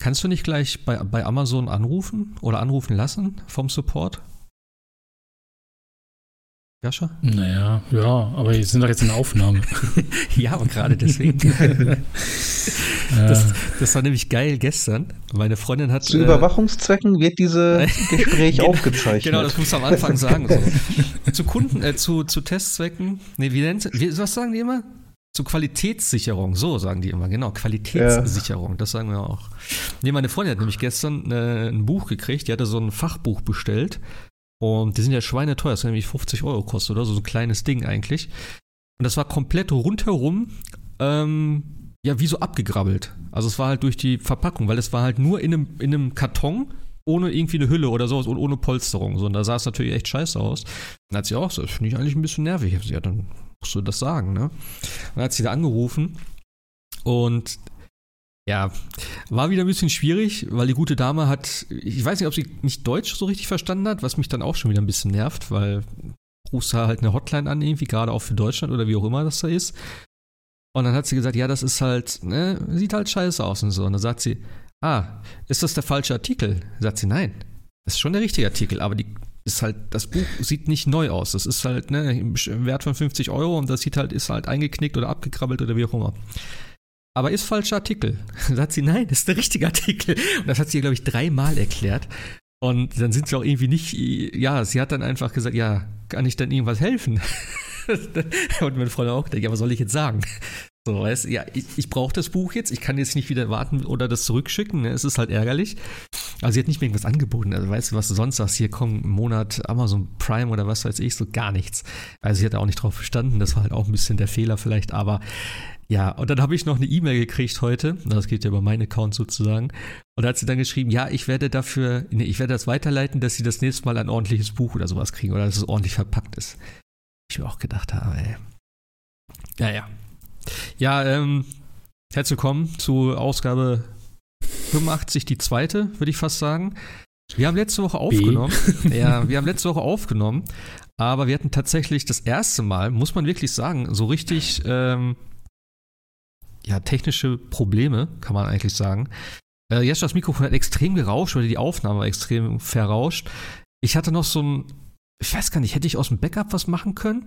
Kannst du nicht gleich bei, bei Amazon anrufen oder anrufen lassen vom Support? Jascha? Naja, ja, aber wir sind doch jetzt in der Aufnahme. ja, und gerade deswegen. das, das, war nämlich geil gestern. Meine Freundin hat. Zu äh, Überwachungszwecken wird dieses Gespräch genau, aufgezeichnet. Genau, das muss am Anfang sagen. So. zu Kunden, äh, zu, zu Testzwecken. Nee, wie nennt Was sagen die immer? Zu Qualitätssicherung, so sagen die immer, genau, Qualitätssicherung, ja. das sagen wir auch. Nee, meine Freundin hat nämlich gestern äh, ein Buch gekriegt, die hatte so ein Fachbuch bestellt und die sind ja schweineteuer, das hat nämlich 50 Euro kostet oder so, so ein kleines Ding eigentlich. Und das war komplett rundherum, ähm, ja, wie so abgegrabbelt. Also es war halt durch die Verpackung, weil es war halt nur in einem, in einem Karton ohne irgendwie eine Hülle oder sowas und ohne Polsterung. So, und da sah es natürlich echt scheiße aus. Dann hat sie auch so, das finde ich eigentlich ein bisschen nervig. Ja, dann musst du das sagen, ne? Dann hat sie da angerufen und ja, war wieder ein bisschen schwierig, weil die gute Dame hat, ich weiß nicht, ob sie nicht Deutsch so richtig verstanden hat, was mich dann auch schon wieder ein bisschen nervt, weil rufst da halt eine Hotline an, irgendwie, gerade auch für Deutschland oder wie auch immer das da ist. Und dann hat sie gesagt, ja, das ist halt, ne, sieht halt scheiße aus und so. Und dann sagt sie, ah, ist das der falsche Artikel? Sagt sie, nein, das ist schon der richtige Artikel, aber die ist halt, das Buch sieht nicht neu aus. Das ist halt, ne, im Wert von 50 Euro und das sieht halt, ist halt eingeknickt oder abgekrabbelt oder wie auch immer aber ist falscher Artikel. Dann sagt sie, nein, das ist der richtige Artikel. Und das hat sie, glaube ich, dreimal erklärt. Und dann sind sie auch irgendwie nicht, ja, sie hat dann einfach gesagt, ja, kann ich dann irgendwas helfen? Und meine Freundin auch gedacht, ja, was soll ich jetzt sagen? So, weißt ja, ich, ich brauche das Buch jetzt, ich kann jetzt nicht wieder warten oder das zurückschicken, ne? es ist halt ärgerlich. Also sie hat nicht mehr irgendwas angeboten, also weißt du, was du sonst sagst, hier komm, Monat Amazon Prime oder was weiß ich, so gar nichts. Also sie hat auch nicht drauf verstanden, das war halt auch ein bisschen der Fehler vielleicht, aber ja, und dann habe ich noch eine E-Mail gekriegt heute, das geht ja über meinen Account sozusagen, und da hat sie dann geschrieben, ja, ich werde dafür, nee, ich werde das weiterleiten, dass sie das nächste Mal ein ordentliches Buch oder sowas kriegen oder dass es ordentlich verpackt ist. Ich mir auch gedacht habe, ey. Ja, ja. Ja, ähm, herzlich willkommen zu Ausgabe 85, die zweite, würde ich fast sagen. Wir haben letzte Woche aufgenommen. ja, wir haben letzte Woche aufgenommen, aber wir hatten tatsächlich das erste Mal, muss man wirklich sagen, so richtig ähm, ja, technische Probleme, kann man eigentlich sagen. Äh, jetzt das Mikrofon hat extrem gerauscht oder die Aufnahme war extrem verrauscht. Ich hatte noch so ein ich weiß gar nicht, hätte ich aus dem Backup was machen können?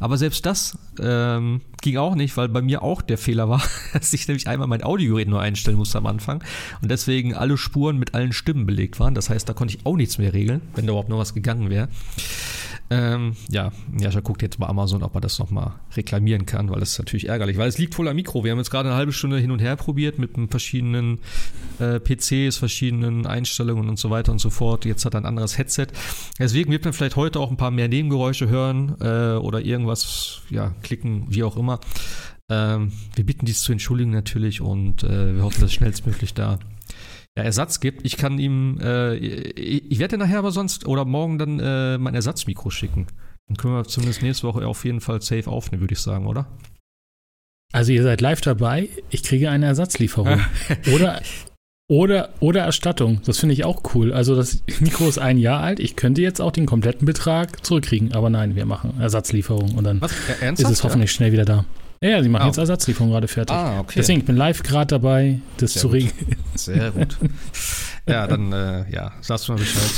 Aber selbst das ähm, ging auch nicht, weil bei mir auch der Fehler war, dass ich nämlich einmal mein Audiogerät nur einstellen musste am Anfang und deswegen alle Spuren mit allen Stimmen belegt waren. Das heißt, da konnte ich auch nichts mehr regeln, wenn da überhaupt noch was gegangen wäre. Ähm, ja, Jascha guckt jetzt bei Amazon, ob er das nochmal reklamieren kann, weil das ist natürlich ärgerlich, weil es liegt voller Mikro. Wir haben jetzt gerade eine halbe Stunde hin und her probiert mit verschiedenen äh, PCs, verschiedenen Einstellungen und so weiter und so fort. Jetzt hat er ein anderes Headset. Deswegen wird man vielleicht heute auch ein paar mehr Nebengeräusche hören äh, oder irgendwas, ja, klicken, wie auch immer. Ähm, wir bitten dies zu entschuldigen natürlich und äh, wir hoffen, dass schnellstmöglich da ja, Ersatz gibt. Ich kann ihm, äh, ich werde nachher aber sonst oder morgen dann äh, mein Ersatzmikro schicken. Dann können wir zumindest nächste Woche auf jeden Fall safe aufnehmen, würde ich sagen, oder? Also ihr seid live dabei, ich kriege eine Ersatzlieferung. oder, oder, oder Erstattung. Das finde ich auch cool. Also das Mikro ist ein Jahr alt. Ich könnte jetzt auch den kompletten Betrag zurückkriegen. Aber nein, wir machen Ersatzlieferung und dann Was? ist es hoffentlich ja? schnell wieder da. Ja, ja, sie machen oh. jetzt Ersatzlieferung gerade fertig. Ah, okay. Deswegen, ich bin live gerade dabei, das Sehr zu regeln. Sehr gut. ja, dann, äh, ja, sagst du mal Bescheid.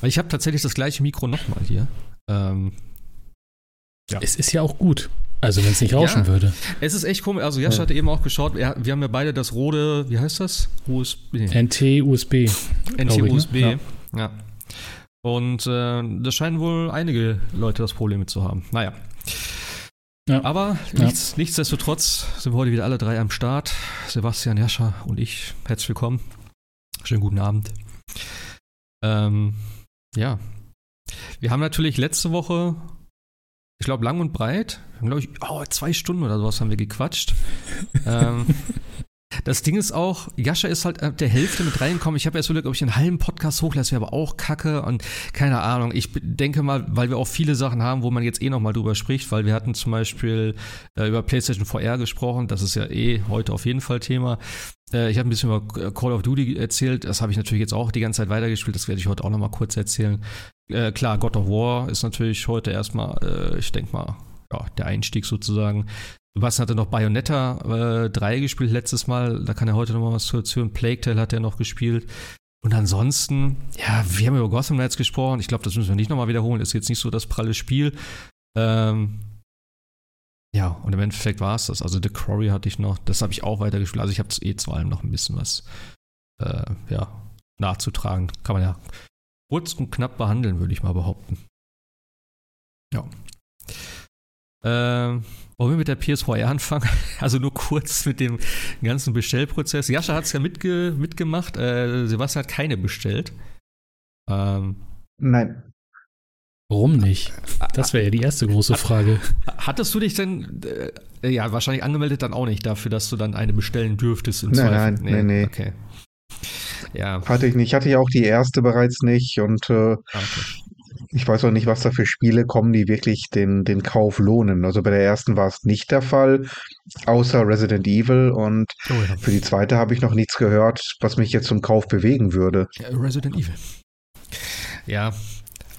Weil ich habe tatsächlich das gleiche Mikro nochmal hier. Ähm, ja. Es ist ja auch gut. Also, wenn es nicht rauschen ja, würde. Es ist echt komisch. Also, Jascha ja. hatte eben auch geschaut. Wir, wir, haben ja beide das rote, wie heißt das? USB. NT-USB. NT-USB. Ne? Ja. ja. Und äh, das scheinen wohl einige Leute das Problem mit zu haben. Naja. Ja. Aber nichts, ja. nichtsdestotrotz sind wir heute wieder alle drei am Start. Sebastian, Jascha und ich. Herzlich willkommen. Schönen guten Abend. Ähm, ja. Wir haben natürlich letzte Woche, ich glaube, lang und breit, glaube ich, oh, zwei Stunden oder sowas haben wir gequatscht. ähm, das Ding ist auch, Jascha ist halt ab der Hälfte mit reingekommen. Ich habe erst überlegt, ob ich einen halben Podcast hochlasse, wäre aber auch kacke und keine Ahnung. Ich denke mal, weil wir auch viele Sachen haben, wo man jetzt eh nochmal drüber spricht, weil wir hatten zum Beispiel äh, über PlayStation VR gesprochen. Das ist ja eh heute auf jeden Fall Thema. Äh, ich habe ein bisschen über Call of Duty erzählt. Das habe ich natürlich jetzt auch die ganze Zeit weitergespielt. Das werde ich heute auch nochmal kurz erzählen. Äh, klar, God of War ist natürlich heute erstmal, äh, ich denke mal, ja, der Einstieg sozusagen. Sebastian hatte noch Bayonetta äh, 3 gespielt letztes Mal, da kann er heute noch mal was zu erzählen. Plague Tale hat er noch gespielt. Und ansonsten, ja, wir haben über Gotham Knights gesprochen. Ich glaube, das müssen wir nicht nochmal wiederholen. Ist jetzt nicht so das pralle Spiel. Ähm, ja, und im Endeffekt war es das. Also The Quarry hatte ich noch, das habe ich auch weitergespielt. Also ich habe eh zu allem noch ein bisschen was äh, ja, nachzutragen. Kann man ja kurz und knapp behandeln, würde ich mal behaupten. Ja. Ähm, wollen wir mit der PSVR anfangen? Also nur kurz mit dem ganzen Bestellprozess. Jascha hat es ja mitge mitgemacht. Äh, Sebastian hat keine bestellt. Ähm, Nein. Warum nicht? Das wäre ja die erste große Frage. Hattest du dich denn, äh, ja, wahrscheinlich angemeldet dann auch nicht dafür, dass du dann eine bestellen dürftest im nein, Zweifel? Nein, nee, nee, nee. Okay. Ja. Hatte ich nicht. Hatte ich auch die erste bereits nicht und äh, ah, okay. Ich weiß auch nicht, was da für Spiele kommen, die wirklich den, den Kauf lohnen. Also bei der ersten war es nicht der Fall, außer Resident Evil und oh ja. für die zweite habe ich noch nichts gehört, was mich jetzt zum Kauf bewegen würde. Ja, Resident Evil. Ja,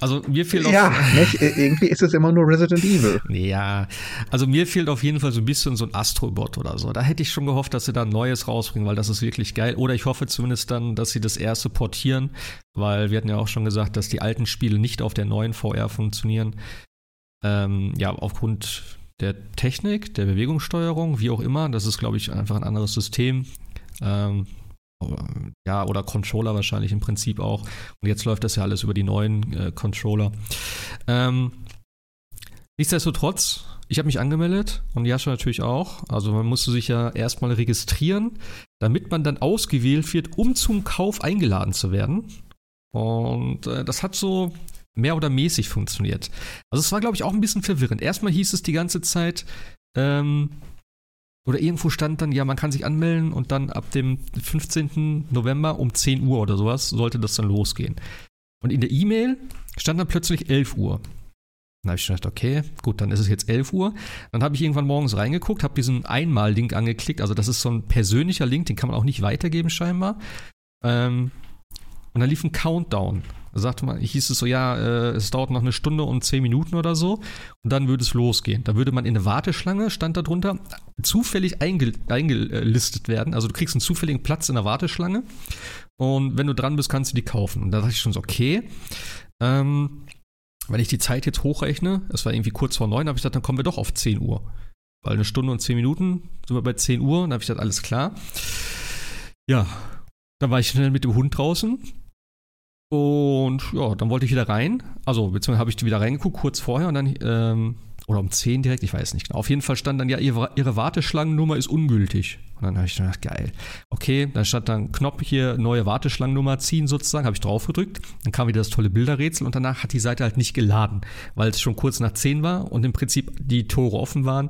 also mir fehlt. Ja, nicht? irgendwie ist es immer nur Resident Evil. Ja, also mir fehlt auf jeden Fall so ein bisschen so ein Astrobot oder so. Da hätte ich schon gehofft, dass sie da ein neues rausbringen, weil das ist wirklich geil. Oder ich hoffe zumindest dann, dass sie das erste portieren, weil wir hatten ja auch schon gesagt, dass die alten Spiele nicht auf der neuen VR funktionieren. Ähm, ja, aufgrund der Technik, der Bewegungssteuerung, wie auch immer. Das ist, glaube ich, einfach ein anderes System. Ähm, ja, oder Controller wahrscheinlich im Prinzip auch. Und jetzt läuft das ja alles über die neuen äh, Controller. Ähm, nichtsdestotrotz, ich habe mich angemeldet und Jascha natürlich auch. Also man musste sich ja erstmal registrieren, damit man dann ausgewählt wird, um zum Kauf eingeladen zu werden. Und äh, das hat so mehr oder mäßig funktioniert. Also es war, glaube ich, auch ein bisschen verwirrend. Erstmal hieß es die ganze Zeit, ähm, oder irgendwo stand dann, ja, man kann sich anmelden und dann ab dem 15. November um 10 Uhr oder sowas sollte das dann losgehen. Und in der E-Mail stand dann plötzlich 11 Uhr. Dann habe ich gedacht, okay, gut, dann ist es jetzt 11 Uhr. Dann habe ich irgendwann morgens reingeguckt, habe diesen Einmal-Link angeklickt. Also das ist so ein persönlicher Link, den kann man auch nicht weitergeben scheinbar. Ähm, und dann lief ein Countdown sagte man, hieß es so, ja, äh, es dauert noch eine Stunde und zehn Minuten oder so und dann würde es losgehen. Da würde man in eine Warteschlange, stand da drunter, zufällig einge eingelistet werden. Also du kriegst einen zufälligen Platz in der Warteschlange und wenn du dran bist, kannst du die kaufen. Und da dachte ich schon so, okay, ähm, wenn ich die Zeit jetzt hochrechne, es war irgendwie kurz vor neun, habe ich gesagt, dann kommen wir doch auf 10 Uhr. Weil eine Stunde und zehn Minuten sind wir bei 10 Uhr, dann habe ich gesagt, alles klar. Ja, dann war ich schnell mit dem Hund draußen, und ja, dann wollte ich wieder rein. Also, beziehungsweise habe ich wieder reingeguckt, kurz vorher und dann, ähm, oder um 10 direkt, ich weiß nicht genau. Auf jeden Fall stand dann ja, ihre, ihre Warteschlangennummer ist ungültig. Und dann habe ich gedacht, geil. Okay, dann stand dann Knopf hier, neue Warteschlangennummer ziehen sozusagen, habe ich drauf gedrückt. Dann kam wieder das tolle Bilderrätsel und danach hat die Seite halt nicht geladen, weil es schon kurz nach 10 war und im Prinzip die Tore offen waren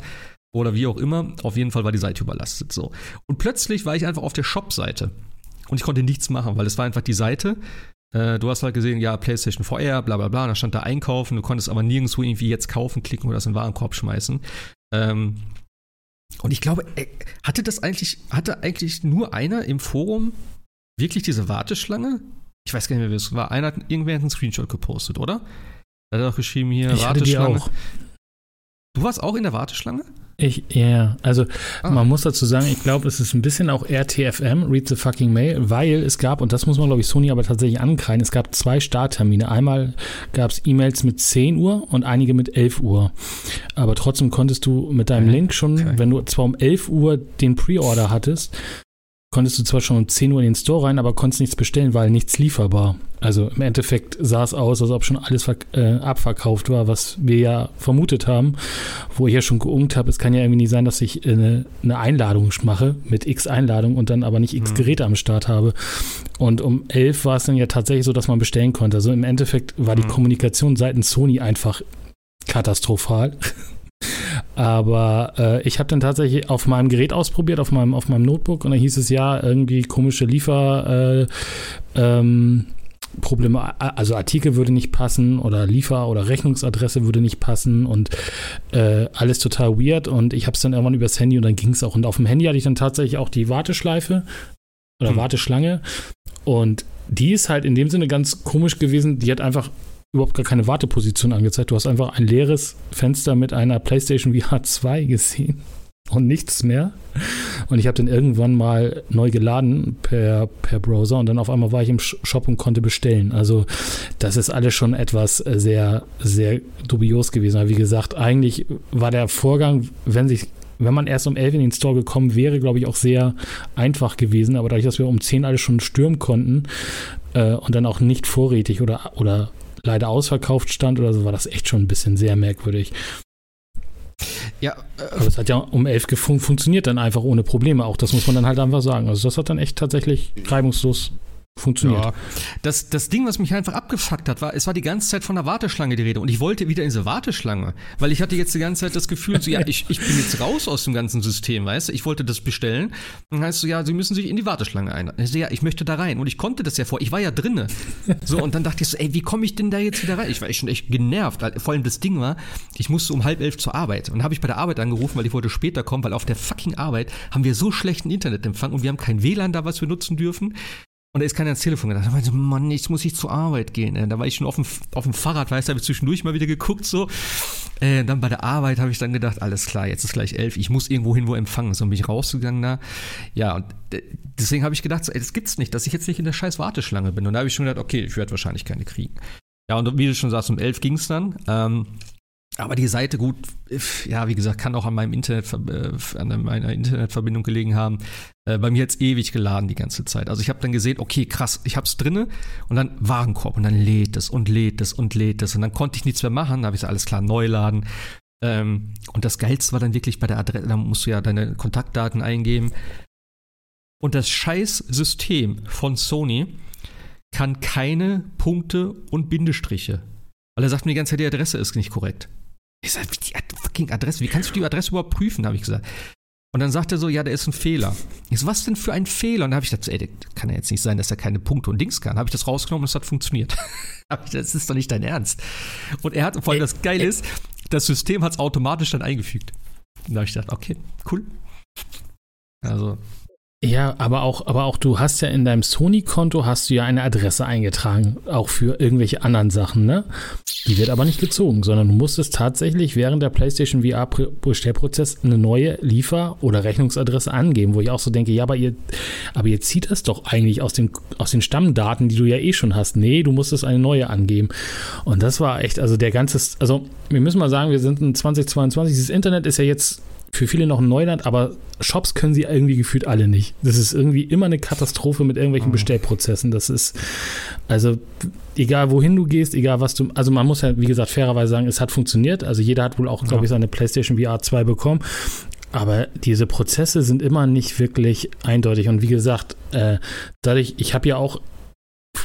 oder wie auch immer. Auf jeden Fall war die Seite überlastet so. Und plötzlich war ich einfach auf der Shop-Seite und ich konnte nichts machen, weil es war einfach die Seite äh, du hast halt gesehen, ja, PlayStation VR, bla bla bla, da stand da einkaufen, du konntest aber nirgendwo irgendwie jetzt kaufen, klicken oder das in den Warenkorb schmeißen. Ähm, und ich glaube, ey, hatte das eigentlich, hatte eigentlich nur einer im Forum wirklich diese Warteschlange? Ich weiß gar nicht mehr, wer es war. Einer hat irgendwer hat einen Screenshot gepostet, oder? Er hat auch geschrieben hier, ich Warteschlange. Du warst auch in der Warteschlange? Ich, ja, also ah. man muss dazu sagen, ich glaube, es ist ein bisschen auch RTFM, Read the fucking Mail, weil es gab, und das muss man, glaube ich, Sony aber tatsächlich ankreiden, es gab zwei Starttermine. Einmal gab es E-Mails mit 10 Uhr und einige mit 11 Uhr. Aber trotzdem konntest du mit deinem Link schon, okay. wenn du zwar um 11 Uhr den Pre-Order hattest, konntest du zwar schon um 10 Uhr in den Store rein, aber konntest nichts bestellen, weil nichts lieferbar. Also im Endeffekt sah es aus, als ob schon alles äh, abverkauft war, was wir ja vermutet haben. Wo ich ja schon geungt habe, es kann ja irgendwie nicht sein, dass ich eine, eine Einladung mache mit x Einladungen und dann aber nicht x mhm. Geräte am Start habe. Und um 11 war es dann ja tatsächlich so, dass man bestellen konnte. Also im Endeffekt war die mhm. Kommunikation seitens Sony einfach katastrophal. Aber äh, ich habe dann tatsächlich auf meinem Gerät ausprobiert, auf meinem, auf meinem Notebook, und da hieß es ja, irgendwie komische Liefer. Äh, ähm, Probleme, also Artikel würde nicht passen oder Liefer- oder Rechnungsadresse würde nicht passen und äh, alles total weird und ich habe es dann irgendwann übers Handy und dann ging es auch und auf dem Handy hatte ich dann tatsächlich auch die Warteschleife oder hm. Warteschlange und die ist halt in dem Sinne ganz komisch gewesen, die hat einfach überhaupt gar keine Warteposition angezeigt. Du hast einfach ein leeres Fenster mit einer PlayStation VR 2 gesehen. und nichts mehr. Und ich habe den irgendwann mal neu geladen per, per Browser und dann auf einmal war ich im Shop und konnte bestellen. Also das ist alles schon etwas sehr, sehr dubios gewesen. Aber wie gesagt, eigentlich war der Vorgang, wenn sich wenn man erst um 11 in den Store gekommen wäre, glaube ich, auch sehr einfach gewesen. Aber dadurch, dass wir um 10 alles schon stürmen konnten äh, und dann auch nicht vorrätig oder, oder leider ausverkauft stand oder so, war das echt schon ein bisschen sehr merkwürdig. Ja, äh, aber es hat ja um 11 fun funktioniert dann einfach ohne Probleme auch. Das muss man dann halt einfach sagen. Also das hat dann echt tatsächlich reibungslos funktioniert. Ja. Das, das Ding, was mich einfach abgefuckt hat, war, es war die ganze Zeit von der Warteschlange die Rede und ich wollte wieder in diese Warteschlange, weil ich hatte jetzt die ganze Zeit das Gefühl, so, ja, ich, ich bin jetzt raus aus dem ganzen System, weißt du, ich wollte das bestellen. Dann heißt so, ja, sie müssen sich in die Warteschlange ein. Ich so, ja, ich möchte da rein und ich konnte das ja vor, ich war ja drinne. So, und dann dachte ich so, ey, wie komme ich denn da jetzt wieder rein? Ich war schon echt genervt, vor allem das Ding war, ich musste um halb elf zur Arbeit und habe ich bei der Arbeit angerufen, weil ich wollte später kommen, weil auf der fucking Arbeit haben wir so schlechten Internetempfang und wir haben kein WLAN da, was wir nutzen dürfen. Und da ist keiner ans Telefon gedacht. Da so, Mann, jetzt muss ich zur Arbeit gehen. Äh, da war ich schon auf dem, auf dem Fahrrad, weißt du, habe ich zwischendurch mal wieder geguckt so. Äh, dann bei der Arbeit habe ich dann gedacht, alles klar, jetzt ist gleich elf, ich muss irgendwo hin, wo empfangen. So bin ich rausgegangen da. Ja, und äh, deswegen habe ich gedacht, so, ey, das gibt's nicht, dass ich jetzt nicht in der scheiß Warteschlange bin. Und da habe ich schon gedacht, okay, ich werde wahrscheinlich keine kriegen. Ja, und wie du schon sagst, um elf ging's dann. Ähm, aber die Seite gut, ja, wie gesagt, kann auch an meinem Internet, äh, an meiner Internetverbindung gelegen haben. Äh, bei mir jetzt ewig geladen die ganze Zeit. Also ich habe dann gesehen, okay, krass, ich hab's drinne und dann Warenkorb und dann lädt es und lädt es und lädt es und dann konnte ich nichts mehr machen. Da habe ich alles klar neu laden. Ähm, und das Geilste war dann wirklich bei der Adresse, da musst du ja deine Kontaktdaten eingeben. Und das Scheiß-System von Sony kann keine Punkte und Bindestriche. Weil er sagt mir die ganze Zeit, die Adresse ist nicht korrekt. Ich sag, die fucking Adresse, wie kannst du die Adresse überhaupt prüfen, habe ich gesagt. Und dann sagt er so, ja, da ist ein Fehler. Ich so, was denn für ein Fehler? Und dann habe ich gedacht, ey, das kann ja jetzt nicht sein, dass er keine Punkte und Dings kann. Habe ich das rausgenommen und es hat funktioniert. das ist doch nicht dein Ernst. Und er hat, vor allem das Geile ist, das System hat es automatisch dann eingefügt. Und da habe ich gedacht, okay, cool. Also, ja, aber auch, aber auch du hast ja in deinem Sony-Konto hast du ja eine Adresse eingetragen, auch für irgendwelche anderen Sachen, ne? Die wird aber nicht gezogen, sondern du musstest tatsächlich während der PlayStation VR-Bestellprozess eine neue Liefer- oder Rechnungsadresse angeben, wo ich auch so denke, ja, aber ihr, aber ihr zieht das doch eigentlich aus den, aus den Stammdaten, die du ja eh schon hast. Nee, du musstest eine neue angeben. Und das war echt, also der ganze, also wir müssen mal sagen, wir sind in 2022, dieses Internet ist ja jetzt für viele noch ein Neuland, aber Shops können sie irgendwie gefühlt alle nicht. Das ist irgendwie immer eine Katastrophe mit irgendwelchen mhm. Bestellprozessen. Das ist, also, egal wohin du gehst, egal was du, also man muss ja, wie gesagt, fairerweise sagen, es hat funktioniert. Also jeder hat wohl auch, glaube ich, seine PlayStation VR 2 bekommen. Aber diese Prozesse sind immer nicht wirklich eindeutig. Und wie gesagt, äh, dadurch, ich habe ja auch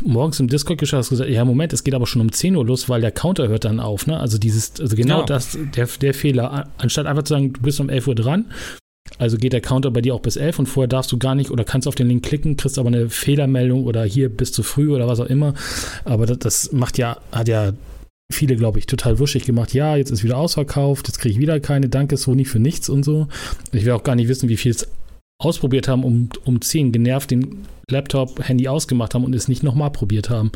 morgens im Discord geschaut, hast gesagt, ja, Moment, es geht aber schon um 10 Uhr los, weil der Counter hört dann auf, ne? Also dieses, also genau ja. das, der, der Fehler. Anstatt einfach zu sagen, du bist um 11 Uhr dran, also geht der Counter bei dir auch bis 11 und vorher darfst du gar nicht oder kannst auf den Link klicken, kriegst aber eine Fehlermeldung oder hier bist du früh oder was auch immer. Aber das, das macht ja, hat ja viele, glaube ich, total wuschig gemacht. Ja, jetzt ist wieder ausverkauft, jetzt kriege ich wieder keine, danke Sony für nichts und so. Ich will auch gar nicht wissen, wie viel es ausprobiert haben, um, um 10 genervt den Laptop, Handy ausgemacht haben und es nicht nochmal probiert haben.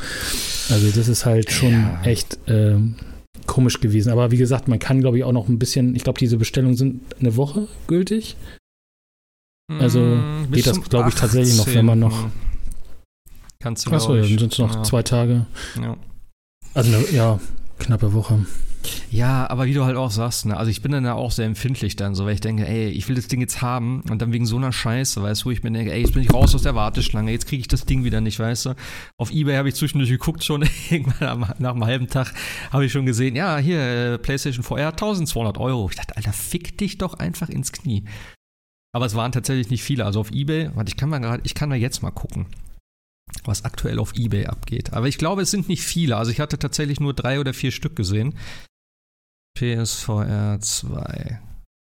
Also das ist halt schon ja. echt äh, komisch gewesen. Aber wie gesagt, man kann, glaube ich, auch noch ein bisschen, ich glaube, diese Bestellungen sind eine Woche gültig. Also mm, geht das, glaube ich, tatsächlich noch, wenn man noch. Kannst du Achso, ja, dann sind es noch ja. zwei Tage. Ja. Also, eine, ja, knappe Woche. Ja, aber wie du halt auch sagst, ne, also ich bin dann ja auch sehr empfindlich dann, so, weil ich denke, ey, ich will das Ding jetzt haben und dann wegen so einer Scheiße, weißt du, wo ich mir denke, ey, jetzt bin ich raus aus der Warteschlange, jetzt kriege ich das Ding wieder nicht, weißt du. Auf Ebay habe ich zwischendurch geguckt schon, irgendwann nach einem halben Tag habe ich schon gesehen, ja, hier, äh, PlayStation VR, 1200 Euro. Ich dachte, Alter, fick dich doch einfach ins Knie. Aber es waren tatsächlich nicht viele, also auf Ebay, warte, ich kann mal gerade, ich kann mal jetzt mal gucken was aktuell auf eBay abgeht. Aber ich glaube, es sind nicht viele. Also ich hatte tatsächlich nur drei oder vier Stück gesehen. PSVR 2.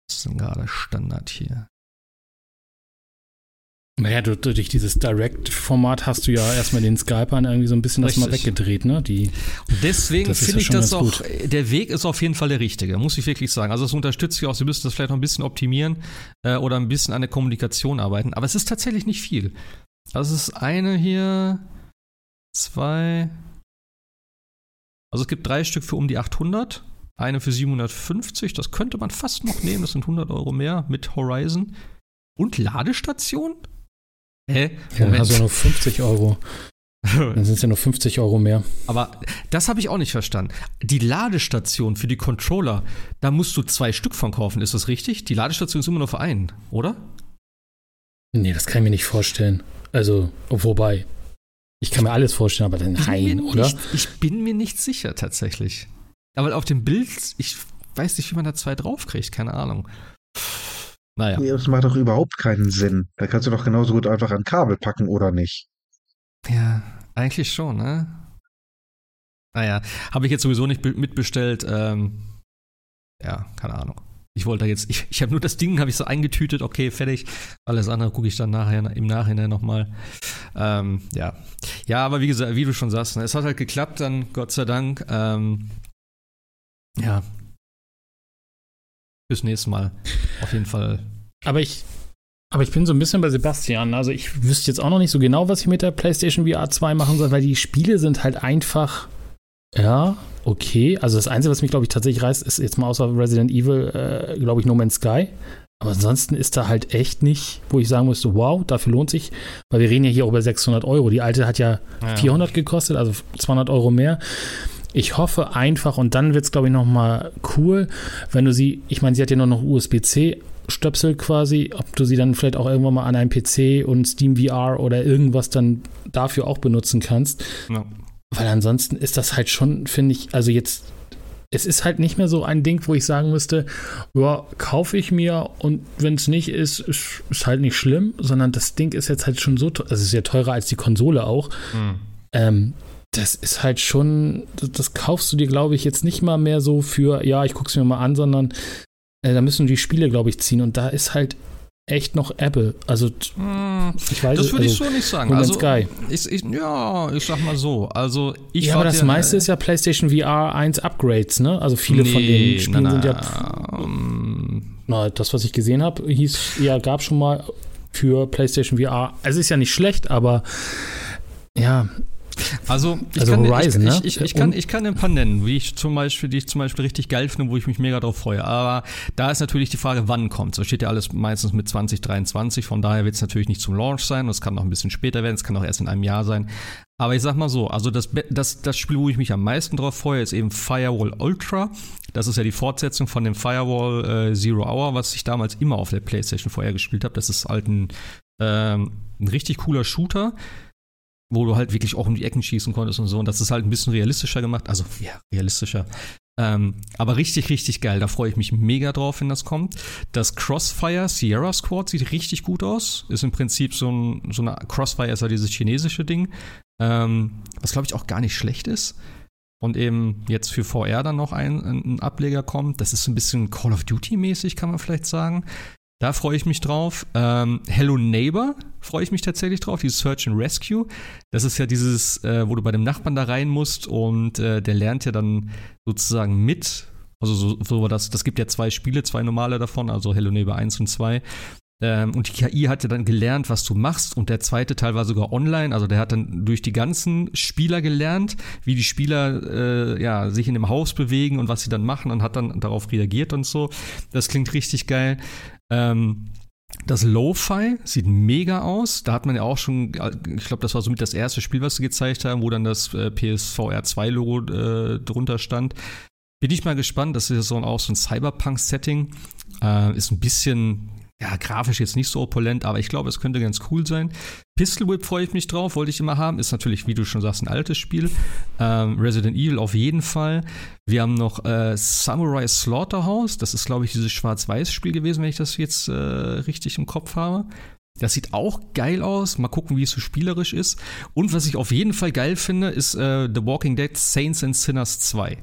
Was ist denn gerade Standard hier? Naja, du, durch dieses Direct-Format hast du ja erstmal den Skypern irgendwie so ein bisschen Richtig. das mal weggedreht, ne? Die, deswegen finde ja ich das auch, gut. der Weg ist auf jeden Fall der richtige, muss ich wirklich sagen. Also das unterstütze ich auch, Sie müssen das vielleicht noch ein bisschen optimieren äh, oder ein bisschen an der Kommunikation arbeiten, aber es ist tatsächlich nicht viel. Also es ist eine hier, zwei, also es gibt drei Stück für um die 800 Eine für 750, das könnte man fast noch nehmen, das sind 100 Euro mehr mit Horizon. Und Ladestation? Hä? Ja, dann hast du nur 50 Euro. Dann sind es ja nur 50 Euro mehr. Aber das habe ich auch nicht verstanden. Die Ladestation für die Controller, da musst du zwei Stück von kaufen, ist das richtig? Die Ladestation ist immer nur für einen, oder? Nee, das kann ich mir nicht vorstellen. Also, wobei, ich kann mir alles vorstellen, aber dann nein, oder? Nicht, ich bin mir nicht sicher tatsächlich. Aber auf dem Bild, ich weiß nicht, wie man da zwei draufkriegt, keine Ahnung. Naja. Nee, das macht doch überhaupt keinen Sinn. Da kannst du doch genauso gut einfach ein Kabel packen, oder nicht? Ja, eigentlich schon, ne? Naja, habe ich jetzt sowieso nicht mitbestellt. Ähm, ja, keine Ahnung. Ich wollte jetzt, ich, ich habe nur das Ding, habe ich so eingetütet, okay, fertig. Alles andere gucke ich dann nachher im Nachhinein nochmal. Ähm, ja. Ja, aber wie gesagt, wie du schon sagst, ne, es hat halt geklappt dann, Gott sei Dank. Ähm, ja. Bis nächstes Mal. Auf jeden Fall. Aber ich, aber ich bin so ein bisschen bei Sebastian. Also ich wüsste jetzt auch noch nicht so genau, was ich mit der PlayStation VR 2 machen soll, weil die Spiele sind halt einfach, ja, okay. Also das Einzige, was mich, glaube ich, tatsächlich reißt, ist jetzt mal außer Resident Evil, äh, glaube ich, No Man's Sky. Aber ansonsten ist da halt echt nicht, wo ich sagen müsste, wow, dafür lohnt sich, weil wir reden ja hier über 600 Euro. Die alte hat ja, ja. 400 gekostet, also 200 Euro mehr. Ich hoffe einfach, und dann wird es, glaube ich, nochmal cool, wenn du sie, ich meine, sie hat ja nur noch USB-C Stöpsel quasi, ob du sie dann vielleicht auch irgendwann mal an einem PC und Steam VR oder irgendwas dann dafür auch benutzen kannst. Ja. Weil ansonsten ist das halt schon, finde ich, also jetzt, es ist halt nicht mehr so ein Ding, wo ich sagen müsste, ja, kaufe ich mir und wenn es nicht ist, ist, ist, halt nicht schlimm, sondern das Ding ist jetzt halt schon so, also es ist ja teurer als die Konsole auch. Mhm. Ähm, das ist halt schon, das, das kaufst du dir, glaube ich, jetzt nicht mal mehr so für, ja, ich gucke es mir mal an, sondern äh, da müssen die Spiele, glaube ich, ziehen und da ist halt echt noch Ebbe. Also, hm, ich weiß Das würde also, ich so nicht sagen. Also, Sky. Ich, ich, ja, ich sag mal so. Also, ich ja, aber das ja, meiste ist ja PlayStation VR 1 Upgrades, ne? Also, viele nee, von den Spielen na, sind ja. Um, na, das, was ich gesehen habe, hieß, ja, gab schon mal für PlayStation VR. Es ist ja nicht schlecht, aber ja, also, ich, also kann, Horizon, ich, ne? ich, ich, ich, kann, ich kann ein paar nennen, wie ich zum Beispiel, die ich zum Beispiel richtig geil finde, wo ich mich mega drauf freue. Aber da ist natürlich die Frage, wann kommt So steht ja alles meistens mit 2023, von daher wird es natürlich nicht zum Launch sein. Es kann noch ein bisschen später werden, es kann auch erst in einem Jahr sein. Aber ich sag mal so, also das, das, das Spiel, wo ich mich am meisten drauf freue, ist eben Firewall Ultra. Das ist ja die Fortsetzung von dem Firewall äh, Zero Hour, was ich damals immer auf der PlayStation vorher gespielt habe. Das ist halt ein, ähm, ein richtig cooler Shooter wo du halt wirklich auch um die Ecken schießen konntest und so. Und das ist halt ein bisschen realistischer gemacht. Also, ja, realistischer. Ähm, aber richtig, richtig geil. Da freue ich mich mega drauf, wenn das kommt. Das Crossfire Sierra Squad sieht richtig gut aus. Ist im Prinzip so ein, so eine Crossfire ist ja dieses chinesische Ding. Ähm, was glaube ich auch gar nicht schlecht ist. Und eben jetzt für VR dann noch ein, ein Ableger kommt. Das ist ein bisschen Call of Duty mäßig, kann man vielleicht sagen. Da freue ich mich drauf. Ähm, Hello Neighbor freue ich mich tatsächlich drauf, dieses Search and Rescue. Das ist ja dieses, äh, wo du bei dem Nachbarn da rein musst und äh, der lernt ja dann sozusagen mit. Also so, so das, das gibt ja zwei Spiele, zwei normale davon, also Hello Neighbor 1 und 2. Ähm, und die KI hat ja dann gelernt, was du machst. Und der zweite Teil war sogar online. Also der hat dann durch die ganzen Spieler gelernt, wie die Spieler äh, ja, sich in dem Haus bewegen und was sie dann machen und hat dann darauf reagiert und so. Das klingt richtig geil. Ähm, das Lo-Fi sieht mega aus. Da hat man ja auch schon, ich glaube, das war somit das erste Spiel, was sie gezeigt haben, wo dann das äh, PSVR 2-Logo äh, drunter stand. Bin ich mal gespannt. Das ist so auch so ein Cyberpunk-Setting. Äh, ist ein bisschen ja, grafisch jetzt nicht so opulent, aber ich glaube, es könnte ganz cool sein. Pistol Whip freue ich mich drauf, wollte ich immer haben. Ist natürlich, wie du schon sagst, ein altes Spiel. Ähm, Resident Evil auf jeden Fall. Wir haben noch äh, Samurai Slaughterhouse. Das ist, glaube ich, dieses Schwarz-Weiß-Spiel gewesen, wenn ich das jetzt äh, richtig im Kopf habe. Das sieht auch geil aus. Mal gucken, wie es so spielerisch ist. Und was ich auf jeden Fall geil finde, ist äh, The Walking Dead Saints and Sinners 2.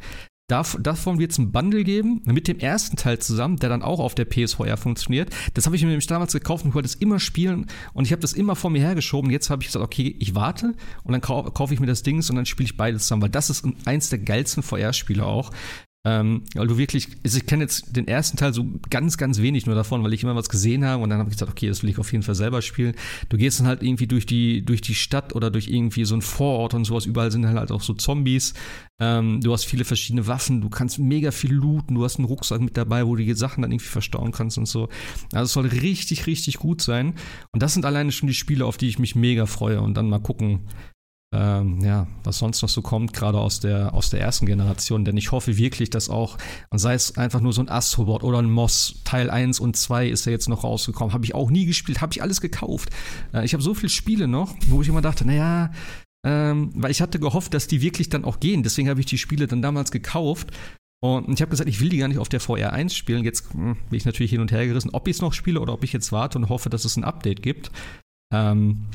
Davon wird es ein Bundle geben mit dem ersten Teil zusammen, der dann auch auf der PSVR funktioniert. Das habe ich mir nämlich damals gekauft und ich wollte es immer spielen und ich habe das immer vor mir hergeschoben. Jetzt habe ich gesagt, okay, ich warte und dann kaufe kauf ich mir das Ding und dann spiele ich beides zusammen, weil das ist eins der geilsten VR-Spiele auch. Ähm, weil du wirklich, also ich kenne jetzt den ersten Teil so ganz, ganz wenig nur davon, weil ich immer was gesehen habe und dann habe ich gesagt, okay, das will ich auf jeden Fall selber spielen. Du gehst dann halt irgendwie durch die, durch die Stadt oder durch irgendwie so ein Vorort und sowas, überall sind halt auch so Zombies. Ähm, du hast viele verschiedene Waffen, du kannst mega viel looten, du hast einen Rucksack mit dabei, wo du die Sachen dann irgendwie verstauen kannst und so. Also es soll richtig, richtig gut sein. Und das sind alleine schon die Spiele, auf die ich mich mega freue und dann mal gucken, ähm, ja, was sonst noch so kommt, gerade aus der, aus der ersten Generation. Denn ich hoffe wirklich, dass auch, sei es einfach nur so ein Astrobot oder ein Moss, Teil 1 und 2 ist ja jetzt noch rausgekommen, habe ich auch nie gespielt, habe ich alles gekauft. Äh, ich habe so viele Spiele noch, wo ich immer dachte, naja, ähm, weil ich hatte gehofft, dass die wirklich dann auch gehen. Deswegen habe ich die Spiele dann damals gekauft. Und ich habe gesagt, ich will die gar nicht auf der VR 1 spielen. Jetzt hm, bin ich natürlich hin und her gerissen, ob ich es noch spiele oder ob ich jetzt warte und hoffe, dass es ein Update gibt. Ähm,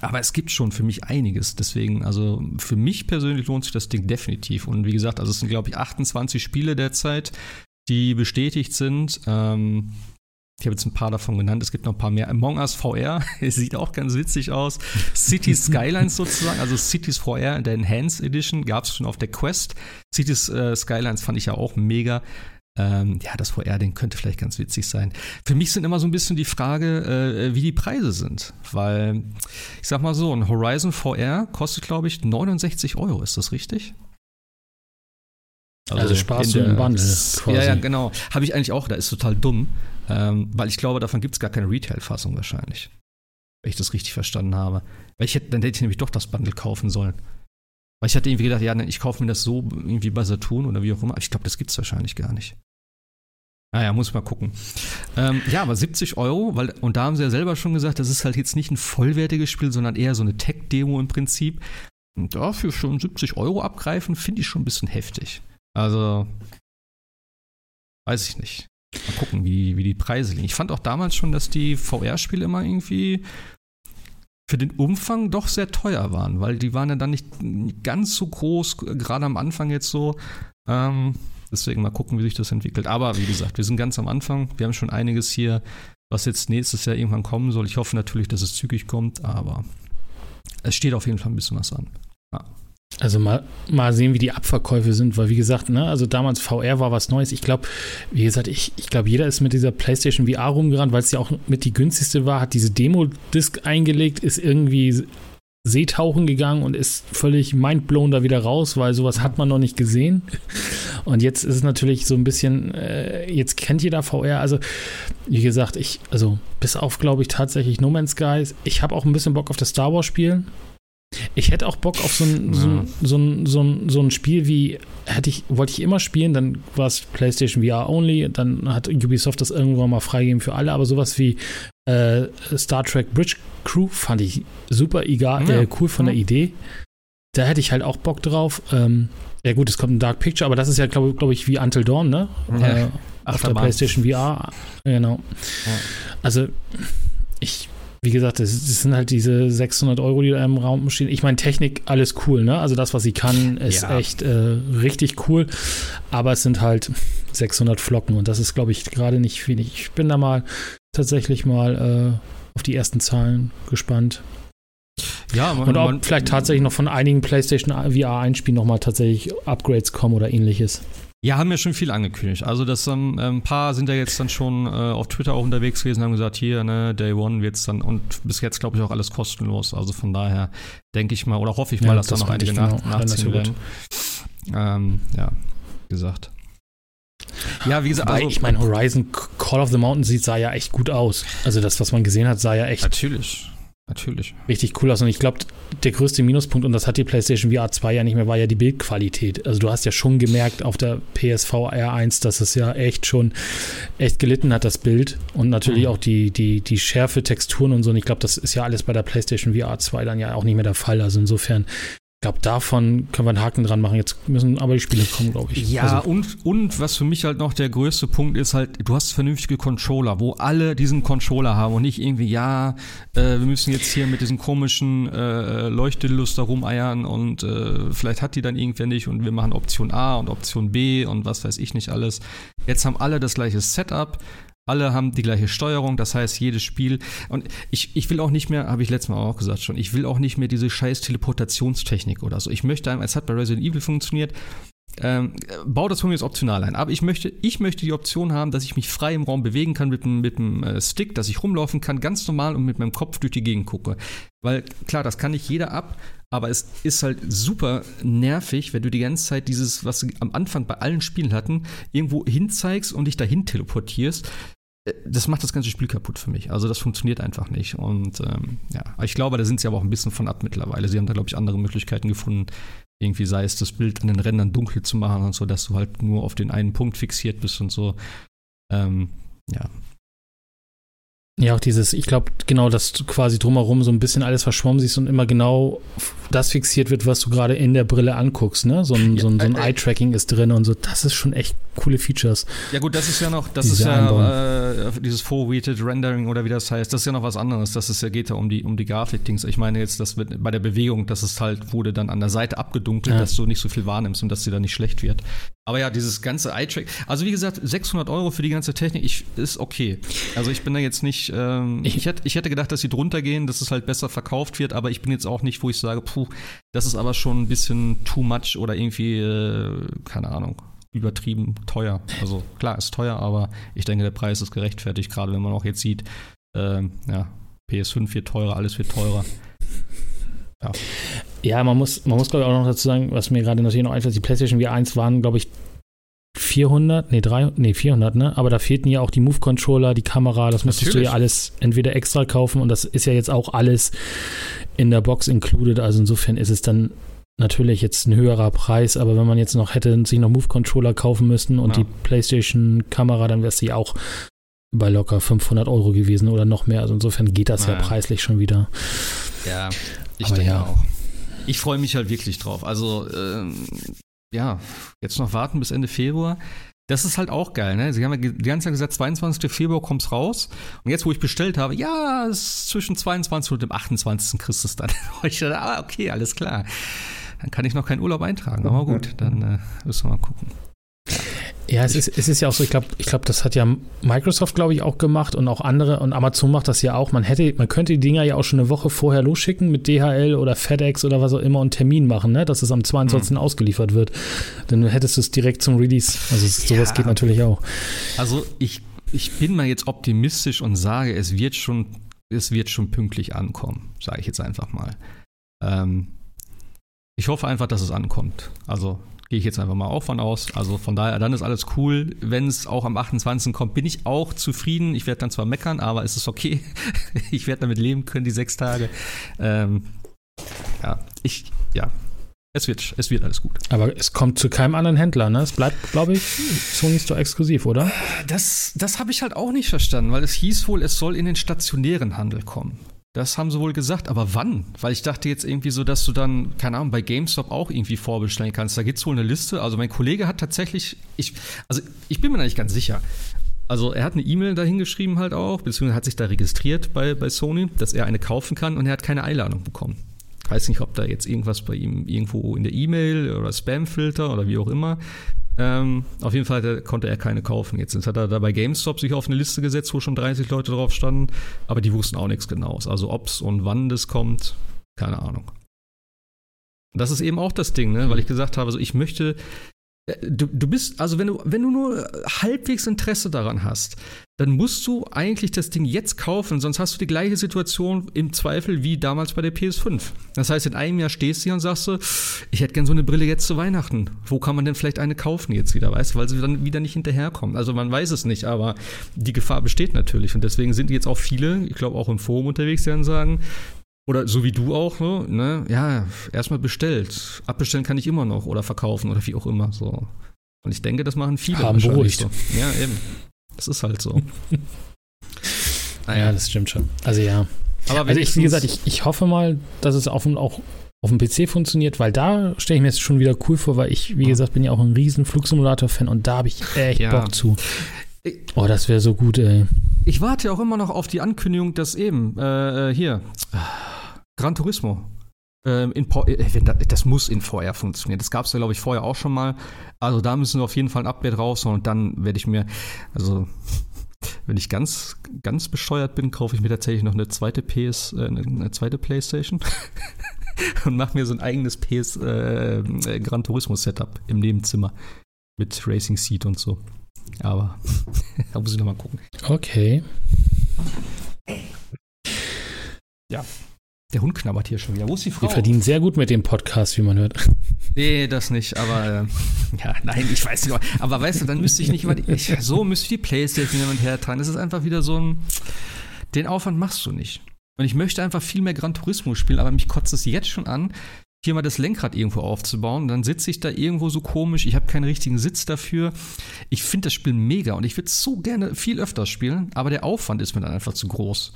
aber es gibt schon für mich einiges. Deswegen, also für mich persönlich lohnt sich das Ding definitiv. Und wie gesagt, also es sind, glaube ich, 28 Spiele derzeit, die bestätigt sind. Ähm, ich habe jetzt ein paar davon genannt, es gibt noch ein paar mehr. Among Us VR, sieht auch ganz witzig aus. Cities Skylines sozusagen, also Cities VR in der Enhanced Edition gab es schon auf der Quest. Cities äh, Skylines fand ich ja auch mega. Ähm, ja, das VR-Ding könnte vielleicht ganz witzig sein. Für mich sind immer so ein bisschen die Frage, äh, wie die Preise sind. Weil, ich sag mal so, ein Horizon VR kostet, glaube ich, 69 Euro. Ist das richtig? Also, also sparst du im Bundle quasi. Ja, ja, genau. Habe ich eigentlich auch, da ist total dumm. Ähm, weil ich glaube, davon gibt es gar keine Retail-Fassung wahrscheinlich. Wenn ich das richtig verstanden habe. Weil ich hätte, dann hätte ich nämlich doch das Bundle kaufen sollen. Weil ich hatte irgendwie gedacht, ja, ich kaufe mir das so irgendwie bei Saturn oder wie auch immer. Ich glaube, das gibt es wahrscheinlich gar nicht. Naja, muss mal gucken. Ähm, ja, aber 70 Euro, weil, und da haben sie ja selber schon gesagt, das ist halt jetzt nicht ein vollwertiges Spiel, sondern eher so eine Tech-Demo im Prinzip. Und dafür schon 70 Euro abgreifen, finde ich schon ein bisschen heftig. Also, weiß ich nicht. Mal gucken, wie, wie die Preise liegen. Ich fand auch damals schon, dass die VR-Spiele immer irgendwie für den Umfang doch sehr teuer waren, weil die waren ja dann nicht ganz so groß, gerade am Anfang jetzt so. Ähm, deswegen mal gucken, wie sich das entwickelt. Aber wie gesagt, wir sind ganz am Anfang. Wir haben schon einiges hier, was jetzt nächstes Jahr irgendwann kommen soll. Ich hoffe natürlich, dass es zügig kommt, aber es steht auf jeden Fall ein bisschen was an. Ja. Also mal, mal sehen, wie die Abverkäufe sind, weil wie gesagt, ne, also damals VR war was Neues. Ich glaube, wie gesagt, ich, ich glaube, jeder ist mit dieser PlayStation VR rumgerannt, weil es ja auch mit die günstigste war, hat diese Demo-Disc eingelegt, ist irgendwie Seetauchen gegangen und ist völlig mindblown da wieder raus, weil sowas hat man noch nicht gesehen. Und jetzt ist es natürlich so ein bisschen, äh, jetzt kennt jeder VR. Also, wie gesagt, ich, also bis auf, glaube ich, tatsächlich No Man's Sky. Ich habe auch ein bisschen Bock auf das Star Wars Spiel. Ich hätte auch Bock auf so ein, so ein, so ein, so ein, so ein Spiel wie, hätte ich, wollte ich immer spielen, dann war es PlayStation VR only, dann hat Ubisoft das irgendwann mal freigegeben für alle, aber sowas wie äh, Star Trek Bridge Crew fand ich super egal, ja. äh, cool von der Idee. Da hätte ich halt auch Bock drauf. Ähm, ja gut, es kommt ein Dark Picture, aber das ist ja, glaube glaub ich, wie Until Dawn, ne? Ja. Äh, auf der PlayStation VR. Genau. Ja. Also, ich wie gesagt, das, das, sind halt diese 600 Euro, die da im Raum stehen. Ich meine, Technik, alles cool, ne? Also das, was sie kann, ist ja. echt äh, richtig cool. Aber es sind halt 600 Flocken und das ist, glaube ich, gerade nicht wenig. Ich bin da mal tatsächlich mal äh, auf die ersten Zahlen gespannt. Ja, man, und ob man, vielleicht tatsächlich noch von einigen PlayStation VR Einspielen nochmal tatsächlich Upgrades kommen oder ähnliches. Ja, haben ja schon viel angekündigt. Also das ähm, ein paar sind ja jetzt dann schon äh, auf Twitter auch unterwegs gewesen, haben gesagt, hier, ne, Day One wird's dann und bis jetzt glaube ich auch alles kostenlos. Also von daher denke ich mal oder hoffe ich mal, ja, dass das da noch einige nach, genau. nachziehen werden. Ähm, ja, gesagt. Ja, wie gesagt, also, ich meine, Horizon Call of the Mountain sieht sah ja echt gut aus. Also das, was man gesehen hat, sah ja echt. Natürlich. Natürlich. Richtig cool aus. Und ich glaube, der größte Minuspunkt, und das hat die PlayStation VR 2 ja nicht mehr, war ja die Bildqualität. Also du hast ja schon gemerkt auf der PSV R1, dass es ja echt schon echt gelitten hat, das Bild. Und natürlich mhm. auch die, die, die Schärfe, Texturen und so. Und ich glaube, das ist ja alles bei der PlayStation VR 2 dann ja auch nicht mehr der Fall. Also insofern glaube, davon können wir einen Haken dran machen. Jetzt müssen aber die Spiele kommen, glaube ich. Ja, also. und, und was für mich halt noch der größte Punkt ist halt, du hast vernünftige Controller, wo alle diesen Controller haben und nicht irgendwie, ja, äh, wir müssen jetzt hier mit diesen komischen äh, Leuchtedillos da rumeiern und äh, vielleicht hat die dann irgendwer nicht und wir machen Option A und Option B und was weiß ich nicht alles. Jetzt haben alle das gleiche Setup. Alle haben die gleiche Steuerung, das heißt, jedes Spiel. Und ich, ich will auch nicht mehr, habe ich letztes Mal auch gesagt schon, ich will auch nicht mehr diese scheiß Teleportationstechnik oder so. Ich möchte, es hat bei Resident Evil funktioniert, ähm, bau das von mir jetzt optional ein. Aber ich möchte, ich möchte die Option haben, dass ich mich frei im Raum bewegen kann mit, mit dem äh, Stick, dass ich rumlaufen kann, ganz normal und mit meinem Kopf durch die Gegend gucke. Weil klar, das kann nicht jeder ab, aber es ist halt super nervig, wenn du die ganze Zeit dieses, was sie am Anfang bei allen Spielen hatten, irgendwo hinzeigst und dich dahin teleportierst. Äh, das macht das ganze Spiel kaputt für mich. Also das funktioniert einfach nicht. Und ähm, ja, ich glaube, da sind sie aber auch ein bisschen von ab mittlerweile. Sie haben da, glaube ich, andere Möglichkeiten gefunden, irgendwie sei es das Bild an den Rändern dunkel zu machen und so, dass du halt nur auf den einen Punkt fixiert bist und so. Ähm, ja, ja, auch dieses, ich glaube, genau, dass du quasi drumherum so ein bisschen alles verschwommen siehst und immer genau das fixiert wird, was du gerade in der Brille anguckst, ne? So ein, ja, so ein, so ein äh, Eye-Tracking ist drin und so. Das ist schon echt coole Features. Ja, gut, das ist ja noch, das ist ja äh, dieses Forweighted Rendering oder wie das heißt, das ist ja noch was anderes. Das ist ja, geht ja um die, um die Grafik-Dings. Ich meine jetzt, das wird bei der Bewegung, dass es halt wurde dann an der Seite abgedunkelt, ja. dass du nicht so viel wahrnimmst und dass sie dann nicht schlecht wird. Aber ja, dieses ganze Eye-Track, also wie gesagt, 600 Euro für die ganze Technik ich, ist okay. Also ich bin da jetzt nicht, ähm, ich, ich, hätte, ich hätte gedacht, dass sie drunter gehen, dass es halt besser verkauft wird, aber ich bin jetzt auch nicht, wo ich sage, puh, das ist aber schon ein bisschen too much oder irgendwie, äh, keine Ahnung, übertrieben teuer. Also klar, ist teuer, aber ich denke, der Preis ist gerechtfertigt, gerade wenn man auch jetzt sieht, äh, ja, PS5 wird teurer, alles wird teurer. Ja. ja, man muss, man muss glaube ich auch noch dazu sagen, was mir gerade natürlich noch einfällt, die PlayStation V1 waren, glaube ich, 400, nee, 300, nee, 400, ne? Aber da fehlten ja auch die Move-Controller, die Kamera, das müsstest Natürlich. du ja alles entweder extra kaufen und das ist ja jetzt auch alles in der Box included. Also insofern ist es dann natürlich jetzt ein höherer Preis, aber wenn man jetzt noch hätte sich noch Move-Controller kaufen müssen und ja. die PlayStation-Kamera, dann wäre es ja auch bei locker 500 Euro gewesen oder noch mehr. Also insofern geht das ja, ja preislich schon wieder. Ja, ich aber denke ja. auch. Ich freue mich halt wirklich drauf. Also, ähm, ja, jetzt noch warten bis Ende Februar. Das ist halt auch geil, ne? Sie haben ja die ganze Zeit gesagt, 22. Februar kommt's raus. Und jetzt, wo ich bestellt habe, ja, es ist zwischen 22. und dem 28. Christus dann. ich dachte, ah, okay, alles klar. Dann kann ich noch keinen Urlaub eintragen. Aber gut, dann äh, müssen wir mal gucken. Ja, es ist, es ist ja auch so, ich glaube, ich glaube, das hat ja Microsoft, glaube ich, auch gemacht und auch andere und Amazon macht das ja auch. Man hätte, man könnte die Dinger ja auch schon eine Woche vorher losschicken mit DHL oder FedEx oder was auch immer und Termin machen, ne? dass es am 22. Mhm. ausgeliefert wird. Dann hättest du es direkt zum Release. Also sowas ja. geht natürlich auch. Also ich, ich bin mal jetzt optimistisch und sage, es wird schon, es wird schon pünktlich ankommen, sage ich jetzt einfach mal. Ähm, ich hoffe einfach, dass es ankommt. Also Gehe ich jetzt einfach mal auch von aus. Also von daher, dann ist alles cool. Wenn es auch am 28. kommt, bin ich auch zufrieden. Ich werde dann zwar meckern, aber es ist okay. ich werde damit leben können, die sechs Tage. Ähm, ja, ich, ja, es wird, es wird alles gut. Aber es kommt zu keinem anderen Händler, ne? Es bleibt, glaube ich, Sony Store exklusiv, oder? Das, das habe ich halt auch nicht verstanden, weil es hieß wohl, es soll in den stationären Handel kommen. Das haben sie wohl gesagt, aber wann? Weil ich dachte jetzt irgendwie so, dass du dann, keine Ahnung, bei GameStop auch irgendwie vorbestellen kannst. Da gibt es wohl eine Liste. Also mein Kollege hat tatsächlich, ich, also ich bin mir da nicht ganz sicher. Also er hat eine E-Mail dahin geschrieben halt auch, beziehungsweise hat sich da registriert bei, bei Sony, dass er eine kaufen kann und er hat keine Einladung bekommen. Ich weiß nicht, ob da jetzt irgendwas bei ihm irgendwo in der E-Mail oder Spam-Filter oder wie auch immer ähm, auf jeden Fall konnte er keine kaufen. Jetzt hat er da bei GameStop sich auf eine Liste gesetzt, wo schon 30 Leute drauf standen, aber die wussten auch nichts genaues. Also ob's und wann das kommt, keine Ahnung. Das ist eben auch das Ding, ne? weil ich gesagt habe, so ich möchte äh, Du, du bist, also wenn du, wenn du nur halbwegs Interesse daran hast, dann musst du eigentlich das Ding jetzt kaufen, sonst hast du die gleiche Situation im Zweifel wie damals bei der PS5. Das heißt, in einem Jahr stehst du hier und sagst du, ich hätte gern so eine Brille jetzt zu Weihnachten. Wo kann man denn vielleicht eine kaufen jetzt wieder, weißt du, weil sie dann wieder nicht hinterherkommen. Also man weiß es nicht, aber die Gefahr besteht natürlich und deswegen sind jetzt auch viele, ich glaube auch im Forum unterwegs, die dann sagen, oder so wie du auch, ne? ne ja, erstmal bestellt. Abbestellen kann ich immer noch oder verkaufen oder wie auch immer. So. Und ich denke, das machen viele Haben beruhigt. So. Ja, eben. Das ist halt so. naja. Ja, das stimmt schon. Also ja. Aber also ich, wie gesagt, ich, ich hoffe mal, dass es auf, auch auf dem PC funktioniert, weil da stelle ich mir jetzt schon wieder cool vor, weil ich, wie gesagt, bin ja auch ein riesen Flugsimulator-Fan und da habe ich echt ja. Bock zu. Oh, das wäre so gut, ey. Ich warte ja auch immer noch auf die Ankündigung, dass eben, äh, äh hier, Gran Turismo. Ähm, in, äh, das muss in VR funktionieren. Das gab es ja, glaube ich, vorher auch schon mal. Also da müssen wir auf jeden Fall ein Update raus und dann werde ich mir, also wenn ich ganz, ganz bescheuert bin, kaufe ich mir tatsächlich noch eine zweite PS, äh, eine zweite Playstation. und mache mir so ein eigenes PS äh, äh, Gran Turismo Setup im Nebenzimmer mit Racing Seat und so. Aber da muss ich nochmal gucken. Okay. Ja. Der Hund knabbert hier schon wieder. Wo ist die Frau? Wir verdienen sehr gut mit dem Podcast, wie man hört. Nee, das nicht, aber äh, ja, nein, ich weiß nicht. Aber weißt du, dann müsste ich nicht mal die, ich, so müsste ich die Playstation hin und her tragen. Das ist einfach wieder so ein. Den Aufwand machst du nicht. Und ich möchte einfach viel mehr Gran Turismo spielen, aber mich kotzt es jetzt schon an, hier mal das Lenkrad irgendwo aufzubauen. Dann sitze ich da irgendwo so komisch. Ich habe keinen richtigen Sitz dafür. Ich finde das Spiel mega und ich würde es so gerne viel öfter spielen, aber der Aufwand ist mir dann einfach zu groß.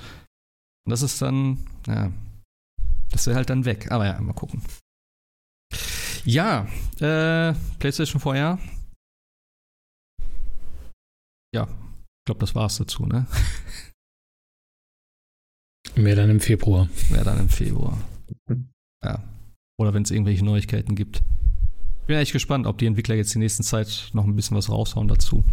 Und das ist dann, ja, das wäre halt dann weg. Aber ja, mal gucken. Ja, äh, PlayStation VR. Ja, ich glaube, das war's dazu, ne? Mehr dann im Februar. Mehr dann im Februar. Ja. Oder wenn es irgendwelche Neuigkeiten gibt. Bin echt gespannt, ob die Entwickler jetzt die nächsten Zeit noch ein bisschen was raushauen dazu.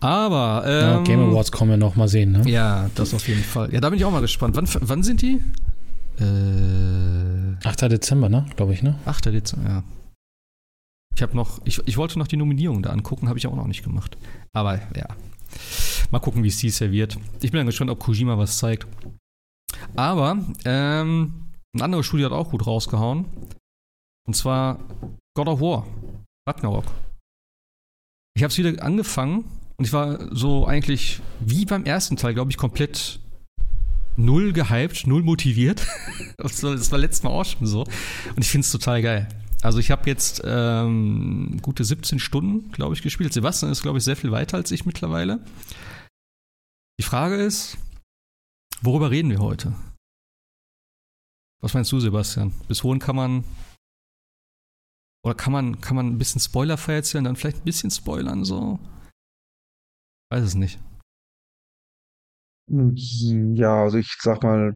Aber ähm, ja, Game Awards kommen wir noch mal sehen, ne? Ja, das auf jeden Fall. Ja, da bin ich auch mal gespannt. Wann, wann sind die? Äh, 8. Dezember, ne? Glaube ich, ne? 8. Dezember, ja. Ich habe noch, ich, ich wollte noch die Nominierung da angucken, habe ich auch noch nicht gemacht. Aber ja. Mal gucken, wie es dies Jahr wird. Ich bin dann gespannt, ob Kojima was zeigt. Aber ähm, ein anderes Studio hat auch gut rausgehauen. Und zwar God of War. Ragnarok. Ich habe es wieder angefangen und ich war so eigentlich wie beim ersten Teil, glaube ich, komplett null gehypt, null motiviert. das war letztes Mal auch schon so. Und ich finde es total geil. Also ich habe jetzt ähm, gute 17 Stunden, glaube ich, gespielt. Sebastian ist, glaube ich, sehr viel weiter als ich mittlerweile. Die Frage ist, worüber reden wir heute? Was meinst du, Sebastian? Bis wohin kann man oder kann man, kann man ein bisschen spoilerfrei erzählen, dann vielleicht ein bisschen spoilern so? Weiß es nicht. Ja, also ich sag mal,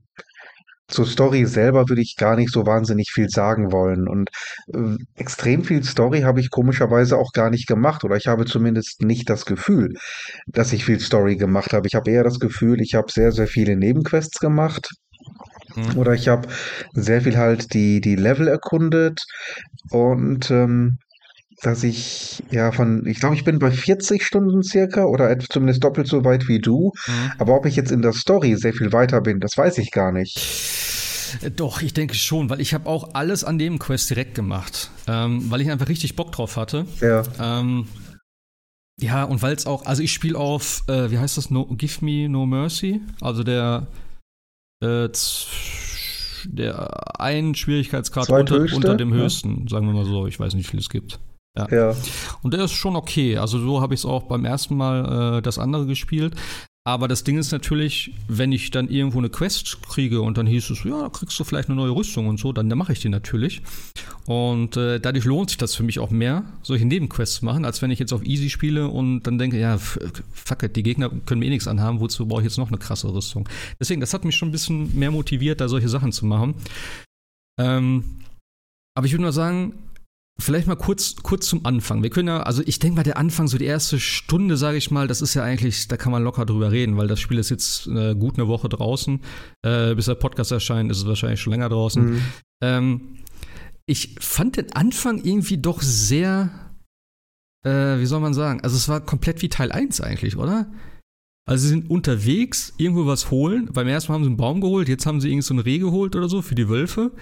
zur Story selber würde ich gar nicht so wahnsinnig viel sagen wollen. Und äh, extrem viel Story habe ich komischerweise auch gar nicht gemacht. Oder ich habe zumindest nicht das Gefühl, dass ich viel Story gemacht habe. Ich habe eher das Gefühl, ich habe sehr, sehr viele Nebenquests gemacht. Mhm. Oder ich habe sehr viel halt die, die Level erkundet. Und ähm, dass ich ja von, ich glaube, ich bin bei 40 Stunden circa oder zumindest doppelt so weit wie du. Mhm. Aber ob ich jetzt in der Story sehr viel weiter bin, das weiß ich gar nicht. Doch, ich denke schon, weil ich habe auch alles an dem Quest direkt gemacht, ähm, weil ich einfach richtig Bock drauf hatte. Ja. Ähm, ja, und weil es auch, also ich spiele auf, äh, wie heißt das, no, Give Me No Mercy, also der, äh, der ein Schwierigkeitsgrad unter, unter, dem höchsten, ja. sagen wir mal so, ich weiß nicht, wie viel es gibt. Ja. ja. Und der ist schon okay. Also so habe ich es auch beim ersten Mal äh, das andere gespielt. Aber das Ding ist natürlich, wenn ich dann irgendwo eine Quest kriege und dann hieß es, ja, da kriegst du vielleicht eine neue Rüstung und so, dann, dann mache ich die natürlich. Und äh, dadurch lohnt sich das für mich auch mehr, solche Nebenquests zu machen, als wenn ich jetzt auf Easy spiele und dann denke, ja, fuck it, die Gegner können mir eh nichts anhaben, wozu brauche ich jetzt noch eine krasse Rüstung? Deswegen, das hat mich schon ein bisschen mehr motiviert, da solche Sachen zu machen. Ähm, aber ich würde mal sagen, Vielleicht mal kurz, kurz zum Anfang. Wir können ja, also ich denke mal, der Anfang, so die erste Stunde, sage ich mal, das ist ja eigentlich, da kann man locker drüber reden, weil das Spiel ist jetzt äh, gut eine Woche draußen. Äh, bis der Podcast erscheint, ist es wahrscheinlich schon länger draußen. Mhm. Ähm, ich fand den Anfang irgendwie doch sehr, äh, wie soll man sagen, also es war komplett wie Teil 1 eigentlich, oder? Also sie sind unterwegs, irgendwo was holen. Beim ersten Mal haben sie einen Baum geholt, jetzt haben sie irgendwie so ein Reh geholt oder so für die Wölfe.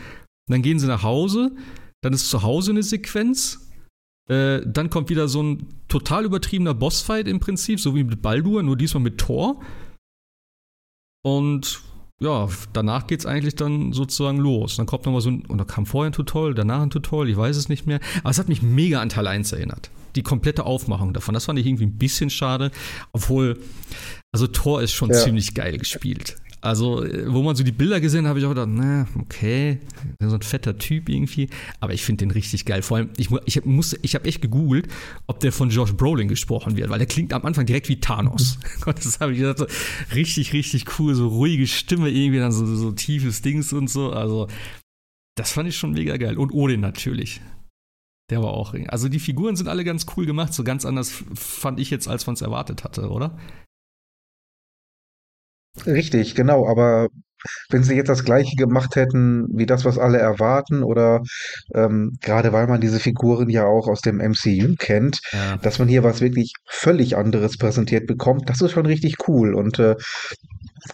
dann gehen sie nach Hause dann ist zu Hause eine Sequenz. Äh, dann kommt wieder so ein total übertriebener Bossfight im Prinzip, so wie mit Baldur, nur diesmal mit Thor. Und ja, danach geht es eigentlich dann sozusagen los. Dann kommt nochmal so ein, oder kam vorher ein Tutorial, danach ein Tutorial, ich weiß es nicht mehr. Aber es hat mich mega an Teil 1 erinnert. Die komplette Aufmachung davon. Das fand ich irgendwie ein bisschen schade. Obwohl, also Thor ist schon ja. ziemlich geil gespielt. Also, wo man so die Bilder gesehen hat, habe ich auch gedacht, na, okay, so ein fetter Typ irgendwie. Aber ich finde den richtig geil. Vor allem, ich, ich habe hab echt gegoogelt, ob der von Josh Brolin gesprochen wird, weil der klingt am Anfang direkt wie Thanos. Und das habe ich gedacht, so, richtig, richtig cool, so ruhige Stimme irgendwie, dann so, so tiefes Dings und so. Also, das fand ich schon mega geil. Und Odin natürlich. Der war auch. Also die Figuren sind alle ganz cool gemacht, so ganz anders fand ich jetzt, als man es erwartet hatte, oder? Richtig, genau, aber wenn sie jetzt das Gleiche gemacht hätten wie das, was alle erwarten, oder ähm, gerade weil man diese Figuren ja auch aus dem MCU kennt, ja. dass man hier was wirklich völlig anderes präsentiert bekommt, das ist schon richtig cool. Und äh,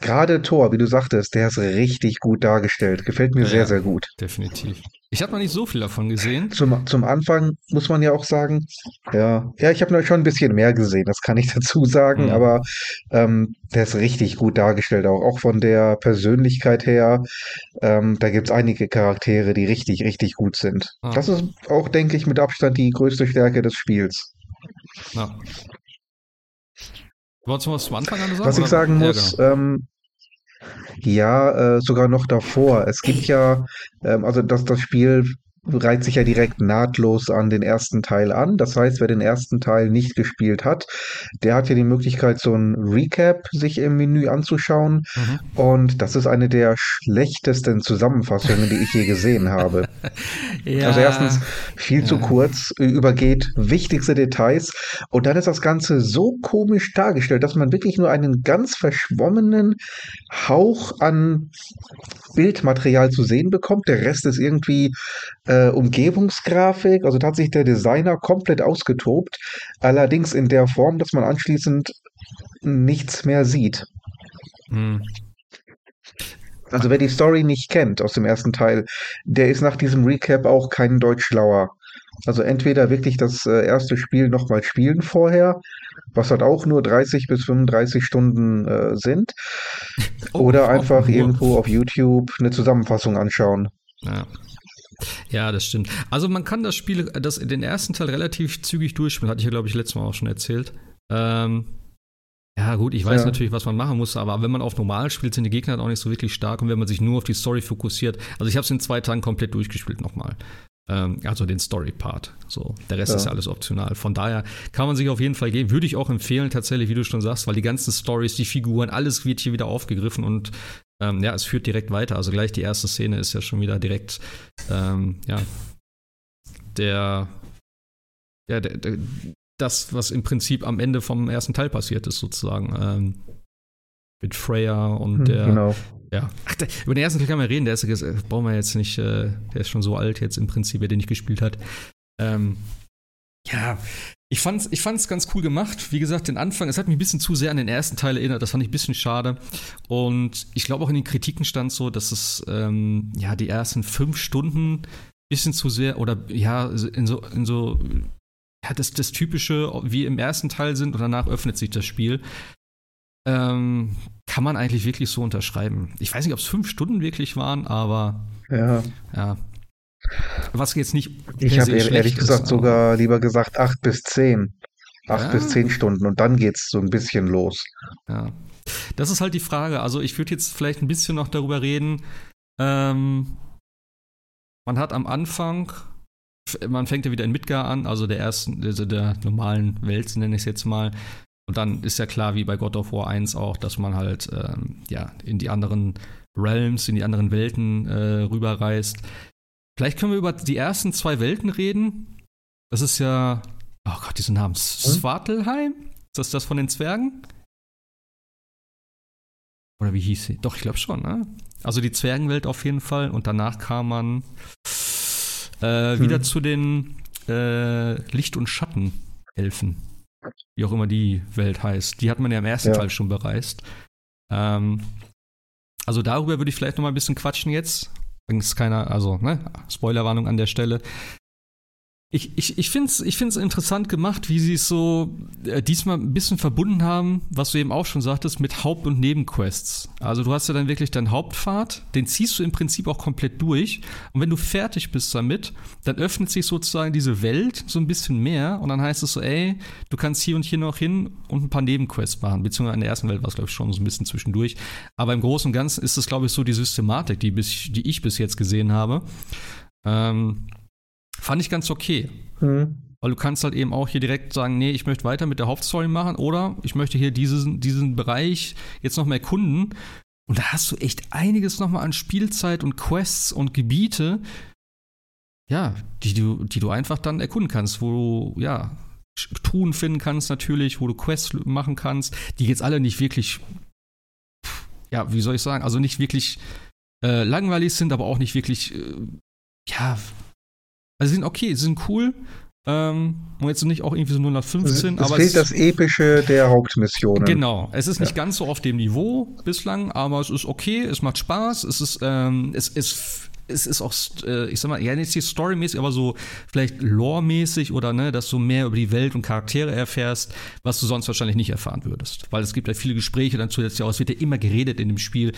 gerade Thor, wie du sagtest, der ist richtig gut dargestellt. Gefällt mir ja, sehr, sehr gut. Definitiv. Ich habe noch nicht so viel davon gesehen. Zum, zum Anfang muss man ja auch sagen, ja, ja, ich habe noch schon ein bisschen mehr gesehen, das kann ich dazu sagen, mhm. aber ähm, der ist richtig gut dargestellt, auch, auch von der Persönlichkeit her. Ähm, da gibt es einige Charaktere, die richtig, richtig gut sind. Ah. Das ist auch, denke ich, mit Abstand die größte Stärke des Spiels. Ja. Wolltest du was zum Anfang an sagen? Was ich sagen muss, ja, genau. ähm, ja, äh, sogar noch davor. Es gibt ja, ähm, also dass das Spiel reiht sich ja direkt nahtlos an den ersten Teil an. Das heißt, wer den ersten Teil nicht gespielt hat, der hat ja die Möglichkeit, so ein Recap sich im Menü anzuschauen. Mhm. Und das ist eine der schlechtesten Zusammenfassungen, die ich je gesehen habe. ja. Also erstens viel ja. zu kurz, übergeht wichtigste Details. Und dann ist das Ganze so komisch dargestellt, dass man wirklich nur einen ganz verschwommenen Hauch an Bildmaterial zu sehen bekommt. Der Rest ist irgendwie äh, Umgebungsgrafik. Also da hat sich der Designer komplett ausgetobt. Allerdings in der Form, dass man anschließend nichts mehr sieht. Hm. Also wer die Story nicht kennt aus dem ersten Teil, der ist nach diesem Recap auch kein Deutsch schlauer. Also entweder wirklich das äh, erste Spiel nochmal spielen vorher, was halt auch nur 30 bis 35 Stunden äh, sind, oh, oder einfach irgendwo auf YouTube eine Zusammenfassung anschauen. Ja. Ja, das stimmt. Also man kann das Spiel, das, den ersten Teil relativ zügig durchspielen, hatte ich ja, glaube ich, letztes Mal auch schon erzählt. Ähm, ja, gut, ich weiß ja. natürlich, was man machen muss, aber wenn man auf normal spielt, sind die Gegner halt auch nicht so wirklich stark und wenn man sich nur auf die Story fokussiert. Also ich habe es in zwei Tagen komplett durchgespielt nochmal. Ähm, also den Story-Part. So, der Rest ja. ist ja alles optional. Von daher kann man sich auf jeden Fall geben. Würde ich auch empfehlen, tatsächlich, wie du schon sagst, weil die ganzen Stories, die Figuren, alles wird hier wieder aufgegriffen und ähm, ja, es führt direkt weiter. Also gleich die erste Szene ist ja schon wieder direkt, ähm, ja, der, ja, der, der, das, was im Prinzip am Ende vom ersten Teil passiert ist, sozusagen. Ähm, mit Freya und hm, der. Genau. Ja. Ach, der, über den ersten Teil kann man reden, der ist, äh, brauchen wir jetzt nicht, äh, der ist schon so alt jetzt im Prinzip, wer den nicht gespielt hat. Ähm, ja, ich fand's, ich fand's ganz cool gemacht. Wie gesagt, den Anfang, es hat mich ein bisschen zu sehr an den ersten Teil erinnert. Das fand ich ein bisschen schade. Und ich glaube auch in den Kritiken stand so, dass es ähm, ja die ersten fünf Stunden ein bisschen zu sehr oder ja in so in so ja das das typische wie im ersten Teil sind und danach öffnet sich das Spiel. Ähm, kann man eigentlich wirklich so unterschreiben. Ich weiß nicht, ob es fünf Stunden wirklich waren, aber ja. ja was jetzt nicht. Ich habe ehrlich gesagt ist, sogar lieber gesagt acht bis zehn. Acht ja. bis zehn Stunden und dann geht's so ein bisschen los. Ja. Das ist halt die Frage. Also ich würde jetzt vielleicht ein bisschen noch darüber reden. Ähm, man hat am Anfang, man fängt ja wieder in Midgar an, also der ersten, also der normalen Welt, nenne ich es jetzt mal. Und dann ist ja klar, wie bei God of War 1 auch, dass man halt ähm, ja in die anderen Realms, in die anderen Welten äh, rüberreist. Vielleicht können wir über die ersten zwei Welten reden. Das ist ja, oh Gott, diese Namen. Hm? Svartalheim? Ist das das von den Zwergen? Oder wie hieß sie? Doch, ich glaube schon, ne? Also die Zwergenwelt auf jeden Fall. Und danach kam man äh, hm. wieder zu den äh, Licht- und Schattenelfen. Wie auch immer die Welt heißt. Die hat man ja im ersten ja. Teil schon bereist. Ähm, also darüber würde ich vielleicht noch mal ein bisschen quatschen jetzt. Übrigens keiner, also, ne, Spoilerwarnung an der Stelle. Ich, ich, ich finde es ich find's interessant gemacht, wie sie es so äh, diesmal ein bisschen verbunden haben, was du eben auch schon sagtest, mit Haupt- und Nebenquests. Also du hast ja dann wirklich deinen Hauptpfad, den ziehst du im Prinzip auch komplett durch. Und wenn du fertig bist damit, dann öffnet sich sozusagen diese Welt so ein bisschen mehr und dann heißt es so, ey, du kannst hier und hier noch hin und ein paar Nebenquests machen. Beziehungsweise in der ersten Welt war es, glaube ich, schon so ein bisschen zwischendurch. Aber im Großen und Ganzen ist es, glaube ich, so die Systematik, die, bis, die ich bis jetzt gesehen habe. Ähm, Fand ich ganz okay. Mhm. Weil du kannst halt eben auch hier direkt sagen, nee, ich möchte weiter mit der Hauptstory machen oder ich möchte hier diesen, diesen Bereich jetzt noch mehr erkunden. Und da hast du echt einiges nochmal an Spielzeit und Quests und Gebiete, ja, die du, die du einfach dann erkunden kannst, wo du, ja, Truhen finden kannst natürlich, wo du Quests machen kannst, die jetzt alle nicht wirklich ja, wie soll ich sagen, also nicht wirklich äh, langweilig sind, aber auch nicht wirklich, äh, ja, also sie sind okay, sie sind cool. Ähm, und jetzt nicht auch irgendwie so 015, es, aber. Es fehlt das Epische der Hauptmissionen. Genau. Es ist nicht ja. ganz so auf dem Niveau bislang, aber es ist okay, es macht Spaß, es ist, ähm, es ist es ist auch, äh, ich sag mal, ja, nicht storymäßig, aber so vielleicht lore-mäßig oder ne, dass du mehr über die Welt und Charaktere erfährst, was du sonst wahrscheinlich nicht erfahren würdest. Weil es gibt ja viele Gespräche dann zusätzlich auch, es wird ja immer geredet in dem Spiel,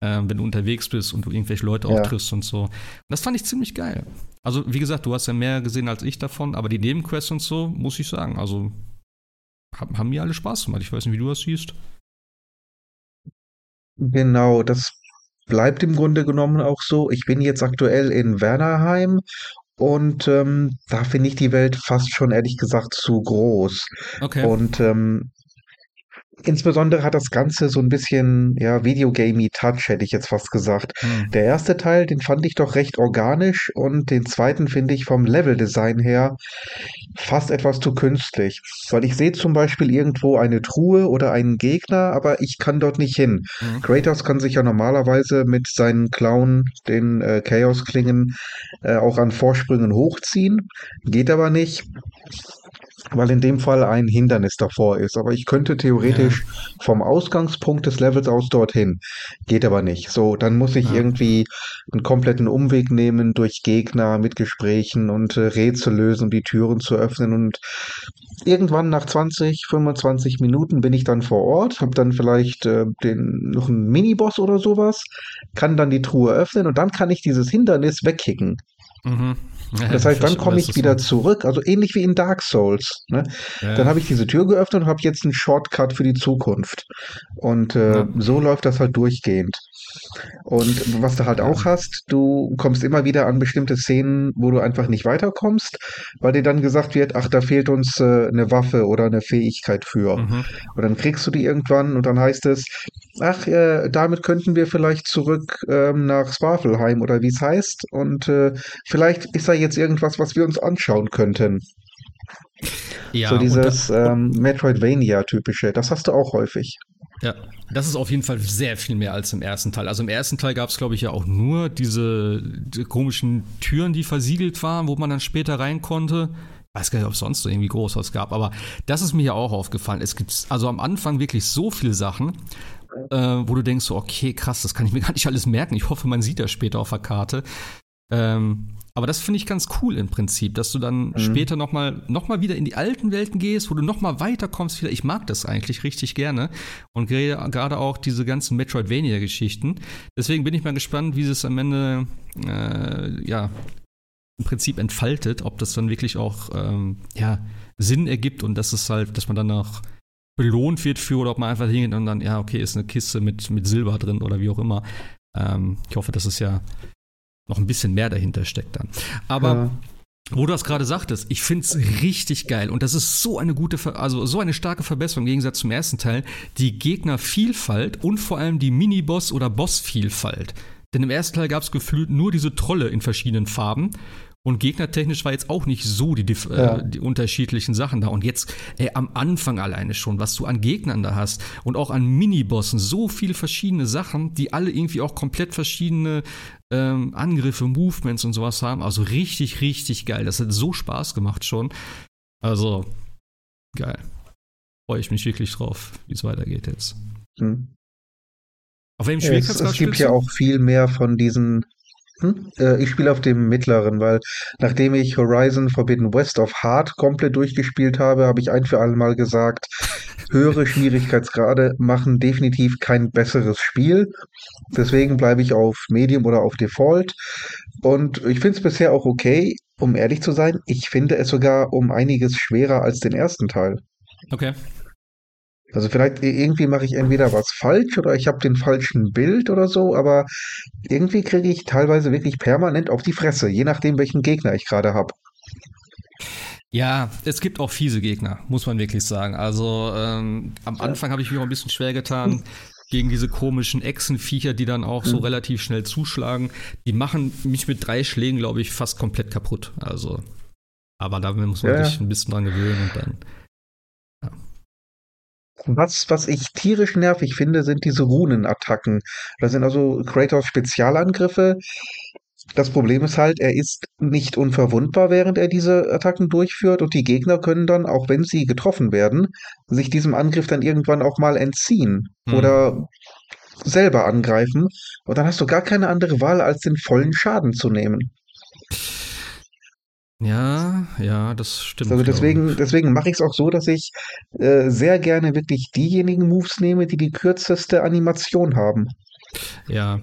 äh, wenn du unterwegs bist und du irgendwelche Leute ja. auch triffst und so. Und das fand ich ziemlich geil. Also, wie gesagt, du hast ja mehr gesehen als ich davon, aber die Nebenquests und so, muss ich sagen, also haben, haben mir alle Spaß gemacht. Ich weiß nicht, wie du das siehst. Genau, das bleibt im Grunde genommen auch so. Ich bin jetzt aktuell in Wernerheim und ähm, da finde ich die Welt fast schon ehrlich gesagt zu groß. Okay. Und ähm, Insbesondere hat das Ganze so ein bisschen, ja, Videogamey Touch, hätte ich jetzt fast gesagt. Hm. Der erste Teil, den fand ich doch recht organisch und den zweiten finde ich vom Leveldesign her fast etwas zu künstlich. Weil ich sehe zum Beispiel irgendwo eine Truhe oder einen Gegner, aber ich kann dort nicht hin. Hm. Kratos kann sich ja normalerweise mit seinen Clown, den äh, Chaos-Klingen, äh, auch an Vorsprüngen hochziehen. Geht aber nicht weil in dem Fall ein Hindernis davor ist. Aber ich könnte theoretisch ja. vom Ausgangspunkt des Levels aus dorthin. Geht aber nicht. So, dann muss ich ja. irgendwie einen kompletten Umweg nehmen durch Gegner mit Gesprächen und äh, Rätsel lösen, um die Türen zu öffnen. Und irgendwann nach 20, 25 Minuten bin ich dann vor Ort, habe dann vielleicht äh, den, noch einen Miniboss oder sowas, kann dann die Truhe öffnen und dann kann ich dieses Hindernis wegkicken. Mhm. Das heißt, dann komme ich wieder zurück, also ähnlich wie in Dark Souls. Ne? Ja. Dann habe ich diese Tür geöffnet und habe jetzt einen Shortcut für die Zukunft. Und äh, ja. so läuft das halt durchgehend. Und was du halt auch hast, du kommst immer wieder an bestimmte Szenen, wo du einfach nicht weiterkommst, weil dir dann gesagt wird, ach, da fehlt uns äh, eine Waffe oder eine Fähigkeit für. Mhm. Und dann kriegst du die irgendwann und dann heißt es, ach, äh, damit könnten wir vielleicht zurück ähm, nach Swafelheim oder wie es heißt. Und äh, vielleicht ist da jetzt irgendwas, was wir uns anschauen könnten. Ja, so dieses da, ähm, Metroidvania-typische, das hast du auch häufig. Ja, das ist auf jeden Fall sehr viel mehr als im ersten Teil. Also im ersten Teil gab es, glaube ich, ja auch nur diese die komischen Türen, die versiegelt waren, wo man dann später rein konnte. Ich weiß gar nicht, ob es sonst irgendwie groß was gab, aber das ist mir ja auch aufgefallen. Es gibt also am Anfang wirklich so viele Sachen, äh, wo du denkst, so, okay, krass, das kann ich mir gar nicht alles merken. Ich hoffe, man sieht das später auf der Karte. Ähm, aber das finde ich ganz cool im Prinzip, dass du dann mhm. später nochmal noch mal wieder in die alten Welten gehst, wo du nochmal weiterkommst wieder. Ich mag das eigentlich richtig gerne. Und gerade auch diese ganzen Metroidvania-Geschichten. Deswegen bin ich mal gespannt, wie es am Ende, äh, ja, im Prinzip entfaltet, ob das dann wirklich auch, ähm, ja, Sinn ergibt und dass es halt, dass man dann auch belohnt wird für oder ob man einfach hingeht und dann, ja, okay, ist eine Kiste mit, mit Silber drin oder wie auch immer. Ähm, ich hoffe, das ist ja noch ein bisschen mehr dahinter steckt dann. Aber ja. Wo du das gerade sagtest, ich finde es richtig geil und das ist so eine gute, also so eine starke Verbesserung im Gegensatz zum ersten Teil, die Gegnervielfalt und vor allem die Miniboss- oder Bossvielfalt. Denn im ersten Teil gab es gefühlt nur diese Trolle in verschiedenen Farben und gegnertechnisch war jetzt auch nicht so die, äh, ja. äh, die unterschiedlichen Sachen da. Und jetzt ey, am Anfang alleine schon, was du an Gegnern da hast und auch an Minibossen, so viele verschiedene Sachen, die alle irgendwie auch komplett verschiedene ähm, Angriffe, Movements und sowas haben. Also richtig, richtig geil. Das hat so Spaß gemacht schon. Also geil. Freue ich mich wirklich drauf, wie es weitergeht jetzt. Hm. Auf welchem Schwierigkeitsgrad es, es gibt ja auch viel mehr von diesen hm? Äh, ich spiele auf dem mittleren, weil nachdem ich Horizon Forbidden West of Hard komplett durchgespielt habe, habe ich ein für alle Mal gesagt, höhere Schwierigkeitsgrade machen definitiv kein besseres Spiel. Deswegen bleibe ich auf Medium oder auf Default. Und ich finde es bisher auch okay, um ehrlich zu sein. Ich finde es sogar um einiges schwerer als den ersten Teil. Okay. Also vielleicht irgendwie mache ich entweder was falsch oder ich habe den falschen Bild oder so, aber irgendwie kriege ich teilweise wirklich permanent auf die Fresse, je nachdem, welchen Gegner ich gerade habe. Ja, es gibt auch fiese Gegner, muss man wirklich sagen. Also ähm, am Anfang habe ich mich auch ein bisschen schwer getan gegen diese komischen Echsenviecher, die dann auch so mhm. relativ schnell zuschlagen. Die machen mich mit drei Schlägen, glaube ich, fast komplett kaputt. Also, aber da muss man ja. sich ein bisschen dran gewöhnen und dann Was, was ich tierisch nervig finde, sind diese Runenattacken. Das sind also Kratos Spezialangriffe. Das Problem ist halt, er ist nicht unverwundbar, während er diese Attacken durchführt und die Gegner können dann, auch wenn sie getroffen werden, sich diesem Angriff dann irgendwann auch mal entziehen hm. oder selber angreifen. Und dann hast du gar keine andere Wahl, als den vollen Schaden zu nehmen. Ja, ja, das stimmt. Also deswegen, deswegen mache ich es auch so, dass ich äh, sehr gerne wirklich diejenigen Moves nehme, die die kürzeste Animation haben. Ja.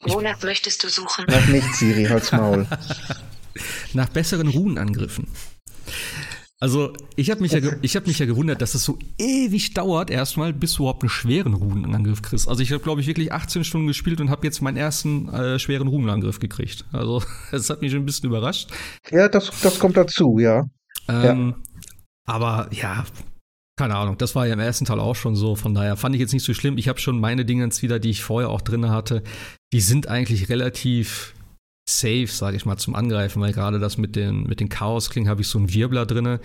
Wonach möchtest du suchen? Nach nichts, Siri, halt's Maul. Nach besseren Runenangriffen. Also, ich habe mich, ja, hab mich ja gewundert, dass es so ewig dauert, erstmal, bis du überhaupt einen schweren Runenangriff kriegst. Also, ich habe, glaube ich, wirklich 18 Stunden gespielt und habe jetzt meinen ersten äh, schweren Runenangriff gekriegt. Also, das hat mich schon ein bisschen überrascht. Ja, das, das kommt dazu, ja. Ähm, ja. Aber ja, keine Ahnung, das war ja im ersten Teil auch schon so. Von daher fand ich jetzt nicht so schlimm. Ich habe schon meine Dinge jetzt wieder, die ich vorher auch drin hatte. Die sind eigentlich relativ safe, sage ich mal, zum Angreifen, weil gerade das mit den, mit den Chaos-Klingen habe ich so einen Wirbler drin,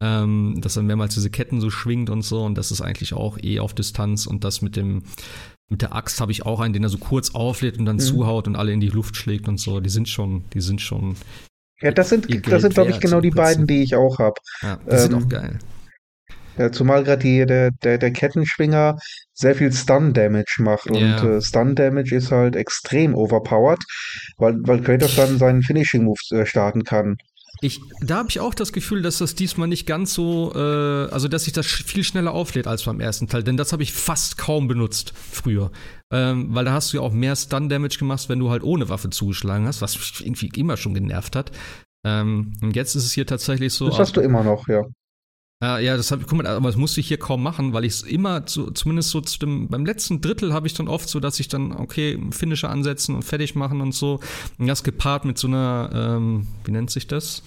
ähm, dass dann mehrmals diese Ketten so schwingt und so und das ist eigentlich auch eh auf Distanz und das mit dem mit der Axt habe ich auch einen, den er so kurz auflädt und dann mhm. zuhaut und alle in die Luft schlägt und so. Die sind schon, die sind schon. Ja, das sind, das sind glaube ich genau die beiden, die ich auch habe. Ja, die ähm, sind auch geil. Ja, zumal gerade der, der, der Kettenschwinger sehr viel Stun-Damage macht. Und yeah. äh, Stun-Damage ist halt extrem overpowered, weil, weil Kratos dann seinen Finishing-Move äh, starten kann. Ich, da habe ich auch das Gefühl, dass das diesmal nicht ganz so, äh, also dass sich das viel schneller auflädt als beim ersten Teil, denn das habe ich fast kaum benutzt früher. Ähm, weil da hast du ja auch mehr Stun-Damage gemacht, wenn du halt ohne Waffe zugeschlagen hast, was mich irgendwie immer schon genervt hat. Ähm, und jetzt ist es hier tatsächlich so. Das hast du immer noch, ja. Äh, ja, das habe ich, guck mal, aber das musste ich hier kaum machen, weil ich es immer, zu, zumindest so zu dem, beim letzten Drittel habe ich dann oft so, dass ich dann, okay, Finisher ansetzen und fertig machen und so. Und das gepaart mit so einer, ähm, wie nennt sich das?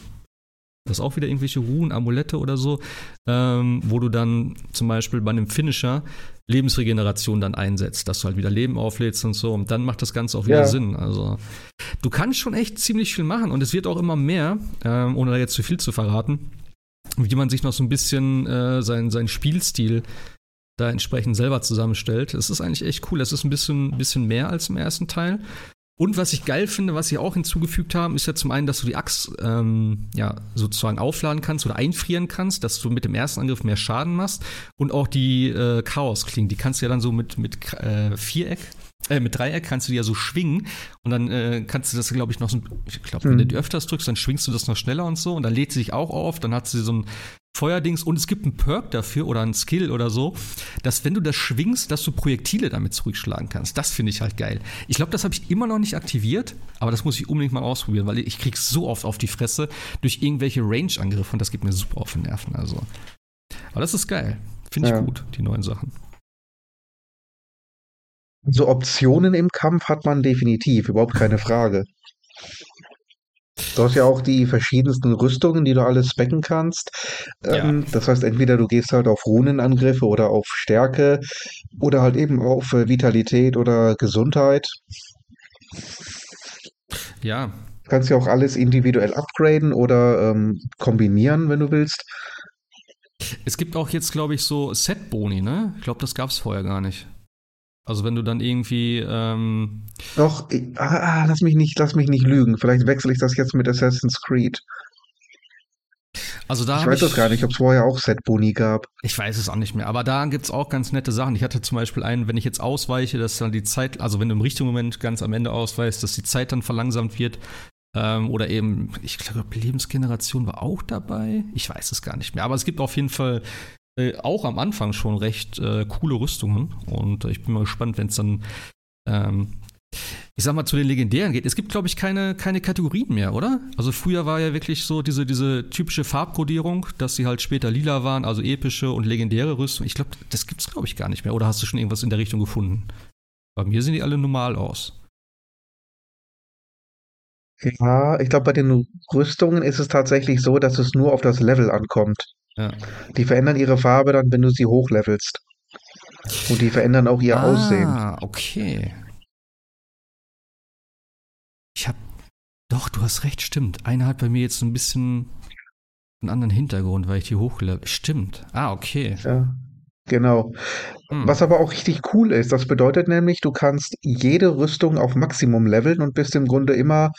Das ist auch wieder irgendwelche Ruhen, Amulette oder so, ähm, wo du dann zum Beispiel bei einem Finisher Lebensregeneration dann einsetzt, dass du halt wieder Leben auflädst und so. Und dann macht das Ganze auch wieder ja. Sinn. Also du kannst schon echt ziemlich viel machen und es wird auch immer mehr, ähm, ohne da jetzt zu viel zu verraten wie man sich noch so ein bisschen äh, seinen sein Spielstil da entsprechend selber zusammenstellt. Es ist eigentlich echt cool. Es ist ein bisschen, bisschen mehr als im ersten Teil. Und was ich geil finde, was sie auch hinzugefügt haben, ist ja zum einen, dass du die Axt ähm, ja, sozusagen aufladen kannst oder einfrieren kannst, dass du mit dem ersten Angriff mehr Schaden machst. Und auch die äh, Chaos-Klingen, die kannst du ja dann so mit, mit äh, Viereck äh, mit Dreieck kannst du die ja so schwingen und dann äh, kannst du das, glaube ich, noch so, ich glaube, wenn du die öfters drückst, dann schwingst du das noch schneller und so und dann lädt sie sich auch auf, dann hat sie so ein Feuerdings und es gibt einen Perk dafür oder einen Skill oder so, dass wenn du das schwingst, dass du Projektile damit zurückschlagen kannst. Das finde ich halt geil. Ich glaube, das habe ich immer noch nicht aktiviert, aber das muss ich unbedingt mal ausprobieren, weil ich krieg so oft auf die Fresse durch irgendwelche Range-Angriffe und das geht mir super auf den Nerven. Also. Aber das ist geil. Finde ich ja. gut, die neuen Sachen. So Optionen im Kampf hat man definitiv, überhaupt keine Frage. Du hast ja auch die verschiedensten Rüstungen, die du alles specken kannst. Ähm, ja. Das heißt, entweder du gehst halt auf Runenangriffe oder auf Stärke oder halt eben auf äh, Vitalität oder Gesundheit. Ja. Du kannst ja auch alles individuell upgraden oder ähm, kombinieren, wenn du willst. Es gibt auch jetzt, glaube ich, so Set-Boni, ne? Ich glaube, das gab es vorher gar nicht. Also wenn du dann irgendwie ähm Doch, ah, ah, lass mich nicht, lass mich nicht lügen. Vielleicht wechsle ich das jetzt mit Assassin's Creed. Also da ich weiß das gar nicht, ob es vorher auch Set-Boni gab. Ich weiß es auch nicht mehr. Aber da gibt es auch ganz nette Sachen. Ich hatte zum Beispiel einen, wenn ich jetzt ausweiche, dass dann die Zeit, also wenn du im richtigen Moment ganz am Ende ausweichst, dass die Zeit dann verlangsamt wird. Ähm, oder eben, ich glaube, Lebensgeneration war auch dabei. Ich weiß es gar nicht mehr. Aber es gibt auf jeden Fall äh, auch am Anfang schon recht äh, coole Rüstungen. Und äh, ich bin mal gespannt, wenn es dann, ähm, ich sag mal, zu den legendären geht. Es gibt, glaube ich, keine, keine Kategorien mehr, oder? Also früher war ja wirklich so diese, diese typische Farbkodierung, dass sie halt später lila waren, also epische und legendäre Rüstung. Ich glaube, das gibt es, glaube ich, gar nicht mehr. Oder hast du schon irgendwas in der Richtung gefunden? Bei mir sehen die alle normal aus. Ja, ich glaube, bei den Rüstungen ist es tatsächlich so, dass es nur auf das Level ankommt. Ja. Die verändern ihre Farbe dann, wenn du sie hochlevelst. Und die verändern auch ihr ah, Aussehen. Ah, okay. Ich hab. Doch, du hast recht, stimmt. Eine hat bei mir jetzt so ein bisschen einen anderen Hintergrund, weil ich die hochlevel. Stimmt. Ah, okay. Ja. Genau. Hm. Was aber auch richtig cool ist, das bedeutet nämlich, du kannst jede Rüstung auf Maximum leveln und bist im Grunde immer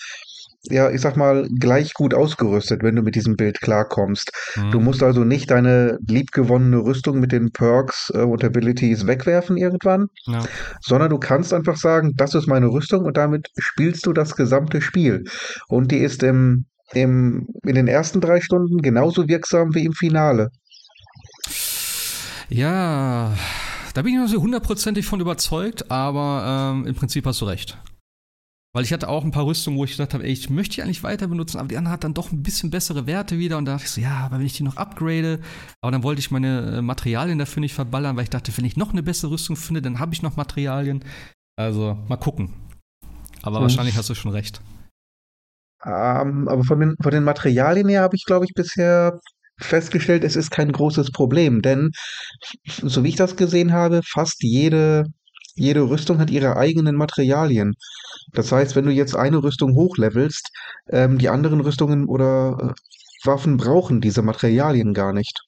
ja, ich sag mal, gleich gut ausgerüstet, wenn du mit diesem Bild klarkommst. Mhm. Du musst also nicht deine liebgewonnene Rüstung mit den Perks äh, und Abilities wegwerfen irgendwann, ja. sondern du kannst einfach sagen, das ist meine Rüstung und damit spielst du das gesamte Spiel. Und die ist im, im, in den ersten drei Stunden genauso wirksam wie im Finale. Ja, da bin ich noch so hundertprozentig von überzeugt, aber ähm, im Prinzip hast du recht. Weil ich hatte auch ein paar Rüstungen, wo ich gedacht habe, ey, ich möchte die eigentlich weiter benutzen, aber die andere hat dann doch ein bisschen bessere Werte wieder. Und da dachte ich so, ja, aber wenn ich die noch upgrade, aber dann wollte ich meine äh, Materialien dafür nicht verballern, weil ich dachte, wenn ich noch eine bessere Rüstung finde, dann habe ich noch Materialien. Also, mal gucken. Aber hm. wahrscheinlich hast du schon recht. Ähm, aber von den, von den Materialien her habe ich, glaube ich, bisher festgestellt, es ist kein großes Problem, denn so wie ich das gesehen habe, fast jede jede Rüstung hat ihre eigenen Materialien. Das heißt, wenn du jetzt eine Rüstung hochlevelst, ähm, die anderen Rüstungen oder äh, Waffen brauchen diese Materialien gar nicht.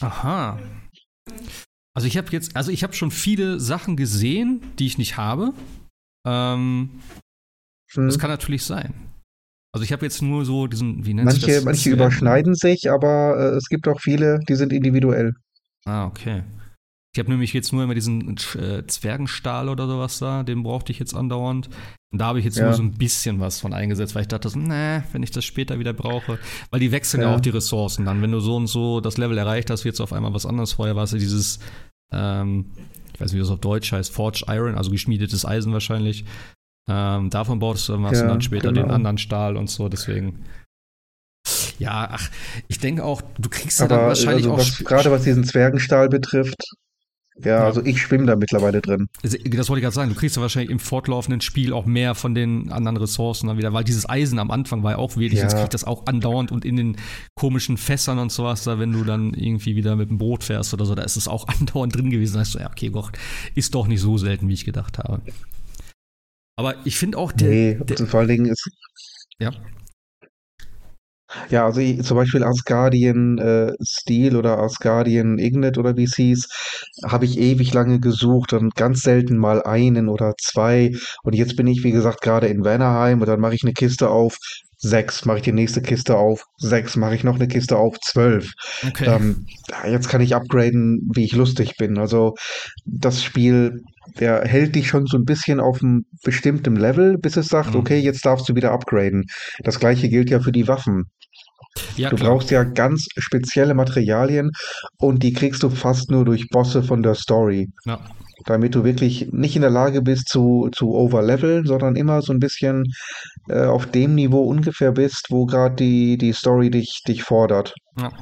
Aha. Also ich habe jetzt, also ich habe schon viele Sachen gesehen, die ich nicht habe. Ähm, hm. Das kann natürlich sein. Also ich habe jetzt nur so diesen, wie nennt manche, sich das? Manche überschneiden sich, aber äh, es gibt auch viele, die sind individuell. Ah, okay. Ich habe nämlich jetzt nur immer diesen äh, Zwergenstahl oder sowas da, den brauchte ich jetzt andauernd. Und da habe ich jetzt ja. nur so ein bisschen was von eingesetzt, weil ich dachte, so, nee, wenn ich das später wieder brauche, weil die wechseln ja. ja. auch die Ressourcen dann. Wenn du so und so das Level erreicht hast, wird es auf einmal was anderes. Vorher war es ja dieses, ähm, ich weiß nicht, wie das auf Deutsch heißt, Forged Iron, also geschmiedetes Eisen wahrscheinlich. Ähm, davon baust du, ja, du dann später genau. den anderen Stahl und so, deswegen. Ja, ach, ich denke auch, du kriegst ja dann wahrscheinlich also auch. Was, gerade was diesen Zwergenstahl betrifft, ja, also ich schwimme da mittlerweile drin. Das wollte ich gerade sagen. Du kriegst ja wahrscheinlich im fortlaufenden Spiel auch mehr von den anderen Ressourcen dann wieder, weil dieses Eisen am Anfang war ja auch wenig. Ja. Jetzt kriegt das auch andauernd und in den komischen Fässern und sowas, da wenn du dann irgendwie wieder mit dem Boot fährst oder so, da ist es auch andauernd drin gewesen. Da hast du, ja, okay, Gott, ist doch nicht so selten, wie ich gedacht habe. Aber ich finde auch der. Nee, der, vor allen Dingen ist. Ja. Ja, also ich, zum Beispiel Asgardian äh, Steel oder Asgardian Ignet oder wie es hieß, habe ich ewig lange gesucht und ganz selten mal einen oder zwei. Und jetzt bin ich, wie gesagt, gerade in Vanaheim und dann mache ich eine Kiste auf, sechs, mache ich die nächste Kiste auf, sechs, mache ich noch eine Kiste auf, zwölf. Okay. Ähm, jetzt kann ich upgraden, wie ich lustig bin. Also das Spiel, der hält dich schon so ein bisschen auf einem bestimmten Level, bis es sagt, mhm. okay, jetzt darfst du wieder upgraden. Das gleiche gilt ja für die Waffen. Ja, du klar. brauchst ja ganz spezielle Materialien und die kriegst du fast nur durch Bosse von der Story. Ja. Damit du wirklich nicht in der Lage bist zu, zu overleveln, sondern immer so ein bisschen äh, auf dem Niveau ungefähr bist, wo gerade die, die Story dich, dich fordert. Ja.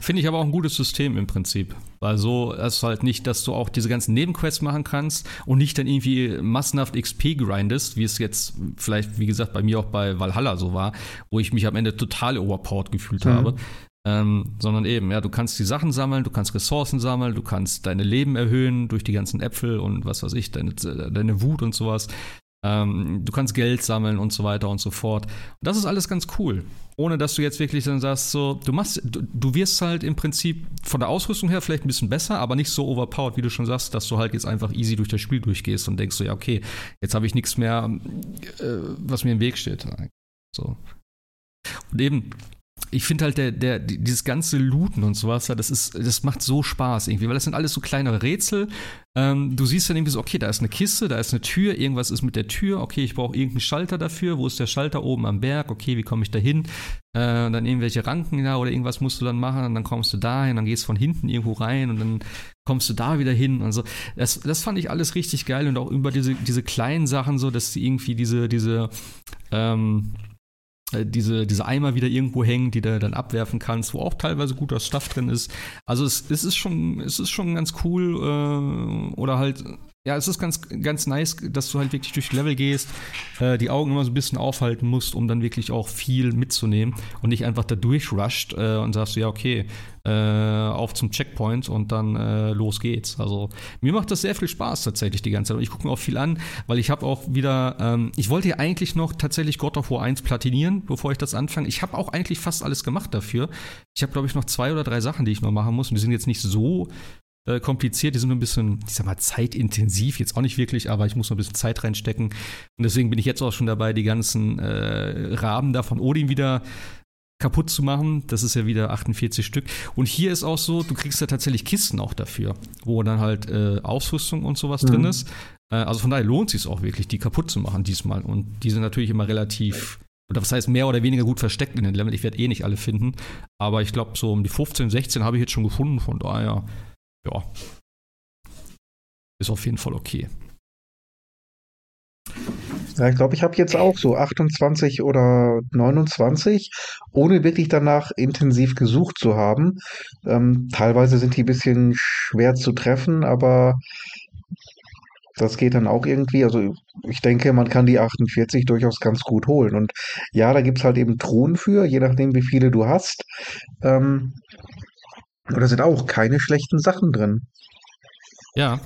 Finde ich aber auch ein gutes System im Prinzip. Weil so ist halt nicht, dass du auch diese ganzen Nebenquests machen kannst und nicht dann irgendwie massenhaft XP grindest, wie es jetzt vielleicht, wie gesagt, bei mir auch bei Valhalla so war, wo ich mich am Ende total overpowered gefühlt mhm. habe. Ähm, sondern eben, ja, du kannst die Sachen sammeln, du kannst Ressourcen sammeln, du kannst deine Leben erhöhen durch die ganzen Äpfel und was weiß ich, deine, deine Wut und sowas. Ähm, du kannst Geld sammeln und so weiter und so fort. Und das ist alles ganz cool. Ohne dass du jetzt wirklich dann sagst, so, du machst, du, du, wirst halt im Prinzip von der Ausrüstung her vielleicht ein bisschen besser, aber nicht so overpowered, wie du schon sagst, dass du halt jetzt einfach easy durch das Spiel durchgehst und denkst so, ja, okay, jetzt habe ich nichts mehr, äh, was mir im Weg steht. So. Und eben, ich finde halt der, der, dieses ganze Looten und sowas, das ist, das macht so Spaß irgendwie, weil das sind alles so kleine Rätsel. Ähm, du siehst dann irgendwie so, okay, da ist eine Kiste, da ist eine Tür, irgendwas ist mit der Tür, okay, ich brauche irgendeinen Schalter dafür, wo ist der Schalter oben am Berg, okay, wie komme ich da hin? Äh, dann irgendwelche Ranken da oder irgendwas musst du dann machen und dann kommst du dahin, dann gehst von hinten irgendwo rein und dann kommst du da wieder hin und so. Das, das fand ich alles richtig geil und auch über diese, diese kleinen Sachen so, dass sie irgendwie diese, diese, ähm, äh, diese, diese Eimer wieder irgendwo hängen, die du dann abwerfen kannst, wo auch teilweise guter Stuff drin ist. Also es, es ist schon, es ist schon ganz cool äh, oder halt ja, es ist ganz, ganz nice, dass du halt wirklich durch Level gehst, äh, die Augen immer so ein bisschen aufhalten musst, um dann wirklich auch viel mitzunehmen und nicht einfach da durchrusht äh, und sagst, ja, okay, äh, auf zum Checkpoint und dann äh, los geht's. Also mir macht das sehr viel Spaß tatsächlich die ganze Zeit. Und ich gucke mir auch viel an, weil ich habe auch wieder, ähm, ich wollte ja eigentlich noch tatsächlich God of War 1 platinieren, bevor ich das anfange. Ich habe auch eigentlich fast alles gemacht dafür. Ich habe, glaube ich, noch zwei oder drei Sachen, die ich noch machen muss und die sind jetzt nicht so äh, kompliziert, die sind nur ein bisschen, ich sag mal, zeitintensiv, jetzt auch nicht wirklich, aber ich muss noch ein bisschen Zeit reinstecken. Und deswegen bin ich jetzt auch schon dabei, die ganzen äh, Raben da von Odin wieder kaputt zu machen. Das ist ja wieder 48 Stück. Und hier ist auch so, du kriegst ja tatsächlich Kisten auch dafür, wo dann halt äh, Ausrüstung und sowas mhm. drin ist. Äh, also von daher lohnt es sich auch wirklich, die kaputt zu machen diesmal. Und die sind natürlich immer relativ, oder was heißt mehr oder weniger gut versteckt in den Level. Ich werde eh nicht alle finden. Aber ich glaube, so um die 15, 16 habe ich jetzt schon gefunden. Von daher, ja. Ist auf jeden Fall okay. Ja, ich glaube, ich habe jetzt auch so 28 oder 29, ohne wirklich danach intensiv gesucht zu haben. Ähm, teilweise sind die ein bisschen schwer zu treffen, aber das geht dann auch irgendwie. Also ich denke, man kann die 48 durchaus ganz gut holen. Und ja, da gibt es halt eben Truhen für, je nachdem, wie viele du hast. Ähm, da sind auch keine schlechten Sachen drin. Ja,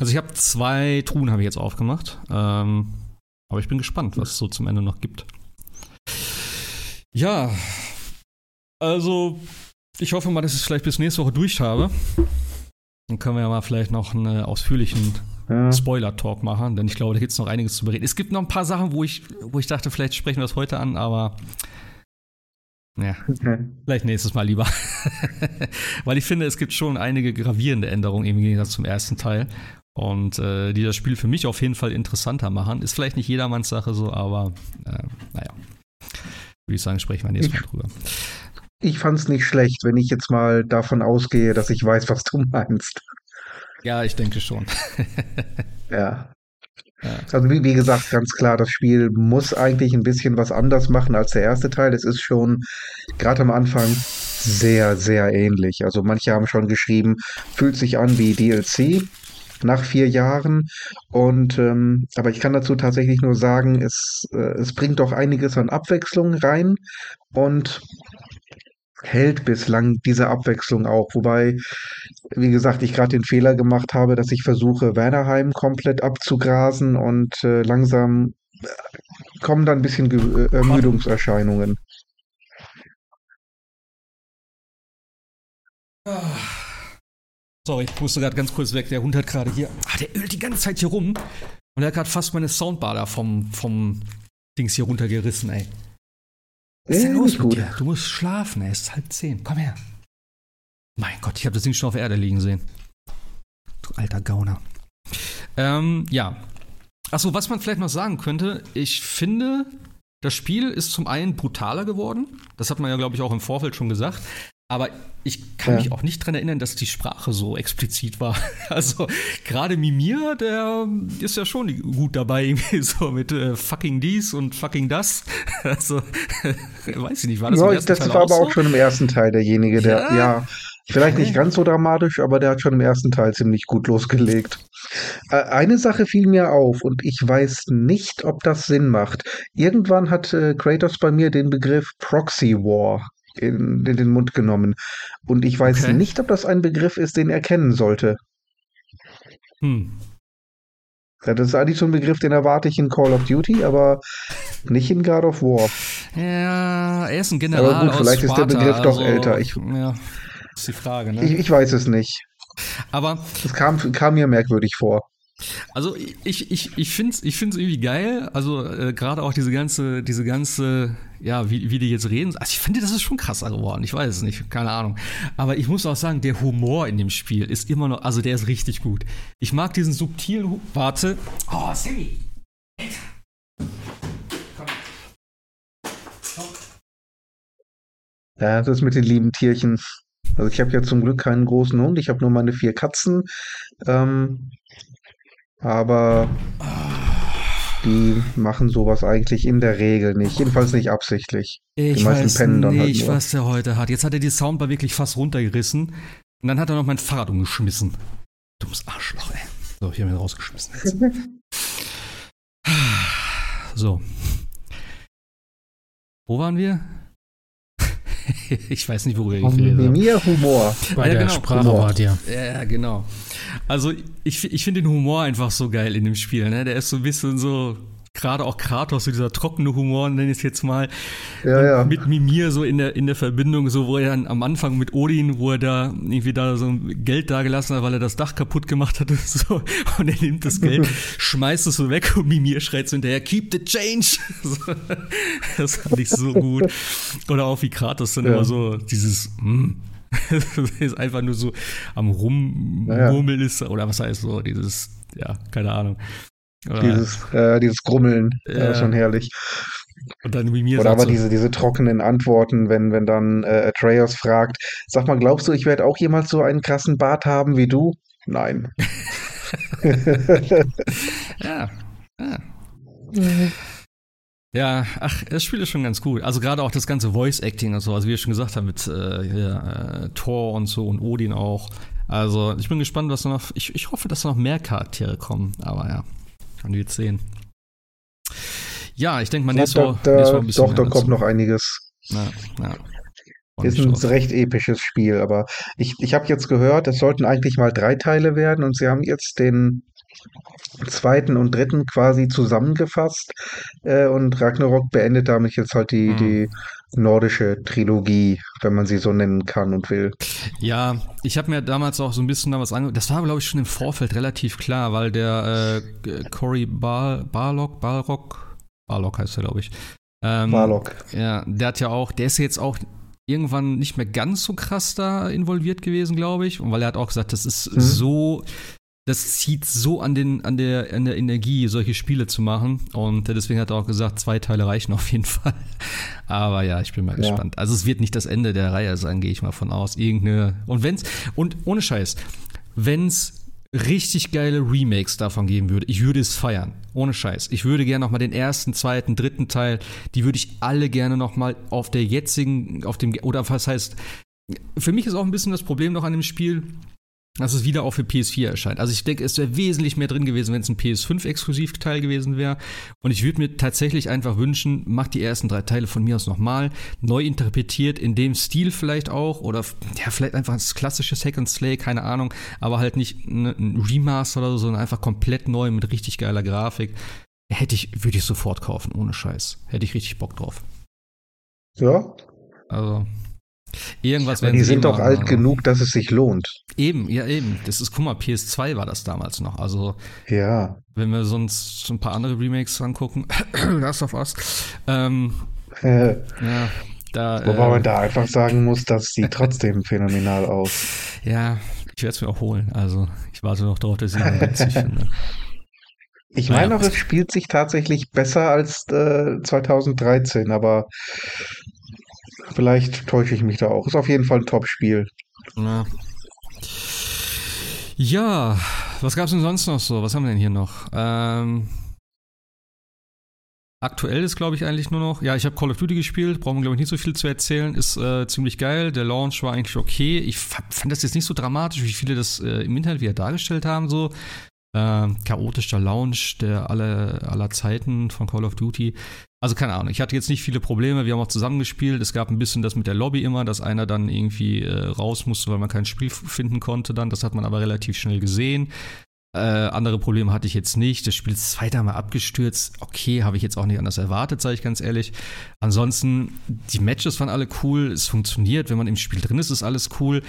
also ich habe zwei Truhen habe ich jetzt aufgemacht. Ähm, aber ich bin gespannt, was es so zum Ende noch gibt. Ja, also ich hoffe mal, dass ich es vielleicht bis nächste Woche durch habe. Dann können wir ja mal vielleicht noch einen ausführlichen ja. Spoiler-Talk machen, denn ich glaube, da gibt es noch einiges zu bereden. Es gibt noch ein paar Sachen, wo ich, wo ich dachte, vielleicht sprechen wir das heute an, aber ja, vielleicht nächstes Mal lieber. Weil ich finde, es gibt schon einige gravierende Änderungen im Gegensatz zum ersten Teil und äh, die das Spiel für mich auf jeden Fall interessanter machen. Ist vielleicht nicht jedermanns Sache so, aber äh, naja. Würde ich sagen, sprechen wir nächstes Mal drüber. Ich fand es nicht schlecht, wenn ich jetzt mal davon ausgehe, dass ich weiß, was du meinst. Ja, ich denke schon. ja. Also wie, wie, gesagt, ganz klar, das Spiel muss eigentlich ein bisschen was anders machen als der erste Teil. Es ist schon gerade am Anfang sehr, sehr ähnlich. Also manche haben schon geschrieben, fühlt sich an wie DLC nach vier Jahren. Und ähm, aber ich kann dazu tatsächlich nur sagen, es, äh, es bringt doch einiges an Abwechslung rein und hält bislang diese Abwechslung auch. Wobei, wie gesagt, ich gerade den Fehler gemacht habe, dass ich versuche, Wernerheim komplett abzugrasen und äh, langsam äh, kommen dann ein bisschen Ge äh, Ermüdungserscheinungen. Ah. Sorry, ich musste gerade ganz kurz weg. Der Hund hat gerade hier. Ah, der ölt die ganze Zeit hier rum. Und er hat gerade fast meine Soundbar da vom, vom Dings hier runtergerissen, ey. Was ist denn los mit dir? Du musst schlafen. Es ist halb zehn. Komm her. Mein Gott, ich habe das Ding schon auf der Erde liegen sehen. Du alter Gauner. Ähm, ja. Achso, was man vielleicht noch sagen könnte, ich finde, das Spiel ist zum einen brutaler geworden. Das hat man ja, glaube ich, auch im Vorfeld schon gesagt. Aber ich kann ja. mich auch nicht dran erinnern, dass die Sprache so explizit war. Also gerade Mimir, der ist ja schon gut dabei, irgendwie so mit äh, fucking dies und fucking das. Also weiß ich nicht, war das ja, im ersten Das Teil war aber so? auch schon im ersten Teil derjenige, der, ja, ja vielleicht nicht ganz so dramatisch, aber der hat schon im ersten Teil ziemlich gut losgelegt. Äh, eine Sache fiel mir auf und ich weiß nicht, ob das Sinn macht. Irgendwann hat äh, Kratos bei mir den Begriff Proxy War in, in den Mund genommen. Und ich weiß okay. nicht, ob das ein Begriff ist, den er kennen sollte. Hm. Ja, das ist eigentlich so ein Begriff, den erwarte ich in Call of Duty, aber nicht in God of War. Ja, er ist ein General. Aber gut, vielleicht Sparta, ist der Begriff doch also, älter. Ich, ja, ist die Frage, ne? Ich, ich weiß es nicht. Aber. Es kam, kam mir merkwürdig vor. Also ich, ich, ich finde es ich find's irgendwie geil. Also äh, gerade auch diese ganze, diese ganze, ja, wie, wie die jetzt reden. Also ich finde, das ist schon krasser geworden. Ich weiß es nicht, keine Ahnung. Aber ich muss auch sagen, der Humor in dem Spiel ist immer noch, also der ist richtig gut. Ich mag diesen subtilen, warte. Oh, Sammy. Ja, das mit den lieben Tierchen. Also ich habe ja zum Glück keinen großen Hund, ich habe nur meine vier Katzen. Ähm, aber die machen sowas eigentlich in der Regel nicht. Jedenfalls nicht absichtlich. Ich die meisten weiß pennen dann halt nicht, halt was der heute hat. Jetzt hat er die Soundbar wirklich fast runtergerissen. Und dann hat er noch mein Fahrrad umgeschmissen. Dummes Arschloch, ey. So, hier haben wir rausgeschmissen jetzt. so. Wo waren wir? ich weiß nicht, worüber ich rede. Mir Humor. Bei ja, der genau. Sprache war dir. Ja, genau. Also ich, ich finde den Humor einfach so geil in dem Spiel. Ne? Der ist so ein bisschen so gerade auch Kratos, so dieser trockene Humor, nenne ich es jetzt mal, ja, ja. mit Mimir so in der, in der Verbindung, so wo er dann am Anfang mit Odin, wo er da irgendwie da so Geld da gelassen hat, weil er das Dach kaputt gemacht hat und so, und er nimmt das Geld, schmeißt es so weg und Mimir schreit so hinterher, keep the change! das fand ich so gut. Oder auch wie Kratos dann ja. immer so dieses, mm, ist einfach nur so am Rummurmeln naja. ist, oder was heißt so, dieses, ja, keine Ahnung. Oder, dieses, äh, dieses Grummeln, ja. schon herrlich. Und dann wie mir Oder aber so, diese, diese trockenen Antworten, wenn, wenn dann äh, Atreus fragt, sag mal, glaubst du, ich werde auch jemals so einen krassen Bart haben wie du? Nein. ja, ja. Mhm. Ja, ach, das Spiel ist schon ganz cool. Also gerade auch das ganze Voice-Acting und so, also wie wir schon gesagt haben, mit äh, hier, äh, Thor und so und Odin auch. Also ich bin gespannt, was noch. Ich, ich hoffe, dass noch mehr Charaktere kommen, aber ja, kann wir jetzt sehen. Ja, ich denke mal, nächstes Mal, da, nächstes Mal ein bisschen. Doch, da kommt noch einiges. Ja, ja. Ist ein recht episches Spiel, aber ich, ich habe jetzt gehört, es sollten eigentlich mal drei Teile werden und sie haben jetzt den zweiten und dritten quasi zusammengefasst äh, und Ragnarok beendet damit jetzt halt die, hm. die nordische Trilogie, wenn man sie so nennen kann und will. Ja, ich habe mir damals auch so ein bisschen da was angehört. Das war, glaube ich, schon im Vorfeld relativ klar, weil der äh, Cory Bar Barlock, Barlock, Barlock heißt er, glaube ich. Ähm, Barlock. Ja, der hat ja auch, der ist jetzt auch irgendwann nicht mehr ganz so krass da involviert gewesen, glaube ich. Und weil er hat auch gesagt, das ist mhm. so das zieht so an, den, an, der, an der Energie, solche Spiele zu machen. Und deswegen hat er auch gesagt, zwei Teile reichen auf jeden Fall. Aber ja, ich bin mal ja. gespannt. Also es wird nicht das Ende der Reihe sein, gehe ich mal von aus. Irgendeine. Und wenn's, und ohne Scheiß, wenn's richtig geile Remakes davon geben würde, ich würde es feiern. Ohne Scheiß. Ich würde gerne noch mal den ersten, zweiten, dritten Teil, die würde ich alle gerne noch mal auf der jetzigen, auf dem, oder was heißt, für mich ist auch ein bisschen das Problem noch an dem Spiel, dass es wieder auch für PS4 erscheint. Also ich denke, es wäre wesentlich mehr drin gewesen, wenn es ein PS5-Exklusivteil gewesen wäre. Und ich würde mir tatsächlich einfach wünschen, macht die ersten drei Teile von mir aus nochmal, neu interpretiert, in dem Stil vielleicht auch, oder ja, vielleicht einfach das klassische Second Slay, keine Ahnung, aber halt nicht ein Remaster oder so, sondern einfach komplett neu mit richtig geiler Grafik. Hätte ich, würde ich sofort kaufen, ohne Scheiß. Hätte ich richtig Bock drauf. Ja. Also, Irgendwas werden Die sind doch alt genug, dass es sich lohnt. Eben, ja eben. Das ist, guck mal, PS2 war das damals noch. Also, ja. wenn wir sonst so ein paar andere Remakes angucken, Last of Us, ähm, äh, ja, da, Wobei äh, man da einfach sagen muss, das sieht trotzdem phänomenal aus. Ja, ich werde es mir auch holen. Also, ich warte noch darauf, dass ich ihn witzig finde. Ich naja, meine auch, es spielt sich tatsächlich besser als äh, 2013, aber Vielleicht täusche ich mich da auch. Ist auf jeden Fall ein Top-Spiel. Ja. ja, was gab es denn sonst noch so? Was haben wir denn hier noch? Ähm, aktuell ist, glaube ich, eigentlich nur noch. Ja, ich habe Call of Duty gespielt, brauchen wir, glaube ich, nicht so viel zu erzählen. Ist äh, ziemlich geil. Der Launch war eigentlich okay. Ich fand das jetzt nicht so dramatisch, wie viele das äh, im Internet wieder dargestellt haben. So. Äh, chaotischer Launch der aller, aller Zeiten von Call of Duty. Also keine Ahnung, ich hatte jetzt nicht viele Probleme, wir haben auch zusammengespielt. Es gab ein bisschen das mit der Lobby immer, dass einer dann irgendwie äh, raus musste, weil man kein Spiel finden konnte dann. Das hat man aber relativ schnell gesehen. Äh, andere Probleme hatte ich jetzt nicht. Das Spiel ist zweimal abgestürzt. Okay, habe ich jetzt auch nicht anders erwartet, sage ich ganz ehrlich. Ansonsten, die Matches waren alle cool. Es funktioniert. Wenn man im Spiel drin ist, ist alles cool.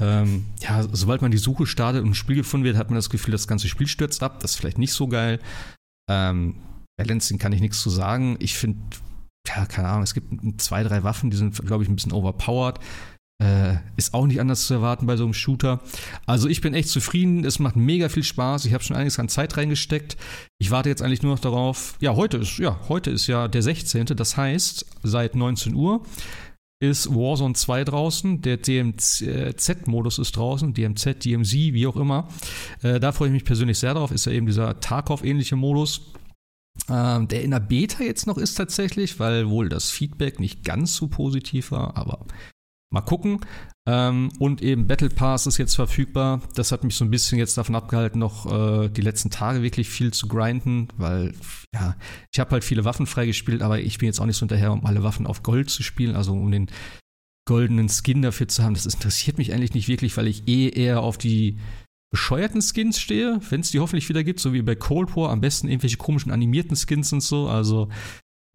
Ähm, ja, sobald man die Suche startet und ein Spiel gefunden wird, hat man das Gefühl, das ganze Spiel stürzt ab. Das ist vielleicht nicht so geil. Ähm, Balancing kann ich nichts zu sagen. Ich finde, ja, keine Ahnung, es gibt zwei, drei Waffen, die sind, glaube ich, ein bisschen overpowered. Äh, ist auch nicht anders zu erwarten bei so einem Shooter. Also ich bin echt zufrieden. Es macht mega viel Spaß. Ich habe schon einiges an Zeit reingesteckt. Ich warte jetzt eigentlich nur noch darauf. Ja, heute ist ja heute ist ja der 16. Das heißt, seit 19 Uhr ist Warzone 2 draußen. Der DMZ-Modus ist draußen. DMZ, DMZ, wie auch immer. Äh, da freue ich mich persönlich sehr drauf. Ist ja eben dieser Tarkov-ähnliche Modus. Ähm, der in der Beta jetzt noch ist tatsächlich, weil wohl das Feedback nicht ganz so positiv war, aber mal gucken. Ähm, und eben Battle Pass ist jetzt verfügbar. Das hat mich so ein bisschen jetzt davon abgehalten, noch äh, die letzten Tage wirklich viel zu grinden, weil ja, ich habe halt viele Waffen freigespielt, aber ich bin jetzt auch nicht so hinterher, um alle Waffen auf Gold zu spielen, also um den goldenen Skin dafür zu haben. Das interessiert mich eigentlich nicht wirklich, weil ich eh eher auf die bescheuerten Skins stehe, wenn es die hoffentlich wieder gibt, so wie bei Cold War, am besten irgendwelche komischen animierten Skins und so. Also,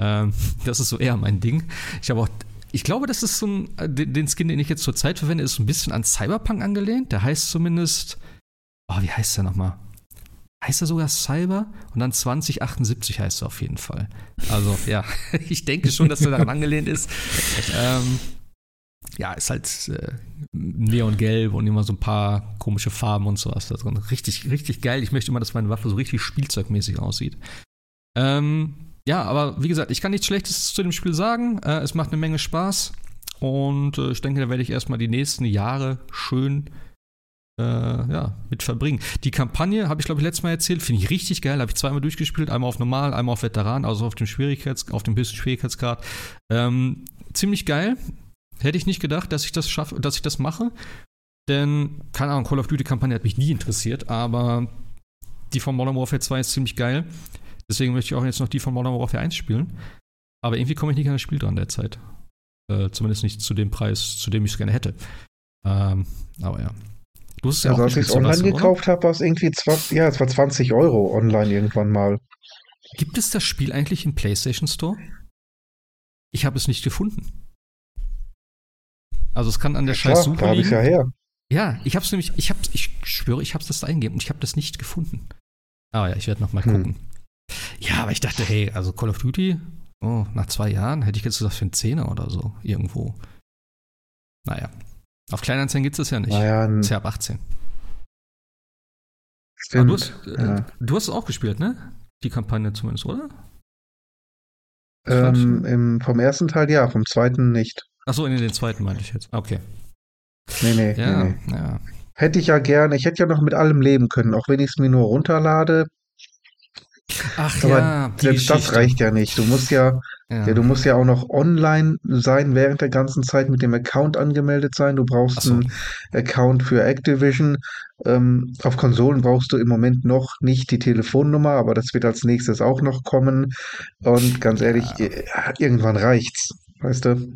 ähm, das ist so eher mein Ding. Ich habe auch ich glaube, das ist so ein, äh, den Skin, den ich jetzt zur Zeit verwende, ist so ein bisschen an Cyberpunk angelehnt. Der heißt zumindest, oh, wie heißt der nochmal? Heißt er sogar Cyber? Und dann 2078 heißt er auf jeden Fall. Also, ja, ich denke schon, dass er daran angelehnt ist. Ähm, ja, ist halt äh, neongelb und immer so ein paar komische Farben und sowas da drin. Richtig, richtig geil. Ich möchte immer, dass meine Waffe so richtig spielzeugmäßig aussieht. Ähm, ja, aber wie gesagt, ich kann nichts Schlechtes zu dem Spiel sagen. Äh, es macht eine Menge Spaß. Und äh, ich denke, da werde ich erstmal die nächsten Jahre schön äh, ja, mit verbringen. Die Kampagne, habe ich glaube ich letztes Mal erzählt, finde ich richtig geil. Habe ich zweimal durchgespielt, einmal auf normal, einmal auf Veteran, also auf dem Schwierigkeits, auf dem höchsten Schwierigkeitsgrad. Ähm, ziemlich geil. Hätte ich nicht gedacht, dass ich das schaffe, dass ich das mache. Denn, keine Ahnung, Call of Duty-Kampagne hat mich nie interessiert, aber die von Modern Warfare 2 ist ziemlich geil. Deswegen möchte ich auch jetzt noch die von Modern Warfare 1 spielen. Aber irgendwie komme ich nicht an das Spiel dran derzeit. Äh, zumindest nicht zu dem Preis, zu dem ich es gerne hätte. Ähm, aber ja. Du hast ja also, als ich es online gekauft habe, war es irgendwie 20, ja, es war 20 Euro online irgendwann mal. Gibt es das Spiel eigentlich im PlayStation Store? Ich habe es nicht gefunden. Also es kann an der ja, scheiß Suche liegen. Ja, her. ja, ich habe es nämlich, ich habe, ich schwöre, ich habe es das eingegeben und ich habe das nicht gefunden. Aber ja, ich werde noch mal hm. gucken. Ja, aber ich dachte, hey, also Call of Duty, oh, nach zwei Jahren hätte ich jetzt gesagt für einen Zehner oder so irgendwo. Naja, auf Kleinanzeigen gibt es das ja nicht. Naja, ist ja ab 18. Stimmt. Du hast, äh, ja. du hast es auch gespielt, ne? Die Kampagne zumindest, oder? Ähm, im, vom ersten Teil ja, vom zweiten nicht. Achso, in den zweiten meinte ich jetzt. Okay. Nee, nee. Ja, nee, nee. ja. Hätte ich ja gerne. Ich hätte ja noch mit allem leben können, auch wenn ich es mir nur runterlade. Ach Aber ja, selbst das reicht ja nicht. Du musst ja, ja. ja. du musst ja auch noch online sein während der ganzen Zeit mit dem Account angemeldet sein. Du brauchst so. einen Account für Activision. Ähm, auf Konsolen brauchst du im Moment noch nicht die Telefonnummer, aber das wird als nächstes auch noch kommen. Und ganz ehrlich, ja. Äh, irgendwann reicht's. Weißt du?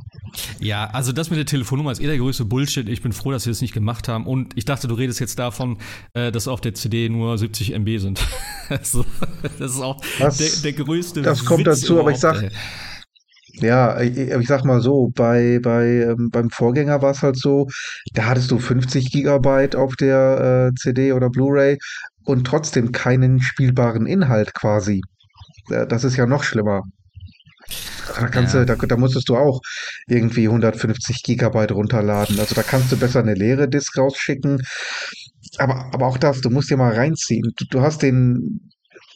Ja, also das mit der Telefonnummer ist eh der größte Bullshit. Ich bin froh, dass wir das nicht gemacht haben. Und ich dachte, du redest jetzt davon, äh, dass auf der CD nur 70 MB sind. also, das ist auch das, der, der, größte Das kommt Witz dazu, aber ich sag, ey. ja, ich, ich, sag mal so, bei, bei, ähm, beim Vorgänger war es halt so, da hattest du 50 Gigabyte auf der äh, CD oder Blu-ray und trotzdem keinen spielbaren Inhalt quasi. Das ist ja noch schlimmer. Da kannst ja. du, da, da musstest du auch irgendwie 150 Gigabyte runterladen. Also da kannst du besser eine leere Disk rausschicken. Aber, aber auch das, du musst dir mal reinziehen. Du, du hast den,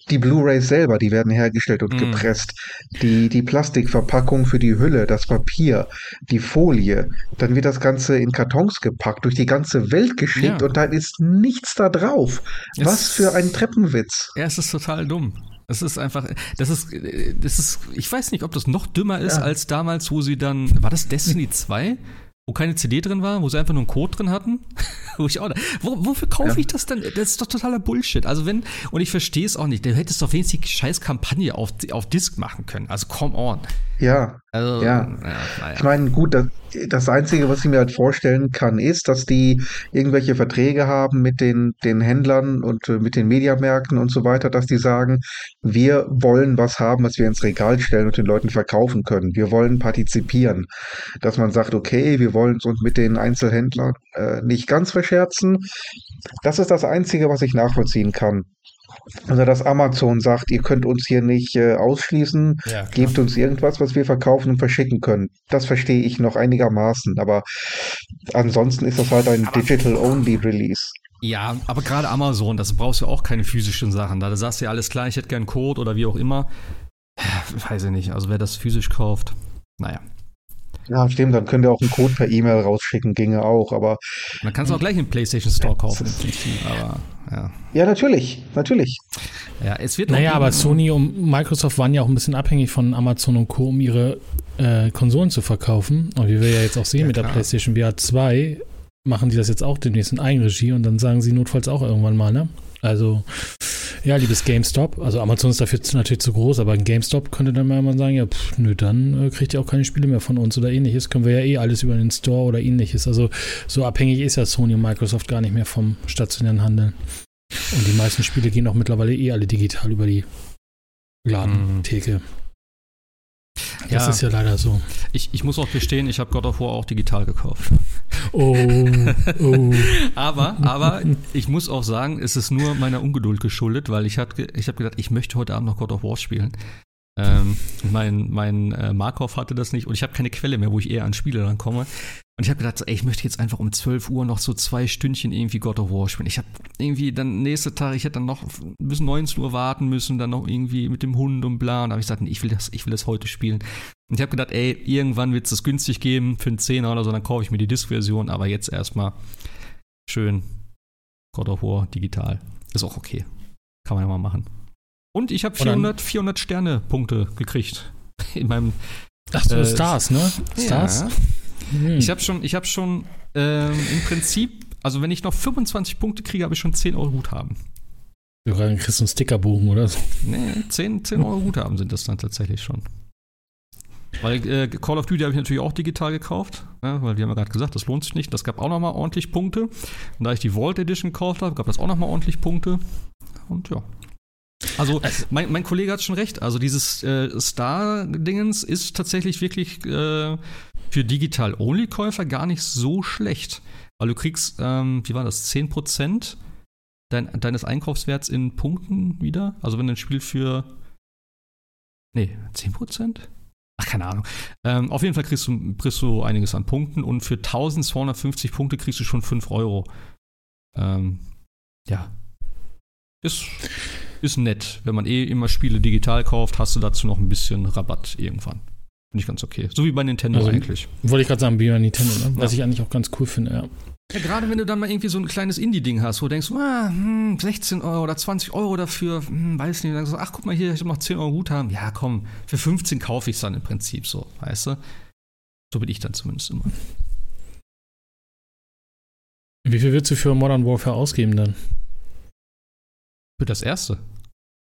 die Blu-rays selber, die werden hergestellt und mm. gepresst. Die, die Plastikverpackung für die Hülle, das Papier, die Folie. Dann wird das Ganze in Kartons gepackt, durch die ganze Welt geschickt ja. und da ist nichts da drauf. Es Was für ein Treppenwitz. Ja, es ist total dumm. Das ist einfach, das ist, das ist, ich weiß nicht, ob das noch dümmer ist ja. als damals, wo sie dann, war das Destiny 2? wo keine CD drin war, wo sie einfach nur einen Code drin hatten. wo ich auch, wo, wofür kaufe ja. ich das denn? Das ist doch totaler Bullshit. Also wenn, und ich verstehe es auch nicht, du hättest doch wenigstens die scheiß Kampagne auf, auf Disk machen können. Also come on. Ja. Also, ja. ja ich meine, gut, das, das Einzige, was ich mir halt vorstellen kann, ist, dass die irgendwelche Verträge haben mit den, den Händlern und äh, mit den Mediamärkten und so weiter, dass die sagen, wir wollen was haben, was wir ins Regal stellen und den Leuten verkaufen können. Wir wollen partizipieren. Dass man sagt, okay, wir wollen uns mit den Einzelhändlern äh, nicht ganz verscherzen. Das ist das Einzige, was ich nachvollziehen kann. Also dass Amazon sagt, ihr könnt uns hier nicht äh, ausschließen, ja, gebt uns irgendwas, was wir verkaufen und verschicken können. Das verstehe ich noch einigermaßen, aber ansonsten ist das halt ein Digital-Only-Release. Ja, aber gerade Amazon, das brauchst du auch keine physischen Sachen. Da sagst du ja alles klar, ich hätte gern Code oder wie auch immer. Weiß ich nicht, also wer das physisch kauft, naja. Ja, stimmt, dann könnt ihr auch einen Code per E-Mail rausschicken, ginge auch, aber. Man kann es auch gleich im PlayStation Store kaufen aber ja. Ja, natürlich, natürlich. Ja, es wird Naja, aber Sony und Microsoft waren ja auch ein bisschen abhängig von Amazon und Co., um ihre äh, Konsolen zu verkaufen. Und wie wir ja jetzt auch sehen ja, mit der PlayStation VR 2, machen die das jetzt auch demnächst in Eigenregie und dann sagen sie notfalls auch irgendwann mal, ne? Also, ja, liebes GameStop, also Amazon ist dafür natürlich zu groß, aber ein GameStop könnte dann mal sagen, ja, pff, nö, dann äh, kriegt ihr auch keine Spiele mehr von uns oder ähnliches. Können wir ja eh alles über den Store oder ähnliches. Also so abhängig ist ja Sony und Microsoft gar nicht mehr vom stationären Handeln. Und die meisten Spiele gehen auch mittlerweile eh alle digital über die Ladentheke. Das ja, ist ja leider so. Ich, ich muss auch gestehen, ich habe God of War auch digital gekauft. Oh, oh. aber, aber ich muss auch sagen, es ist nur meiner Ungeduld geschuldet, weil ich, ich habe gedacht, ich möchte heute Abend noch God of War spielen. Ähm, mein mein äh, Markov hatte das nicht und ich habe keine Quelle mehr, wo ich eher an Spiele rankomme. Und ich habe gedacht, ey, ich möchte jetzt einfach um 12 Uhr noch so zwei Stündchen irgendwie God of War spielen. Ich habe irgendwie dann nächste Tag, ich hätte dann noch bis 19 Uhr warten müssen, dann noch irgendwie mit dem Hund und bla. Und da habe ich gesagt, nee, ich will das, ich will das heute spielen. Und ich habe gedacht, ey, irgendwann wird es das günstig geben für einen Zehner oder so, dann kaufe ich mir die Disk-Version. Aber jetzt erstmal schön God of War digital. Ist auch okay. Kann man ja mal machen. Und ich habe 400, 400 Sterne-Punkte gekriegt in meinem. Ach so, äh, Stars, ne? Stars? Ja. Hm. Ich habe schon, ich habe schon ähm, im Prinzip, also wenn ich noch 25 Punkte kriege, habe ich schon 10 Euro Guthaben. Du kriegst einen Stickerbogen oder so. Nee, 10, 10 Euro Guthaben sind das dann tatsächlich schon. Weil äh, Call of Duty habe ich natürlich auch digital gekauft, ja, weil wir haben ja gerade gesagt, das lohnt sich nicht. Das gab auch nochmal ordentlich Punkte. Und da ich die Vault Edition gekauft habe, gab das auch nochmal ordentlich Punkte. Und ja. Also, also, mein, mein Kollege hat schon recht. Also, dieses äh, Star-Dingens ist tatsächlich wirklich äh, für Digital-Only-Käufer gar nicht so schlecht. Weil du kriegst, ähm, wie war das, 10% dein, deines Einkaufswerts in Punkten wieder. Also, wenn du ein Spiel für. Nee, 10%? Ach, keine Ahnung. Ähm, auf jeden Fall kriegst du, kriegst du einiges an Punkten und für 1250 Punkte kriegst du schon 5 Euro. Ähm, ja. Ist ist nett. Wenn man eh immer Spiele digital kauft, hast du dazu noch ein bisschen Rabatt irgendwann. Finde ich ganz okay. So wie bei Nintendo also, eigentlich. Wollte ich gerade sagen, wie bei Nintendo, ne? was ja. ich eigentlich auch ganz cool finde, ja. Ja, gerade wenn du dann mal irgendwie so ein kleines Indie-Ding hast, wo du denkst, ah, hm, 16 Euro oder 20 Euro dafür, hm, weiß nicht, dann sagst du, ach guck mal hier, ich habe noch 10 Euro Guthaben. Ja, komm, für 15 kaufe ich es dann im Prinzip so, weißt du? So bin ich dann zumindest immer. Wie viel willst du für Modern Warfare ausgeben dann? Für das erste.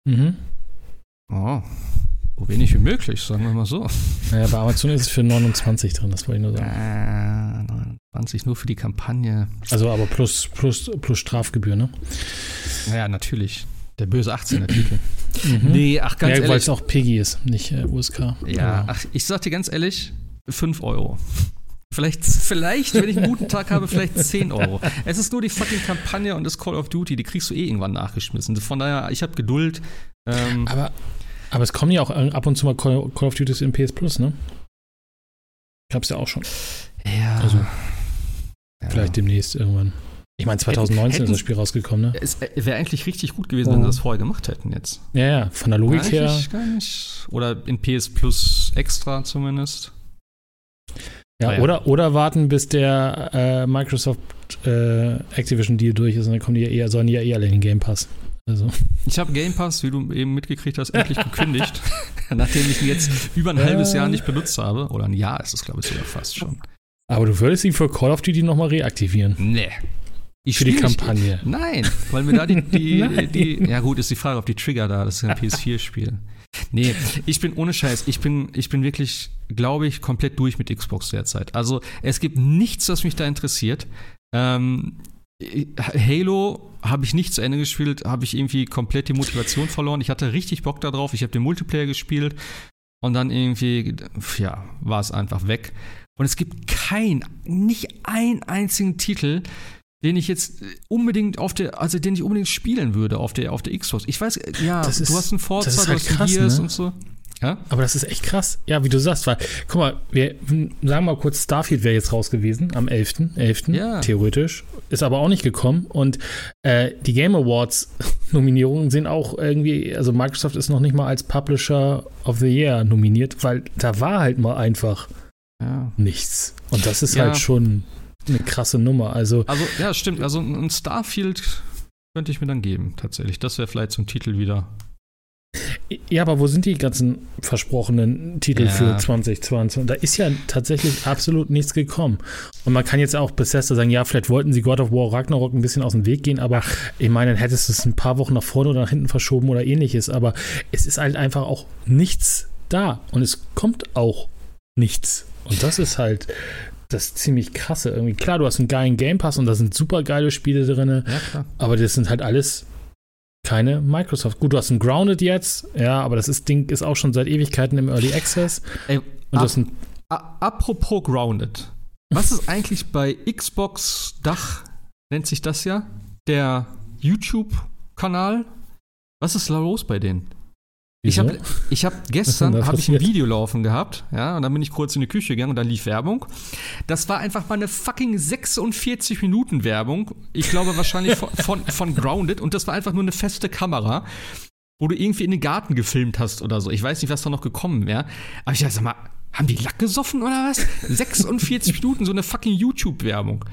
Mhm. Oh. So wenig wie möglich, sagen wir mal so. Naja, bei Amazon ist es für 29 drin, das wollte ich nur sagen. Äh, 29 nur für die Kampagne. Also aber plus, plus, plus Strafgebühr, ne? Naja, natürlich. Der böse 18er Titel. Mhm. Nee, ach ganz ja, ehrlich. Weil es auch Piggy ist, nicht äh, USK. Ja, ach, ich sag dir ganz ehrlich, 5 Euro. Vielleicht, vielleicht, wenn ich einen guten Tag habe, vielleicht 10 Euro. Es ist nur die fucking Kampagne und das Call of Duty, die kriegst du eh irgendwann nachgeschmissen. Von daher, ich habe Geduld. Ähm, aber, aber es kommen ja auch ab und zu mal Call, of Duty in PS Plus, ne? Ich hab's ja auch schon. Ja. Also, ja. vielleicht demnächst irgendwann. Ich meine, 2019 hätten, ist das Spiel rausgekommen, ne? Es äh, wäre eigentlich richtig gut gewesen, wenn sie das vorher gemacht hätten jetzt. Ja, ja, von der Logik her. Gar nicht. Oder in PS Plus extra zumindest. Ja, ja, Oder, oder warten, bis der äh, Microsoft äh, Activision Deal durch ist und dann kommen die ja eher, sollen die ja eh alle in den Game Pass. Also. Ich habe Game Pass, wie du eben mitgekriegt hast, endlich gekündigt, nachdem ich ihn jetzt über ein halbes Jahr nicht benutzt habe. Oder ein Jahr ist es, glaube ich, sogar fast schon. Aber du würdest ihn für Call of Duty nochmal reaktivieren? Nee. Ich für die Kampagne? Nicht. Nein, weil mir da die, die, die, ja gut, ist die Frage, ob die Trigger da, das ist ein PS4-Spiel. Nee, ich bin ohne Scheiß, ich bin, ich bin wirklich, glaube ich, komplett durch mit Xbox derzeit. Also es gibt nichts, was mich da interessiert. Ähm, Halo habe ich nicht zu Ende gespielt, habe ich irgendwie komplett die Motivation verloren. Ich hatte richtig Bock darauf, ich habe den Multiplayer gespielt und dann irgendwie, ja, war es einfach weg. Und es gibt kein, nicht einen einzigen Titel, den ich jetzt unbedingt auf der, also den ich unbedingt spielen würde auf der, auf der Xbox. Ich weiß, ja, das ist, du hast einen Forza, das ist halt du hast krass, Gears ne? und so. Ja? Aber das ist echt krass. Ja, wie du sagst, weil, guck mal, wir sagen mal kurz, Starfield wäre jetzt raus gewesen am 11. 11. Ja. theoretisch. Ist aber auch nicht gekommen. Und äh, die Game Awards Nominierungen sind auch irgendwie, also Microsoft ist noch nicht mal als Publisher of the Year nominiert, weil da war halt mal einfach ja. nichts. Und das ist halt schon eine krasse Nummer. Also, also ja, stimmt. Also ein Starfield könnte ich mir dann geben, tatsächlich. Das wäre vielleicht ein Titel wieder. Ja, aber wo sind die ganzen versprochenen Titel ja. für 2022? Da ist ja tatsächlich absolut nichts gekommen. Und man kann jetzt auch Bethesda sagen, ja, vielleicht wollten sie God of War Ragnarok ein bisschen aus dem Weg gehen, aber ich meine, dann hättest du es ein paar Wochen nach vorne oder nach hinten verschoben oder ähnliches. Aber es ist halt einfach auch nichts da. Und es kommt auch nichts. Und das ist halt das ziemlich krasse irgendwie. Klar, du hast einen geilen Game Pass und da sind super geile Spiele drin. Ja, aber das sind halt alles keine Microsoft. Gut, du hast ein Grounded jetzt, ja, aber das ist, Ding ist auch schon seit Ewigkeiten im Early Access. Ey, und ab, ein apropos Grounded. Was ist eigentlich bei Xbox Dach, nennt sich das ja, der YouTube-Kanal? Was ist los bei denen? Ich habe ich hab gestern hab ich ein Video laufen gehabt, ja, und dann bin ich kurz in die Küche gegangen und dann lief Werbung. Das war einfach mal eine fucking 46 Minuten Werbung. Ich glaube wahrscheinlich von, von, von Grounded und das war einfach nur eine feste Kamera, wo du irgendwie in den Garten gefilmt hast oder so. Ich weiß nicht, was da noch gekommen wäre. Aber ich dachte, sag mal, haben die Lack gesoffen oder was? 46 Minuten so eine fucking YouTube-Werbung.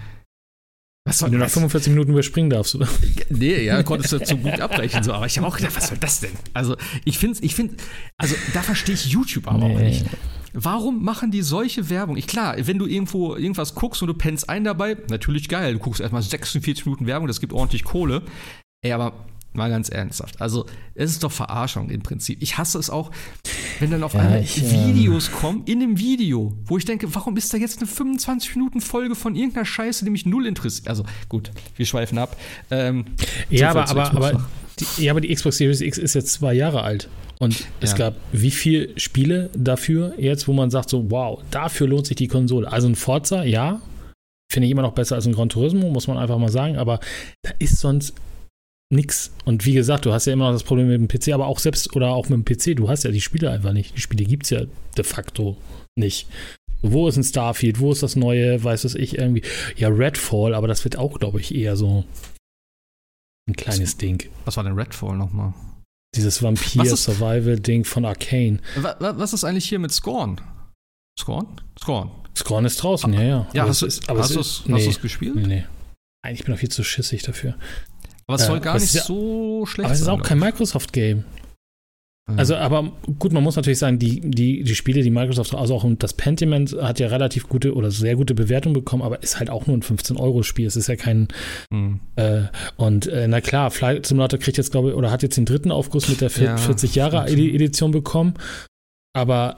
Was soll Wenn du nach 45 Minuten überspringen darfst, oder? Nee, ja, konntest du zu gut abbrechen. So. Aber ich habe auch gedacht, was soll das denn? Also, ich finde, ich finde, also da verstehe ich YouTube aber nee. auch nicht. Warum machen die solche Werbung? Ich klar, wenn du irgendwo irgendwas guckst und du pennst ein dabei, natürlich geil. Du guckst erstmal 46 Minuten Werbung, das gibt ordentlich Kohle. Ey, aber Mal ganz ernsthaft. Also, es ist doch Verarschung im Prinzip. Ich hasse es auch, wenn dann auf ja, einmal ich, Videos ähm, kommen, in einem Video, wo ich denke, warum ist da jetzt eine 25-Minuten-Folge von irgendeiner Scheiße, die mich null interessiert? Also, gut, wir schweifen ab. Ähm, ja, aber, aber, aber, die, ja, aber die Xbox Series X ist jetzt zwei Jahre alt. Und es ja. gab wie viele Spiele dafür jetzt, wo man sagt, so, wow, dafür lohnt sich die Konsole. Also ein Forza, ja, finde ich immer noch besser als ein Gran Turismo, muss man einfach mal sagen, aber da ist sonst nix. Und wie gesagt, du hast ja immer noch das Problem mit dem PC, aber auch selbst oder auch mit dem PC, du hast ja die Spiele einfach nicht. Die Spiele gibt es ja de facto nicht. Wo ist ein Starfield? Wo ist das neue, weiß was ich, irgendwie? Ja, Redfall, aber das wird auch, glaube ich, eher so ein kleines was, Ding. Was war denn Redfall nochmal? Dieses Vampir-Survival-Ding von Arcane. Was ist eigentlich hier mit Scorn? Scorn? Scorn. Scorn ist draußen, ah, ja, ja. Ja, aber hast du es nee, gespielt? Nee, nee. Eigentlich bin ich noch viel zu schissig dafür. Aber es soll gar nicht ja, so schlecht sein. Aber es ist auch kein Microsoft-Game. Also, aber gut, man muss natürlich sagen, die, die, die Spiele, die Microsoft, also auch das Pentiment hat ja relativ gute oder sehr gute Bewertungen bekommen, aber ist halt auch nur ein 15-Euro-Spiel. Es ist ja kein. Mhm. Äh, und äh, na klar, Flight Simulator kriegt jetzt, glaube ich, oder hat jetzt den dritten Aufguss mit der 40 Jahre Edition bekommen. Aber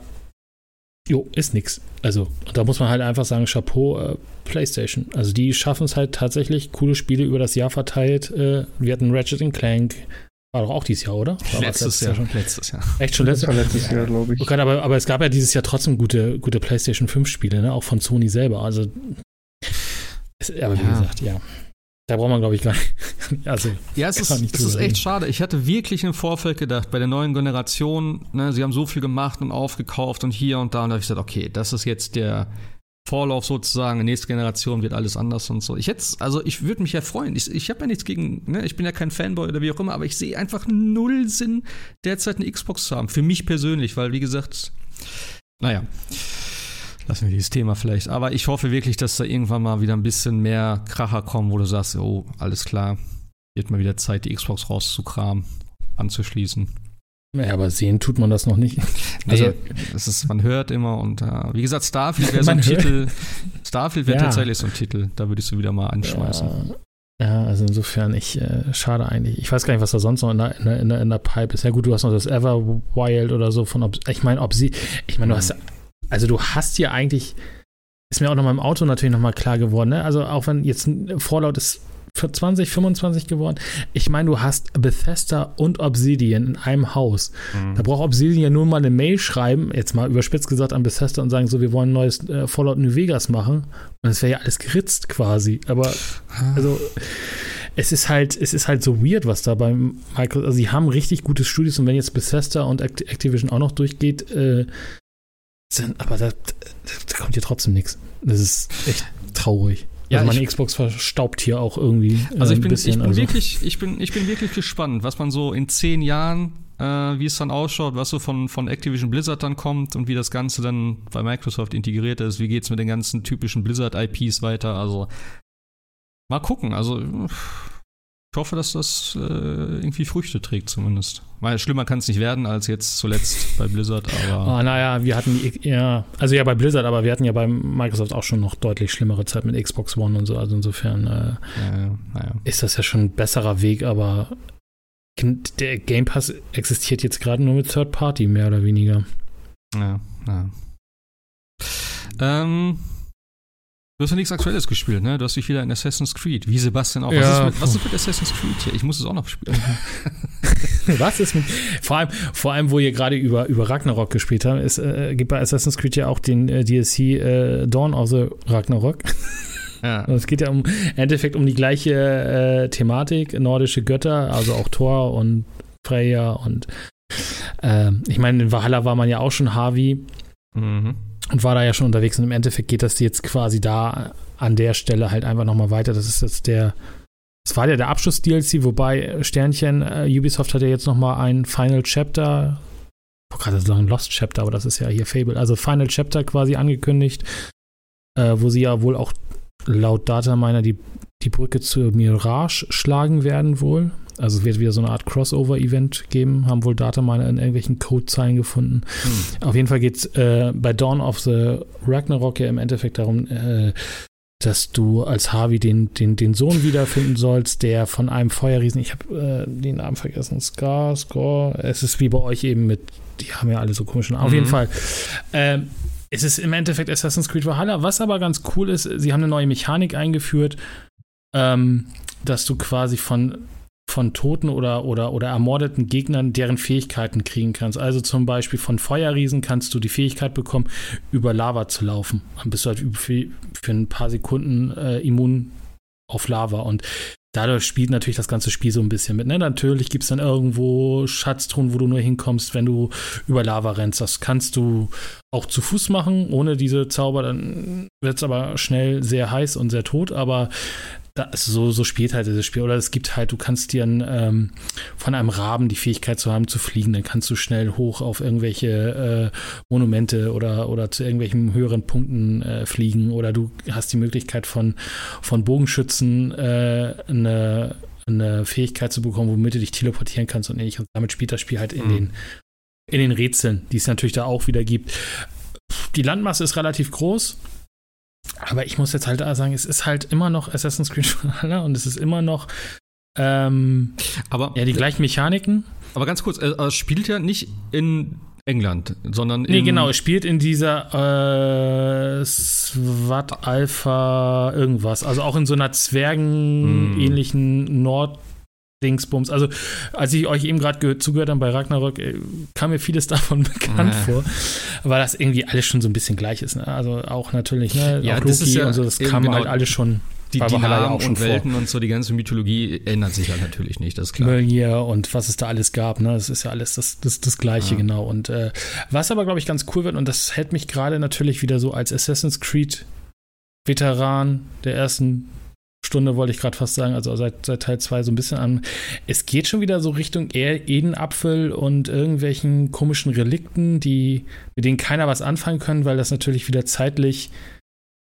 Jo, ist nix. Also, da muss man halt einfach sagen, Chapeau, äh, PlayStation. Also, die schaffen es halt tatsächlich, coole Spiele über das Jahr verteilt. Äh, wir hatten Ratchet Clank, war doch auch dieses Jahr, oder? War letztes, Jahr. schon? Letztes Jahr. Echt schon letztes, letztes Jahr, glaube ich. Okay, aber, aber es gab ja dieses Jahr trotzdem gute, gute PlayStation 5 Spiele, ne? auch von Sony selber. Also, es, aber wie ja. gesagt, ja. Da braucht man, glaube ich, gar nicht. Also, ja, es ist, es ist echt schade. Ich hatte wirklich im Vorfeld gedacht, bei der neuen Generation, ne, sie haben so viel gemacht und aufgekauft und hier und da. Und da habe ich gesagt, okay, das ist jetzt der Vorlauf sozusagen. Nächste Generation wird alles anders und so. Ich hätte, also ich würde mich ja freuen. Ich, ich habe ja nichts gegen, ne, ich bin ja kein Fanboy oder wie auch immer, aber ich sehe einfach null Sinn, derzeit eine Xbox zu haben. Für mich persönlich, weil wie gesagt, naja lassen wir dieses Thema vielleicht. Aber ich hoffe wirklich, dass da irgendwann mal wieder ein bisschen mehr Kracher kommen, wo du sagst, oh, alles klar, wird mal wieder Zeit, die Xbox rauszukramen, anzuschließen. Ja, aber sehen tut man das noch nicht. Also, das ist, man hört immer und uh, wie gesagt, Starfield wäre so ein Titel. Starfield wäre ja. tatsächlich so ein Titel, da würde ich so wieder mal anschmeißen. Ja. Ja, also insofern, ich, äh, schade eigentlich. Ich weiß gar nicht, was da sonst noch in der, in der, in der Pipe ist. Ja gut, du hast noch das Everwild oder so von, ich meine, ob sie, ich meine, du hast also du hast ja eigentlich, ist mir auch noch mal im Auto natürlich noch mal klar geworden, ne? Also auch wenn jetzt Fallout ist für 20, 25 geworden. Ich meine, du hast Bethesda und Obsidian in einem Haus. Mhm. Da braucht Obsidian ja nur mal eine Mail schreiben, jetzt mal überspitzt gesagt an Bethesda und sagen so, wir wollen ein neues äh, Fallout New Vegas machen. Und es wäre ja alles geritzt quasi. Aber also es ist halt, es ist halt so weird, was da beim Microsoft, also sie haben richtig gute Studios und wenn jetzt Bethesda und Activision auch noch durchgeht, äh, sind, aber da, da kommt hier trotzdem nichts. Das ist echt traurig. Ja, also meine ich, Xbox verstaubt hier auch irgendwie. Äh, also ich bin, bisschen, ich bin also. wirklich, ich bin, ich bin wirklich gespannt, was man so in zehn Jahren, äh, wie es dann ausschaut, was so von, von Activision Blizzard dann kommt und wie das Ganze dann bei Microsoft integriert ist. Wie geht es mit den ganzen typischen Blizzard-IPs weiter? Also mal gucken. Also Ich hoffe, dass das äh, irgendwie Früchte trägt zumindest. Weil schlimmer kann es nicht werden als jetzt zuletzt bei Blizzard, aber. Ah, naja, wir hatten ja, also ja bei Blizzard, aber wir hatten ja bei Microsoft auch schon noch deutlich schlimmere Zeit mit Xbox One und so. Also insofern äh, ja, ja. ist das ja schon ein besserer Weg, aber der Game Pass existiert jetzt gerade nur mit Third Party, mehr oder weniger. Ja, ja. Ähm, Du hast ja nichts Aktuelles gespielt, ne? Du hast dich wieder in Assassin's Creed, wie Sebastian auch. Ja. Was, ist mit, was ist mit Assassin's Creed hier? Ich muss es auch noch spielen. was ist mit. Vor allem, vor allem wo ihr gerade über, über Ragnarok gespielt habt, es äh, gibt bei Assassin's Creed ja auch den äh, DLC äh, Dawn of the Ragnarok. Ja. Es geht ja um, im Endeffekt um die gleiche äh, Thematik, nordische Götter, also auch Thor und Freya und äh, ich meine, in Valhalla war man ja auch schon Harvey. Mhm und war da ja schon unterwegs und im Endeffekt geht das jetzt quasi da an der Stelle halt einfach nochmal weiter. Das ist jetzt der, das war ja der Abschluss-DLC, wobei äh, Sternchen, äh, Ubisoft hat ja jetzt nochmal ein Final Chapter, ich gerade sagen Lost Chapter, aber das ist ja hier Fable, also Final Chapter quasi angekündigt, äh, wo sie ja wohl auch laut Dataminer die, die Brücke zu Mirage schlagen werden wohl. Also es wird wieder so eine Art Crossover-Event geben, haben wohl Dataminer in irgendwelchen Codezeilen gefunden. Hm. Auf jeden Fall geht es äh, bei Dawn of the Ragnarok ja im Endeffekt darum, äh, dass du als Harvey den, den, den Sohn wiederfinden sollst, der von einem Feuerriesen, ich habe äh, den Namen vergessen, Scar, Score, es ist wie bei euch eben mit, die haben ja alle so komischen Namen. Mhm. Auf jeden mhm. Fall. Ähm, es ist im Endeffekt Assassin's Creed Valhalla, was aber ganz cool ist, sie haben eine neue Mechanik eingeführt, ähm, dass du quasi von von toten oder, oder, oder ermordeten Gegnern deren Fähigkeiten kriegen kannst. Also zum Beispiel von Feuerriesen kannst du die Fähigkeit bekommen, über Lava zu laufen. Dann bist du halt für, für ein paar Sekunden äh, immun auf Lava. Und dadurch spielt natürlich das ganze Spiel so ein bisschen mit. Ne? Natürlich gibt es dann irgendwo Schatztruhen, wo du nur hinkommst, wenn du über Lava rennst. Das kannst du auch zu Fuß machen, ohne diese Zauber. Dann wird es aber schnell sehr heiß und sehr tot. Aber das, so, so spielt halt dieses Spiel. Oder es gibt halt, du kannst dir ein, ähm, von einem Raben die Fähigkeit zu haben, zu fliegen. Dann kannst du schnell hoch auf irgendwelche äh, Monumente oder, oder zu irgendwelchen höheren Punkten äh, fliegen. Oder du hast die Möglichkeit von, von Bogenschützen äh, eine, eine Fähigkeit zu bekommen, womit du dich teleportieren kannst und ähnliches. Und damit spielt das Spiel halt in, mhm. den, in den Rätseln, die es natürlich da auch wieder gibt. Die Landmasse ist relativ groß aber ich muss jetzt halt sagen, es ist halt immer noch Assassin's Creed Valhalla und es ist immer noch ähm, aber, ja, die gleichen Mechaniken. Aber ganz kurz, es spielt ja nicht in England, sondern in. Nee, genau, es spielt in dieser äh, SWAT Alpha irgendwas. Also auch in so einer Zwergen-ähnlichen hm. Nord- Dingsbums. Also, als ich euch eben gerade zugehört habe bei Ragnarok, äh, kam mir vieles davon bekannt ja. vor, weil das irgendwie alles schon so ein bisschen gleich ist. Ne? Also auch natürlich, ne? Ja, auch das Loki ja und so, das kam genau halt alles schon. Die, die Namen und Welten vor. und so, die ganze Mythologie ändert sich ja natürlich nicht, das ist klar. Mölnir und was es da alles gab, ne? Das ist ja alles das, das, das Gleiche, ja. genau. Und äh, was aber, glaube ich, ganz cool wird, und das hält mich gerade natürlich wieder so als Assassin's Creed Veteran der ersten Stunde, wollte ich gerade fast sagen, also seit, seit Teil 2 so ein bisschen an. Es geht schon wieder so Richtung Edenapfel und irgendwelchen komischen Relikten, die, mit denen keiner was anfangen können, weil das natürlich wieder zeitlich,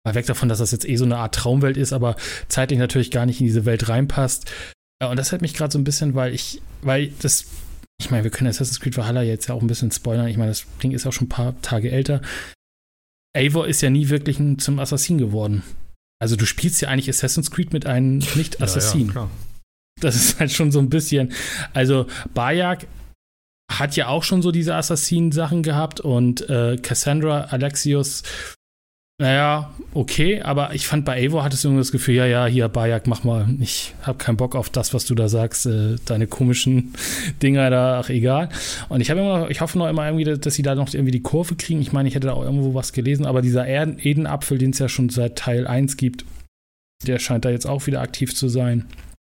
mal weg davon, dass das jetzt eh so eine Art Traumwelt ist, aber zeitlich natürlich gar nicht in diese Welt reinpasst. Und das hält mich gerade so ein bisschen, weil ich, weil das, ich meine, wir können Assassin's Creed Valhalla jetzt ja auch ein bisschen spoilern. Ich meine, das Ding ist auch schon ein paar Tage älter. Eivor ist ja nie wirklich ein, zum Assassin geworden. Also du spielst ja eigentlich Assassin's Creed mit einem Nicht-Assassin. Ja, ja, das ist halt schon so ein bisschen. Also Bayek hat ja auch schon so diese Assassinen-Sachen gehabt und äh, Cassandra Alexios naja, okay, aber ich fand bei Evo hattest du irgendwie das Gefühl, ja, ja, hier, Bayek, mach mal, ich hab keinen Bock auf das, was du da sagst, äh, deine komischen Dinger da, ach, egal. Und ich habe immer, ich hoffe noch immer irgendwie, dass sie da noch irgendwie die Kurve kriegen. Ich meine, ich hätte da auch irgendwo was gelesen, aber dieser Edenapfel, den es ja schon seit Teil 1 gibt, der scheint da jetzt auch wieder aktiv zu sein.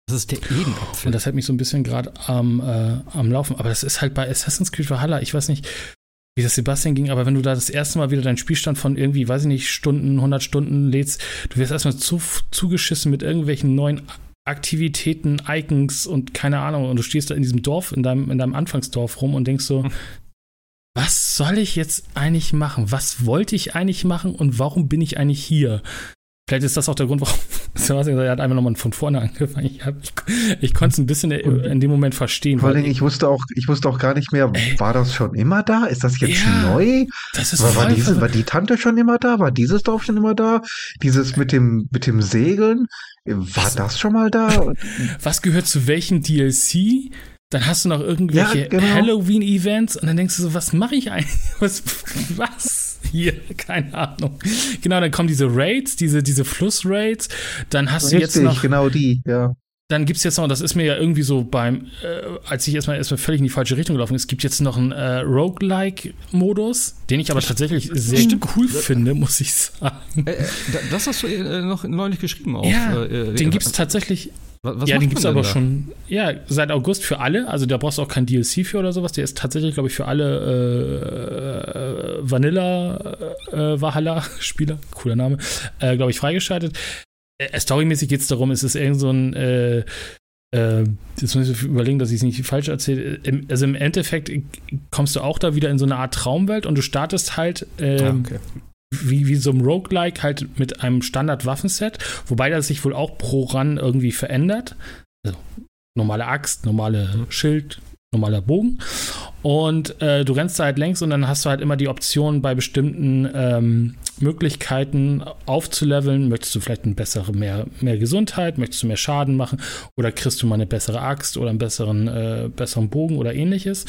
Das ist der Edenapfel. Und das hält mich so ein bisschen gerade am, äh, am Laufen. Aber das ist halt bei Assassin's Creed Valhalla, ich weiß nicht, wie das Sebastian ging, aber wenn du da das erste Mal wieder deinen Spielstand von irgendwie, weiß ich nicht, Stunden, 100 Stunden lädst, du wirst erstmal zu, zugeschissen mit irgendwelchen neuen Aktivitäten, Icons und keine Ahnung. Und du stehst da in diesem Dorf, in deinem, in deinem Anfangsdorf rum und denkst so, was soll ich jetzt eigentlich machen? Was wollte ich eigentlich machen und warum bin ich eigentlich hier? Vielleicht ist das auch der Grund, warum, Sebastian er hat einfach nochmal von vorne angefangen. Ich, ich, ich konnte es ein bisschen in dem Moment verstehen. Vor allem, ich, ich, wusste auch, ich wusste auch gar nicht mehr, ey, war das schon immer da? Ist das jetzt ja, neu? Das ist war, war, diese, war die Tante schon immer da? War dieses Dorf schon immer da? Dieses mit dem, mit dem Segeln? War was, das schon mal da? Was gehört zu welchem DLC? Dann hast du noch irgendwelche ja, genau. Halloween-Events und dann denkst du so, was mache ich eigentlich? Was? was? Hier, keine Ahnung. Genau, dann kommen diese Raids, diese, diese Fluss-Raids. Dann hast Richtig, du jetzt noch. genau die, ja. Dann gibt es jetzt noch, das ist mir ja irgendwie so beim, äh, als ich erstmal erstmal völlig in die falsche Richtung gelaufen ist, gibt jetzt noch einen äh, Roguelike-Modus, den ich aber tatsächlich sehr Stimmt. cool finde, muss ich sagen. Äh, äh das hast du äh, noch neulich geschrieben auch. Ja, äh, den gibt es tatsächlich was ja, den gibt es aber da? schon, ja, seit August für alle. Also da brauchst du auch kein DLC für oder sowas. Der ist tatsächlich, glaube ich, für alle äh, Vanilla äh, Valhalla-Spieler, cooler Name, äh, glaube ich, freigeschaltet. Äh, storymäßig geht es darum, es ist irgend so ein äh, äh, jetzt muss ich überlegen, dass ich es nicht falsch erzähle. also im Endeffekt kommst du auch da wieder in so eine Art Traumwelt und du startest halt äh, ah, okay wie, wie so ein Roguelike halt mit einem Standard-Waffenset, wobei das sich wohl auch pro Run irgendwie verändert. Also normale Axt, normale mhm. Schild, normaler Bogen. Und äh, du rennst da halt längs und dann hast du halt immer die Option bei bestimmten ähm, Möglichkeiten aufzuleveln. Möchtest du vielleicht eine bessere, mehr, mehr Gesundheit, möchtest du mehr Schaden machen oder kriegst du mal eine bessere Axt oder einen besseren, äh, besseren Bogen oder ähnliches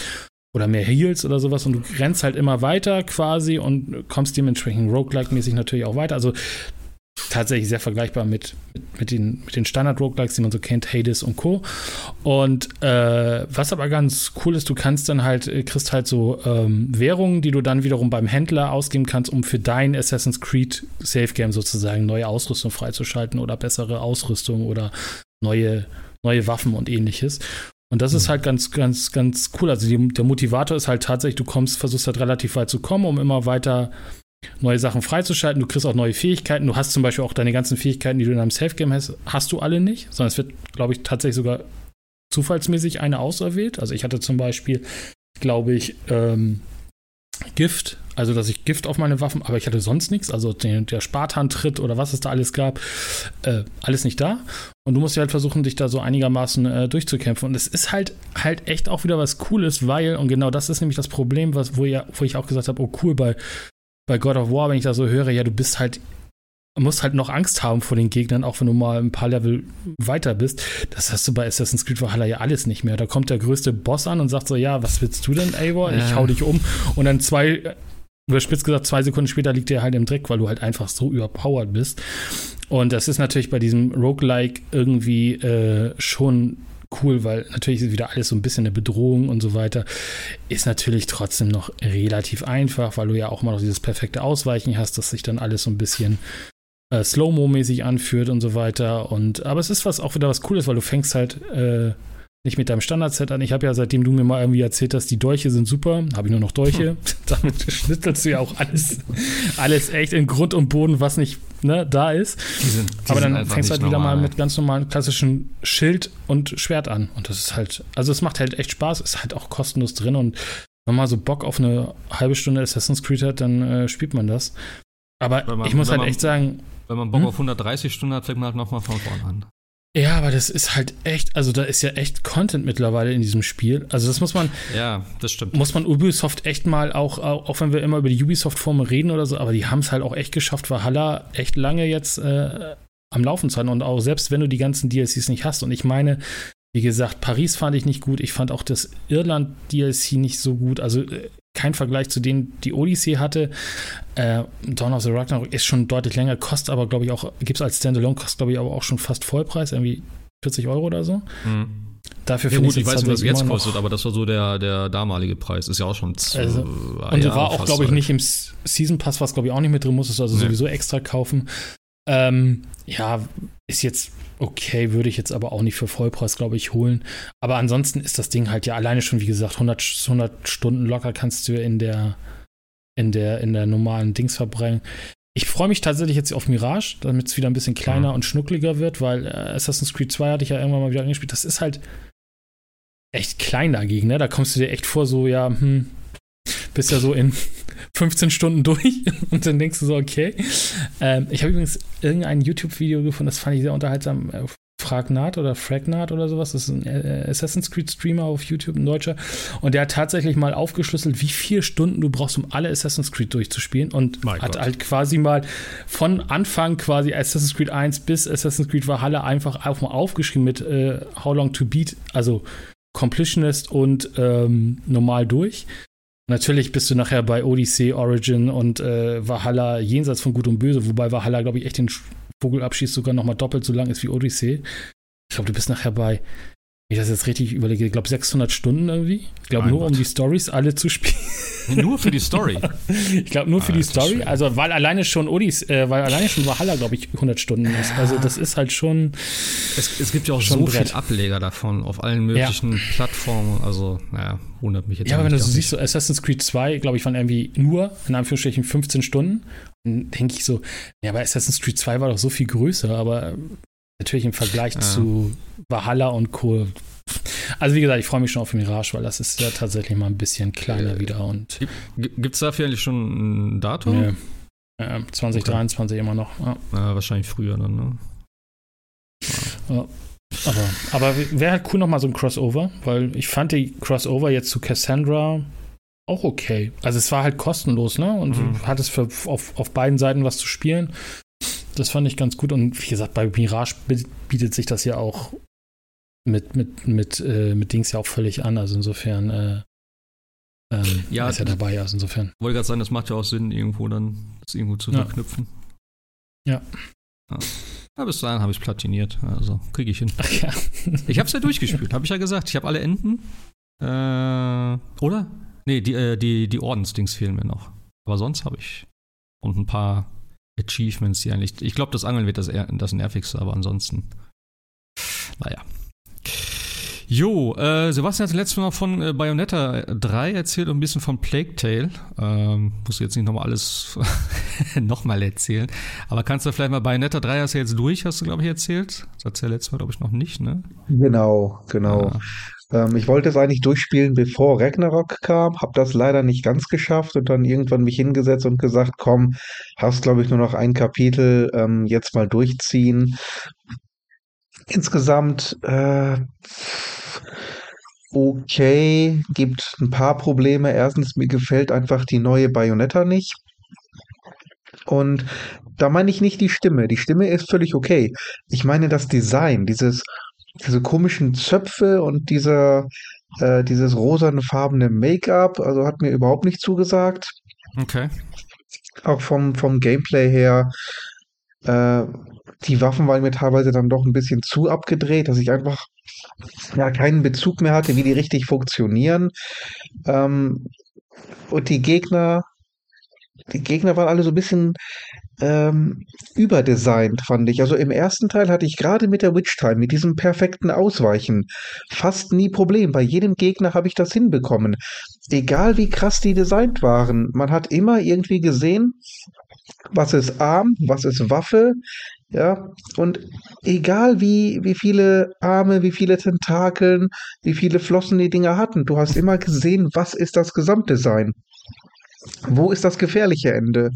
oder mehr Heals oder sowas und du rennst halt immer weiter quasi und kommst dementsprechend Roguelike-mäßig natürlich auch weiter. Also tatsächlich sehr vergleichbar mit, mit, mit den, mit den Standard-Roguelikes, die man so kennt, Hades und Co. Und äh, was aber ganz cool ist, du kannst dann halt, äh, kriegst halt so ähm, Währungen, die du dann wiederum beim Händler ausgeben kannst, um für dein Assassin's Creed Safe Game sozusagen neue Ausrüstung freizuschalten oder bessere Ausrüstung oder neue, neue Waffen und ähnliches. Und das ist mhm. halt ganz, ganz, ganz cool. Also die, der Motivator ist halt tatsächlich, du kommst, versuchst halt relativ weit zu kommen, um immer weiter neue Sachen freizuschalten. Du kriegst auch neue Fähigkeiten. Du hast zum Beispiel auch deine ganzen Fähigkeiten, die du in einem Safe-Game hast, hast du alle nicht, sondern es wird, glaube ich, tatsächlich sogar zufallsmäßig eine auserwählt. Also ich hatte zum Beispiel, glaube ich, ähm, Gift, also dass ich Gift auf meine Waffen, aber ich hatte sonst nichts, also den, der Spartan-Tritt oder was es da alles gab, äh, alles nicht da. Und du musst ja halt versuchen, dich da so einigermaßen äh, durchzukämpfen. Und es ist halt halt echt auch wieder was Cooles, weil, und genau das ist nämlich das Problem, was, wo, ja, wo ich auch gesagt habe, oh cool, bei, bei God of War, wenn ich da so höre, ja, du bist halt musst halt noch Angst haben vor den Gegnern, auch wenn du mal ein paar Level weiter bist. Das hast du bei Assassin's Creed Valhalla ja alles nicht mehr. Da kommt der größte Boss an und sagt so, ja, was willst du denn, Eivor? Ich hau dich um. Und dann zwei, überspitzt gesagt, zwei Sekunden später liegt der halt im Dreck, weil du halt einfach so überpowered bist. Und das ist natürlich bei diesem Roguelike irgendwie äh, schon cool, weil natürlich ist wieder alles so ein bisschen eine Bedrohung und so weiter. Ist natürlich trotzdem noch relativ einfach, weil du ja auch mal noch dieses perfekte Ausweichen hast, dass sich dann alles so ein bisschen äh, Slow-Mo-mäßig anführt und so weiter. Und aber es ist was auch wieder was Cooles, weil du fängst halt äh, nicht mit deinem Standard-Set an. Ich habe ja, seitdem du mir mal irgendwie erzählt hast, die Dolche sind super, habe ich nur noch Dolche. Hm. Damit schnitzelst du ja auch alles, alles echt in Grund und Boden, was nicht ne, da ist. Die sind, die Aber dann fängst du halt wieder mal mit ganz normalen klassischen Schild und Schwert an. Und das ist halt, also es macht halt echt Spaß, ist halt auch kostenlos drin und wenn man so Bock auf eine halbe Stunde Assassin's Creed hat, dann äh, spielt man das. Aber man, ich muss halt echt sagen, wenn man Bock hm? auf 130 Stunden hat, fängt man halt nochmal von vorne an. Ja, aber das ist halt echt, also da ist ja echt Content mittlerweile in diesem Spiel. Also das muss man. Ja, das stimmt. Muss man Ubisoft echt mal auch, auch wenn wir immer über die Ubisoft-Formen reden oder so, aber die haben es halt auch echt geschafft, Valhalla echt lange jetzt äh, am Laufen zu halten. Und auch selbst wenn du die ganzen DLCs nicht hast. Und ich meine, wie gesagt, Paris fand ich nicht gut. Ich fand auch das Irland-DLC nicht so gut. Also äh, kein Vergleich zu denen, die Odyssey hatte. Äh, Dawn of the Ragnarok ist schon deutlich länger, kostet aber, glaube ich, auch, gibt es als Standalone, kostet, glaube ich, aber auch schon fast Vollpreis, irgendwie 40 Euro oder so. Mhm. Dafür ja, gut, ich weiß nicht, was es jetzt kostet, aber das war so der, der damalige Preis. Ist ja auch schon zwei also, Und Jahre war auch, glaube ich, halt. nicht im Season Pass, was, glaube ich, auch nicht mit drin, musstest du also nee. sowieso extra kaufen. Ähm, ja, ist jetzt okay, würde ich jetzt aber auch nicht für Vollpreis, glaube ich, holen. Aber ansonsten ist das Ding halt ja alleine schon, wie gesagt, 100, 100 Stunden locker kannst du in der, in der, in der normalen Dings verbrennen. Ich freue mich tatsächlich jetzt auf Mirage, damit es wieder ein bisschen kleiner mhm. und schnuckliger wird, weil äh, Assassin's Creed 2 hatte ich ja irgendwann mal wieder angespielt. Das ist halt echt klein dagegen, ne? Da kommst du dir echt vor, so, ja, hm, bist ja so in 15 Stunden durch und dann denkst du so, okay. Ähm, ich habe übrigens irgendein YouTube-Video gefunden, das fand ich sehr unterhaltsam. Äh, Fragnat oder Fragnat oder sowas. Das ist ein äh, Assassin's Creed Streamer auf YouTube, ein Deutscher. Und der hat tatsächlich mal aufgeschlüsselt, wie viele Stunden du brauchst, um alle Assassin's Creed durchzuspielen. Und mein hat Gott. halt quasi mal von Anfang quasi Assassin's Creed 1 bis Assassin's Creed Valhalla einfach auch mal aufgeschrieben mit äh, How Long to Beat, also Completionist und ähm, normal durch. Natürlich bist du nachher bei Odyssey, Origin und äh, Valhalla jenseits von Gut und Böse, wobei Valhalla, glaube ich, echt den Vogelabschieß sogar noch mal doppelt so lang ist wie Odyssey. Ich glaube, du bist nachher bei, ich das jetzt richtig überlege, ich glaube 600 Stunden irgendwie. Ich glaube nur, Gott. um die Stories alle zu spielen. Nur für die Story. ich glaube nur für die Story. Also weil alleine schon Odis, äh, weil alleine schon Valhalla, glaube ich, 100 Stunden ist. Also das ist halt schon. Es, es gibt ja auch so viele Ableger davon auf allen möglichen ja. Plattformen. Also naja, wundert mich jetzt. Ja, aber wenn du so siehst, so Assassin's Creed 2, glaube ich, waren irgendwie nur in Anführungsstrichen 15 Stunden. Dann denke ich so, ja, aber Assassin's Creed 2 war doch so viel größer, aber natürlich im Vergleich ja. zu Valhalla und Co. Also wie gesagt, ich freue mich schon auf Mirage, weil das ist ja tatsächlich mal ein bisschen kleiner äh, wieder. Und Gibt es dafür eigentlich schon ein Datum? Nee. Äh, 2023 okay. immer noch. Ja. ja. wahrscheinlich früher dann, ne? Ja. Aber, aber wäre halt cool nochmal so ein Crossover, weil ich fand die Crossover jetzt zu Cassandra auch okay. Also es war halt kostenlos, ne? Und mhm. hat es für, auf, auf beiden Seiten was zu spielen. Das fand ich ganz gut. Und wie gesagt, bei Mirage bietet sich das ja auch mit, mit, mit, äh, mit Dings ja auch völlig an. Also insofern äh, ähm, ja, ist ja dabei, also insofern. Wollte gerade sagen, das macht ja auch Sinn, irgendwo dann das irgendwo zu ja. verknüpfen. Ja. ja. ja bis dahin habe ich platiniert, also kriege ich hin. Ach ja. ich habe es ja durchgespielt, habe ich ja gesagt. Ich habe alle Enden. Äh, oder? Nee, die, äh, die, die Ordensdings fehlen mir noch. Aber sonst habe ich. Und ein paar Achievements, die eigentlich. Ich glaube, das Angeln wird das, das nervigste, aber ansonsten. Naja. Jo, äh, Sebastian hat letztes Mal von äh, Bayonetta 3 erzählt und ein bisschen von Plague Tale. Ähm, muss jetzt nicht nochmal alles nochmal erzählen. Aber kannst du vielleicht mal Bayonetta 3 hast du jetzt durch, hast du, glaube ich, erzählt. Das hat ja letztes Mal, glaube ich, noch nicht, ne? Genau, genau. Ah. Ähm, ich wollte es eigentlich durchspielen, bevor Ragnarok kam, habe das leider nicht ganz geschafft und dann irgendwann mich hingesetzt und gesagt, komm, hast, glaube ich, nur noch ein Kapitel, ähm, jetzt mal durchziehen. Insgesamt äh, okay, gibt ein paar Probleme. Erstens, mir gefällt einfach die neue Bayonetta nicht. Und da meine ich nicht die Stimme. Die Stimme ist völlig okay. Ich meine das Design, dieses, diese komischen Zöpfe und dieser, äh, dieses rosane Make-up, also hat mir überhaupt nicht zugesagt. Okay. Auch vom, vom Gameplay her. Äh, die Waffen waren mir teilweise dann doch ein bisschen zu abgedreht, dass ich einfach ja keinen Bezug mehr hatte, wie die richtig funktionieren. Ähm, und die Gegner, die Gegner waren alle so ein bisschen ähm, überdesignt, fand ich. Also im ersten Teil hatte ich gerade mit der Witch Time, mit diesem perfekten Ausweichen, fast nie Problem. Bei jedem Gegner habe ich das hinbekommen. Egal wie krass die designt waren, man hat immer irgendwie gesehen, was ist Arm, was ist Waffe, ja, und egal wie, wie viele Arme, wie viele Tentakeln, wie viele Flossen die Dinger hatten, du hast immer gesehen, was ist das Gesamtdesign. Wo ist das gefährliche Ende?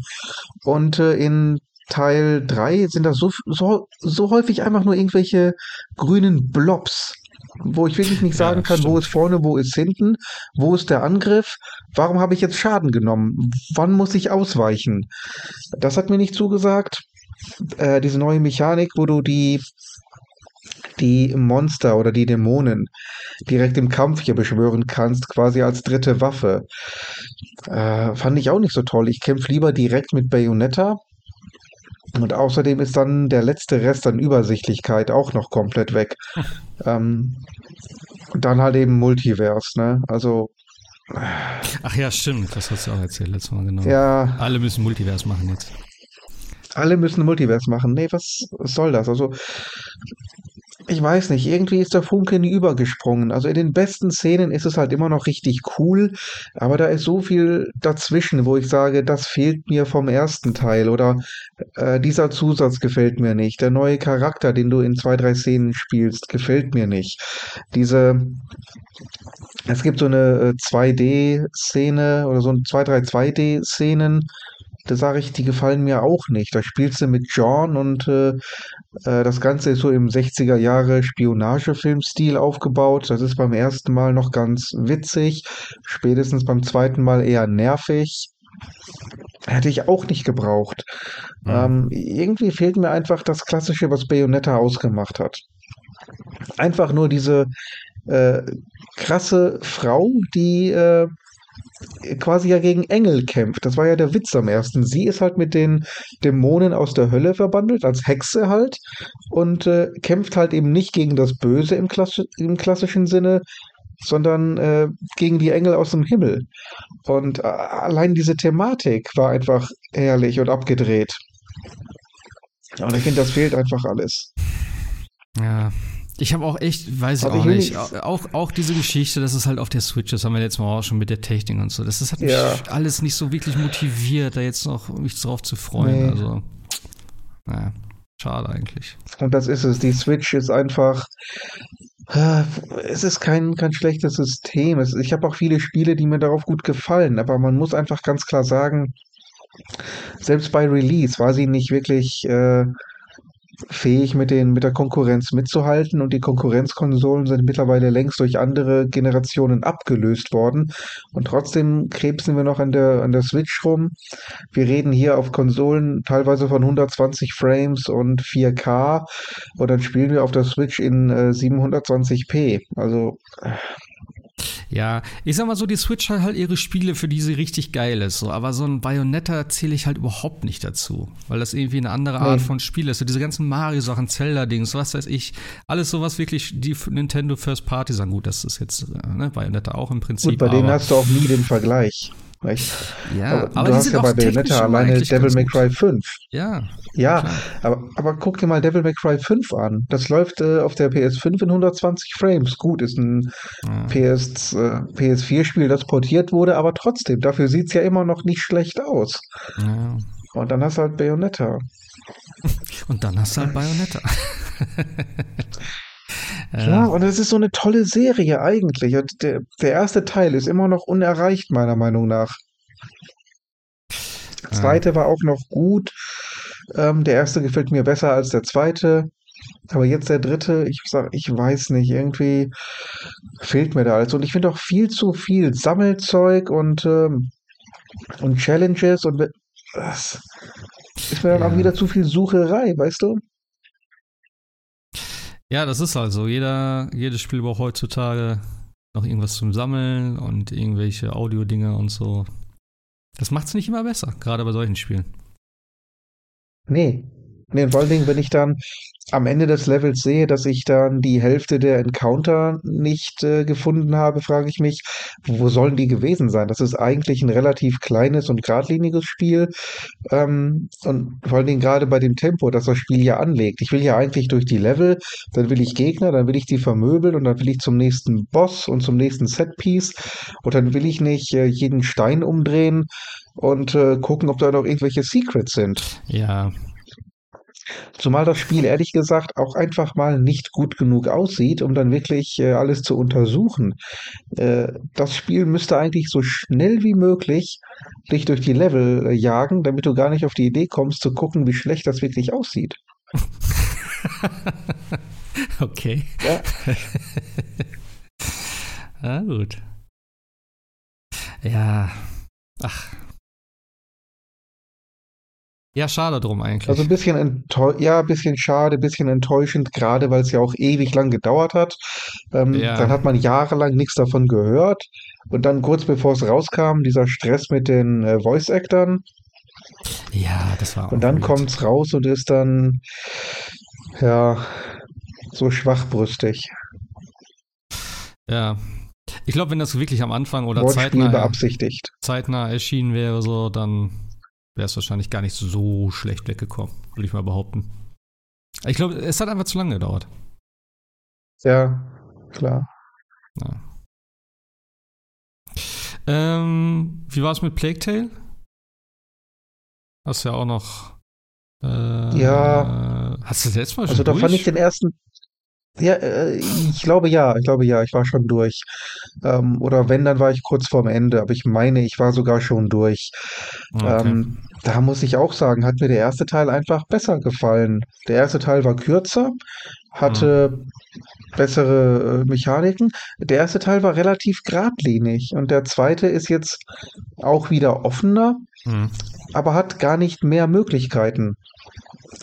Und äh, in Teil 3 sind das so, so, so häufig einfach nur irgendwelche grünen Blobs, wo ich wirklich nicht sagen ja, kann, stimmt. wo ist vorne, wo ist hinten, wo ist der Angriff, warum habe ich jetzt Schaden genommen, wann muss ich ausweichen. Das hat mir nicht zugesagt äh, diese neue Mechanik, wo du die, die Monster oder die Dämonen direkt im Kampf hier beschwören kannst, quasi als dritte Waffe. Äh, fand ich auch nicht so toll. Ich kämpfe lieber direkt mit Bayonetta. Und außerdem ist dann der letzte Rest an Übersichtlichkeit auch noch komplett weg. ähm, dann halt eben Multiverse, ne? Also. Ach ja, stimmt. Das hast du auch erzählt letztes Mal, genau. Ja. Alle müssen Multiverse machen jetzt alle müssen Multiverse machen. Nee, was, was soll das? Also, ich weiß nicht, irgendwie ist der Funke nie übergesprungen. Also in den besten Szenen ist es halt immer noch richtig cool, aber da ist so viel dazwischen, wo ich sage, das fehlt mir vom ersten Teil oder äh, dieser Zusatz gefällt mir nicht. Der neue Charakter, den du in zwei, drei Szenen spielst, gefällt mir nicht. Diese, es gibt so eine 2D-Szene äh, oder so ein zwei, drei 2D-Szenen, da sage ich, die gefallen mir auch nicht. Da spielst du mit John und äh, äh, das Ganze ist so im 60er Jahre Spionagefilmstil aufgebaut. Das ist beim ersten Mal noch ganz witzig, spätestens beim zweiten Mal eher nervig. Hätte ich auch nicht gebraucht. Mhm. Ähm, irgendwie fehlt mir einfach das Klassische, was Bayonetta ausgemacht hat. Einfach nur diese äh, krasse Frau, die äh, quasi ja gegen Engel kämpft. Das war ja der Witz am ersten. Sie ist halt mit den Dämonen aus der Hölle verbandelt, als Hexe halt, und äh, kämpft halt eben nicht gegen das Böse im, Klassi im klassischen Sinne, sondern äh, gegen die Engel aus dem Himmel. Und äh, allein diese Thematik war einfach herrlich und abgedreht. Und ich finde, das fehlt einfach alles. Ja, ich habe auch echt, weiß ich auch nicht, auch, auch diese Geschichte, dass es halt auf der Switch ist, haben wir jetzt mal auch schon mit der Technik und so. Das, das hat mich ja. alles nicht so wirklich motiviert, da jetzt noch mich drauf zu freuen. Nee. Also, naja, schade eigentlich. Und das ist es. Die Switch ist einfach. Äh, es ist kein, kein schlechtes System. ich habe auch viele Spiele, die mir darauf gut gefallen, aber man muss einfach ganz klar sagen, selbst bei Release war sie nicht wirklich. Äh, fähig, mit, den, mit der Konkurrenz mitzuhalten und die Konkurrenzkonsolen sind mittlerweile längst durch andere Generationen abgelöst worden und trotzdem krebsen wir noch an der, an der Switch rum. Wir reden hier auf Konsolen teilweise von 120 Frames und 4K und dann spielen wir auf der Switch in äh, 720p. Also ja, ich sag mal so, die Switch hat halt ihre Spiele, für die sie richtig geil ist. So. Aber so ein Bayonetta zähle ich halt überhaupt nicht dazu. Weil das irgendwie eine andere Art nee. von Spiel ist. So diese ganzen Mario-Sachen, Zelda-Dings, was weiß ich. Alles sowas wirklich, die Nintendo First Party sagen. Gut, das ist jetzt äh, ne, Bayonetta auch im Prinzip. Gut, bei denen hast du auch nie den Vergleich. Nicht? Ja, aber, aber du hast ja bei Bayonetta alleine Devil May Cry 5. Ja. Ja, aber, aber guck dir mal Devil May Cry 5 an. Das läuft äh, auf der PS5 in 120 Frames. Gut, ist ein ja. PS, äh, PS4-Spiel, das portiert wurde, aber trotzdem, dafür sieht es ja immer noch nicht schlecht aus. Ja. Und dann hast du halt Bayonetta. Und dann hast du halt Bayonetta. Ja, und es ist so eine tolle Serie eigentlich. Der, der erste Teil ist immer noch unerreicht, meiner Meinung nach. Der zweite war auch noch gut. Ähm, der erste gefällt mir besser als der zweite. Aber jetzt der dritte, ich sag, ich weiß nicht, irgendwie fehlt mir da alles. Und ich finde auch viel zu viel Sammelzeug und, ähm, und Challenges und das ist mir dann ja. auch wieder zu viel Sucherei, weißt du? Ja, das ist also. Jeder, jedes Spiel braucht heutzutage noch irgendwas zum Sammeln und irgendwelche Audio-Dinge und so. Das macht es nicht immer besser, gerade bei solchen Spielen. Nee. Nee, vor allen Dingen, wenn ich dann am Ende des Levels sehe, dass ich dann die Hälfte der Encounter nicht äh, gefunden habe, frage ich mich, wo sollen die gewesen sein? Das ist eigentlich ein relativ kleines und geradliniges Spiel. Ähm, und vor allen Dingen gerade bei dem Tempo, das das Spiel ja anlegt. Ich will ja eigentlich durch die Level, dann will ich Gegner, dann will ich die vermöbeln und dann will ich zum nächsten Boss und zum nächsten Setpiece. Und dann will ich nicht äh, jeden Stein umdrehen und äh, gucken, ob da noch irgendwelche Secrets sind. Ja, Zumal das Spiel ehrlich gesagt auch einfach mal nicht gut genug aussieht, um dann wirklich äh, alles zu untersuchen. Äh, das Spiel müsste eigentlich so schnell wie möglich dich durch die Level äh, jagen, damit du gar nicht auf die Idee kommst zu gucken, wie schlecht das wirklich aussieht. okay. Ja. ah, gut. Ja. Ach, ja, schade drum eigentlich. Also ein bisschen ja, ein bisschen schade, ein bisschen enttäuschend, gerade weil es ja auch ewig lang gedauert hat. Ähm, ja. Dann hat man jahrelang nichts davon gehört. Und dann kurz bevor es rauskam, dieser Stress mit den äh, Voice-Actern. Ja, das war auch Und dann kommt es raus und ist dann, ja, so schwachbrüstig. Ja. Ich glaube, wenn das wirklich am Anfang oder zeitnah, beabsichtigt. zeitnah erschienen wäre, so, dann wäre es wahrscheinlich gar nicht so schlecht weggekommen, würde ich mal behaupten. Ich glaube, es hat einfach zu lange gedauert. Ja, klar. Ja. Ähm, wie war es mit Plague Tale? Hast du ja auch noch. Äh, ja. Hast du das letzte Mal schon Also, da durch? fand ich den ersten. Ja, äh, ich glaube ja, ich glaube ja, ich war schon durch. Ähm, oder wenn, dann war ich kurz vorm Ende, aber ich meine, ich war sogar schon durch. Okay. Ähm, da muss ich auch sagen, hat mir der erste Teil einfach besser gefallen. Der erste Teil war kürzer, hatte mhm. bessere äh, Mechaniken. Der erste Teil war relativ geradlinig und der zweite ist jetzt auch wieder offener, mhm. aber hat gar nicht mehr Möglichkeiten.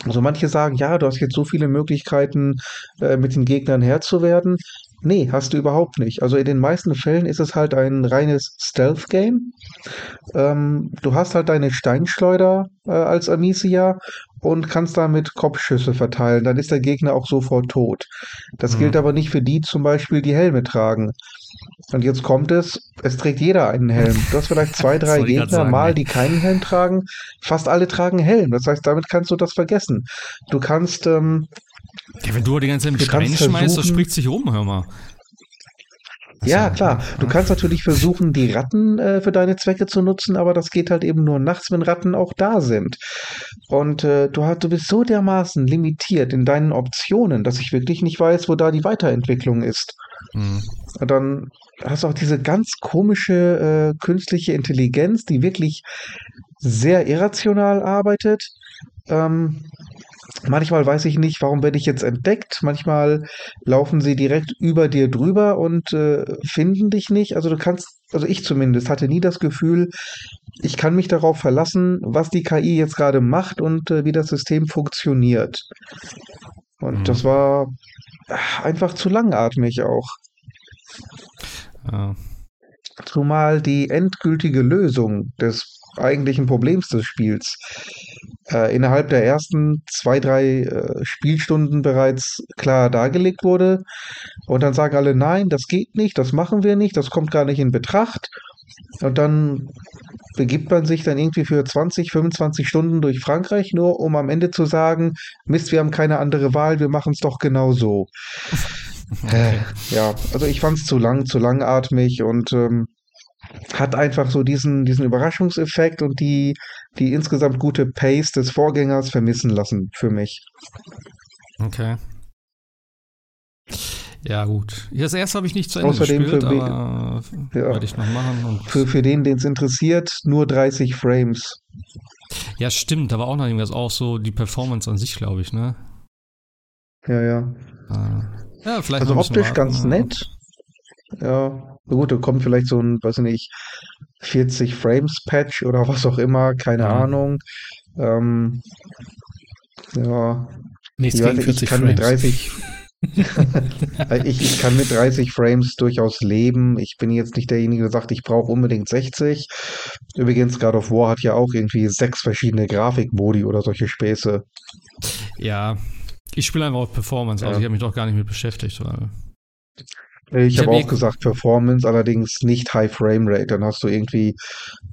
Also manche sagen, ja, du hast jetzt so viele Möglichkeiten, äh, mit den Gegnern Herr zu werden. Nee, hast du überhaupt nicht. Also in den meisten Fällen ist es halt ein reines Stealth-Game. Ähm, du hast halt deine Steinschleuder äh, als Amicia und kannst damit Kopfschüsse verteilen. Dann ist der Gegner auch sofort tot. Das mhm. gilt aber nicht für die zum Beispiel, die Helme tragen. Und jetzt kommt es, es trägt jeder einen Helm. Du hast vielleicht zwei, drei Gegner sagen, mal, die keinen Helm tragen. Fast alle tragen Helm. Das heißt, damit kannst du das vergessen. Du kannst. Ähm, ja, wenn du die ganze Zeit mit Steine schmeißt, das spricht sich rum, hör mal. Ja, klar. Du kannst natürlich versuchen, die Ratten äh, für deine Zwecke zu nutzen, aber das geht halt eben nur nachts, wenn Ratten auch da sind. Und äh, du, hast, du bist so dermaßen limitiert in deinen Optionen, dass ich wirklich nicht weiß, wo da die Weiterentwicklung ist. Mhm. Und dann hast du auch diese ganz komische äh, künstliche Intelligenz, die wirklich sehr irrational arbeitet. Ähm, manchmal weiß ich nicht, warum werde ich jetzt entdeckt. Manchmal laufen sie direkt über dir drüber und äh, finden dich nicht. Also du kannst, also ich zumindest hatte nie das Gefühl, ich kann mich darauf verlassen, was die KI jetzt gerade macht und äh, wie das System funktioniert. Und mhm. das war einfach zu langatmig auch. Ja. Zumal die endgültige Lösung des eigentlichen Problems des Spiels äh, innerhalb der ersten zwei, drei äh, Spielstunden bereits klar dargelegt wurde. Und dann sagen alle, nein, das geht nicht, das machen wir nicht, das kommt gar nicht in Betracht. Und dann begibt man sich dann irgendwie für 20, 25 Stunden durch Frankreich, nur um am Ende zu sagen, Mist, wir haben keine andere Wahl, wir machen es doch genau so. Okay. Äh, ja, also ich fand es zu lang, zu langatmig und ähm, hat einfach so diesen, diesen Überraschungseffekt und die, die insgesamt gute Pace des Vorgängers vermissen lassen für mich. Okay. Ja, gut. Das erste habe ich nicht zu Ende Außerdem gespielt, für, aber ja, werde ich noch machen. für, für den, den es interessiert, nur 30 Frames. Ja, stimmt. Da war auch noch irgendwas, auch so die Performance an sich, glaube ich, ne? Ja, ja. Ah. Ja, vielleicht also optisch warten, ganz nett. Ja, gut, da kommt vielleicht so ein, weiß ich nicht, 40 Frames Patch oder was auch immer, keine ja. Ahnung. Ähm, ja. Nichts ich, gegen 40 ich kann Frames. mit 30 ich, ich, kann mit 30 Frames durchaus leben. Ich bin jetzt nicht derjenige, der sagt, ich brauche unbedingt 60. Übrigens, God of War hat ja auch irgendwie sechs verschiedene Grafikmodi oder solche Späße. Ja, ich spiele einfach auf Performance, also ja. ich habe mich doch gar nicht mit beschäftigt. Weil ich, ich habe hab auch eh gesagt Performance, allerdings nicht High Frame Rate. Dann hast du irgendwie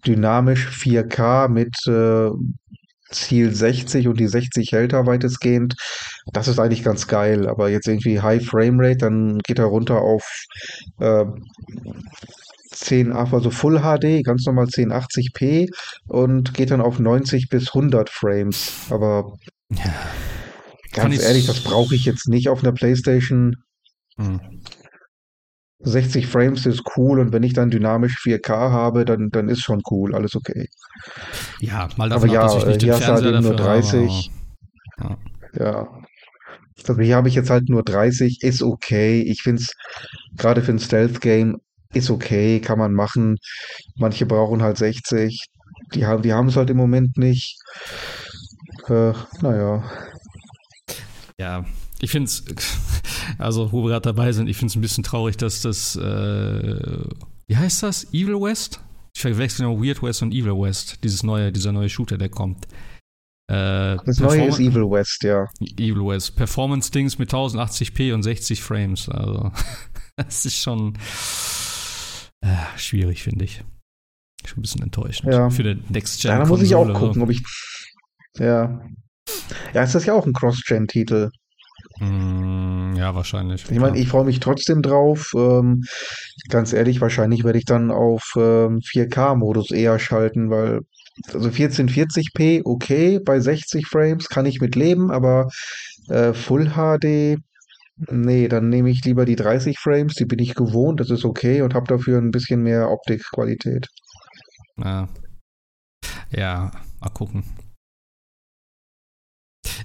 dynamisch 4K mit äh, Ziel 60 und die 60 hält er weitestgehend. Das ist eigentlich ganz geil, aber jetzt irgendwie High Frame Rate, dann geht er runter auf äh, 10, also Full HD, ganz normal 1080p und geht dann auf 90 bis 100 Frames. Aber ja. ganz ehrlich, das brauche ich jetzt nicht auf einer PlayStation. Hm. 60 Frames ist cool und wenn ich dann dynamisch 4K habe, dann, dann ist schon cool, alles okay. Ja, mal davon aber ab, ja, hier hast du halt eben nur 30. Aber, ja. ja. Also hier habe ich jetzt halt nur 30, ist okay. Ich finde es, gerade für ein Stealth-Game, ist okay, kann man machen. Manche brauchen halt 60. Die haben die es halt im Moment nicht. Äh, naja. Ja, ich finde es, also wo wir gerade dabei sind, ich finde es ein bisschen traurig, dass das, äh, wie heißt das? Evil West? Ich verwechsel noch Weird West und Evil West, dieses neue, dieser neue Shooter, der kommt. Äh, das neue ist Evil West, ja. Evil West. Performance-Dings mit 1080p und 60 Frames. Also, das ist schon äh, schwierig, finde ich. Schon ein bisschen enttäuschend. Ja. Für den Next Gen. Ja, da muss ich auch gucken, ob ich. Ja. Ja, ist das ja auch ein Cross-Gen-Titel. Mm, ja, wahrscheinlich. Ich meine, ich freue mich trotzdem drauf. Ähm, ganz ehrlich, wahrscheinlich werde ich dann auf ähm, 4K-Modus eher schalten, weil also 1440p okay, bei 60 Frames kann ich mit leben, aber äh, Full HD, nee, dann nehme ich lieber die 30 Frames, die bin ich gewohnt, das ist okay und habe dafür ein bisschen mehr Optikqualität. Ja. ja, mal gucken.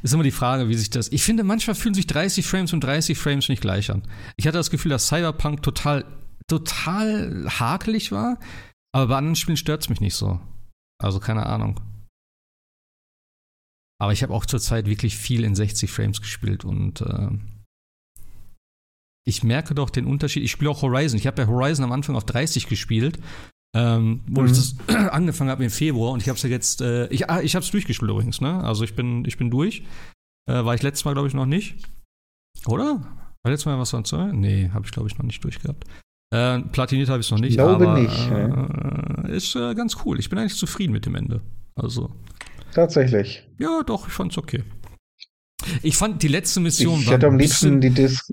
Ist immer die Frage, wie sich das. Ich finde, manchmal fühlen sich 30 Frames und 30 Frames nicht gleich an. Ich hatte das Gefühl, dass Cyberpunk total, total hakelig war, aber bei anderen Spielen stört es mich nicht so. Also keine Ahnung. Aber ich habe auch zurzeit wirklich viel in 60 Frames gespielt und äh, ich merke doch den Unterschied. Ich spiele auch Horizon. Ich habe ja Horizon am Anfang auf 30 gespielt, ähm, wo mhm. ich das angefangen habe im Februar und ich habe es ja jetzt, äh, ich, ah, ich habe es durchgespielt übrigens, ne? Also ich bin, ich bin durch. Äh, war ich letztes Mal, glaube ich, noch nicht. Oder? War letztes Mal was sonst? Nee, habe ich, glaube ich, noch nicht durchgehabt. Äh, platiniert habe ich es noch nicht. Ich glaube aber, nicht. Äh, ist äh, ganz cool. Ich bin eigentlich zufrieden mit dem Ende. Also. Tatsächlich. Ja, doch, ich fand es okay. Ich fand die letzte Mission. Ich hätte am liebsten die Disc.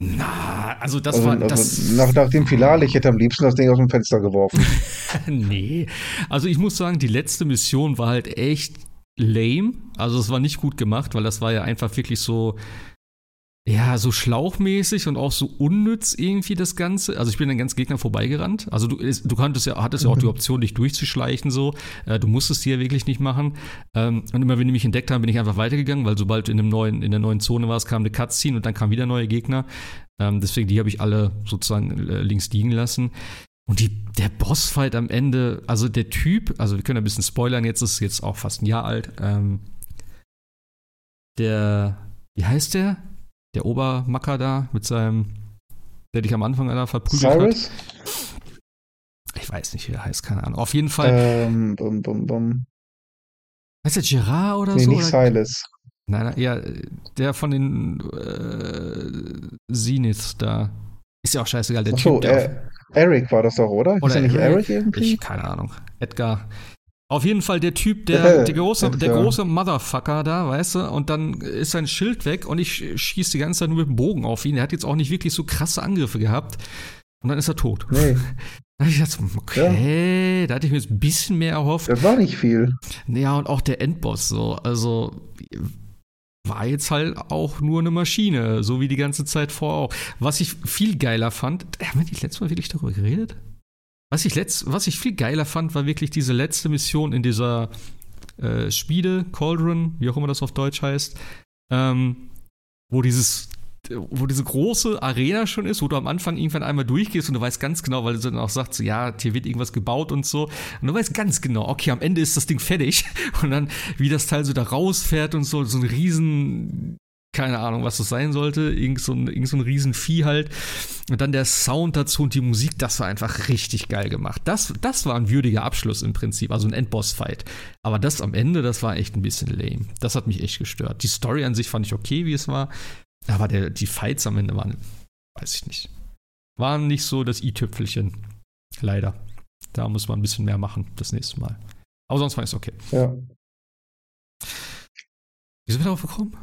Na, also das also, war. Das nach, nach dem Finale, ich hätte am liebsten das Ding aus dem Fenster geworfen. nee. Also ich muss sagen, die letzte Mission war halt echt lame. Also es war nicht gut gemacht, weil das war ja einfach wirklich so ja, so schlauchmäßig und auch so unnütz irgendwie das Ganze. Also ich bin an ganz Gegner vorbeigerannt. Also du, du konntest ja, hattest ja auch die mhm. Option, dich durchzuschleichen so. Äh, du musstest die ja wirklich nicht machen. Ähm, und immer wenn die mich entdeckt haben, bin ich einfach weitergegangen, weil sobald du in, einem neuen, in der neuen Zone warst, kam eine Cutscene und dann kamen wieder neue Gegner. Ähm, deswegen, die habe ich alle sozusagen äh, links liegen lassen. Und die, der Bossfight am Ende, also der Typ, also wir können ein bisschen spoilern, jetzt ist es jetzt auch fast ein Jahr alt. Ähm, der, wie heißt der? Der Obermacker da mit seinem, der dich am Anfang einer verprügelt Cyrus? hat. Ich weiß nicht, wie er heißt, keine Ahnung. Auf jeden Fall. Ähm, bum, bum, bum. Heißt der Gerard oder nee, so? Nicht Silas. Nein, nein, ja, der von den äh, Zenith da. Ist ja auch scheißegal, der Achso, Typ. Äh, Eric war das doch, oder? Oder ist er nicht Eric, Eric irgendwie? Ich, keine Ahnung. Edgar. Auf jeden Fall der Typ, der, der, große, der große Motherfucker da, weißt du, und dann ist sein Schild weg und ich schieße die ganze Zeit nur mit dem Bogen auf ihn. Er hat jetzt auch nicht wirklich so krasse Angriffe gehabt. Und dann ist er tot. Nee. Da ich gedacht, okay, ja. da hatte ich mir jetzt ein bisschen mehr erhofft. Das war nicht viel. Ja, und auch der Endboss so. Also war jetzt halt auch nur eine Maschine, so wie die ganze Zeit vor auch. Was ich viel geiler fand, haben wir nicht letztes Mal wirklich darüber geredet? Was ich, letzt, was ich viel geiler fand, war wirklich diese letzte Mission in dieser äh, Spiele, Cauldron, wie auch immer das auf Deutsch heißt, ähm, wo dieses wo diese große Arena schon ist, wo du am Anfang irgendwann einmal durchgehst und du weißt ganz genau, weil du dann auch sagst, ja, hier wird irgendwas gebaut und so. Und du weißt ganz genau, okay, am Ende ist das Ding fertig. Und dann, wie das Teil so da rausfährt und so, so ein riesen keine Ahnung, was das sein sollte. Irgend so ein, irgend so ein Riesenvieh halt. Und dann der Sound dazu und die Musik, das war einfach richtig geil gemacht. Das, das war ein würdiger Abschluss im Prinzip, also ein Endboss-Fight. Aber das am Ende, das war echt ein bisschen lame. Das hat mich echt gestört. Die Story an sich fand ich okay, wie es war. Aber der, die Fights am Ende waren, weiß ich nicht. Waren nicht so das i-Tüpfelchen. Leider. Da muss man ein bisschen mehr machen das nächste Mal. Aber sonst war es okay. Ja. Wie sind wir darauf gekommen?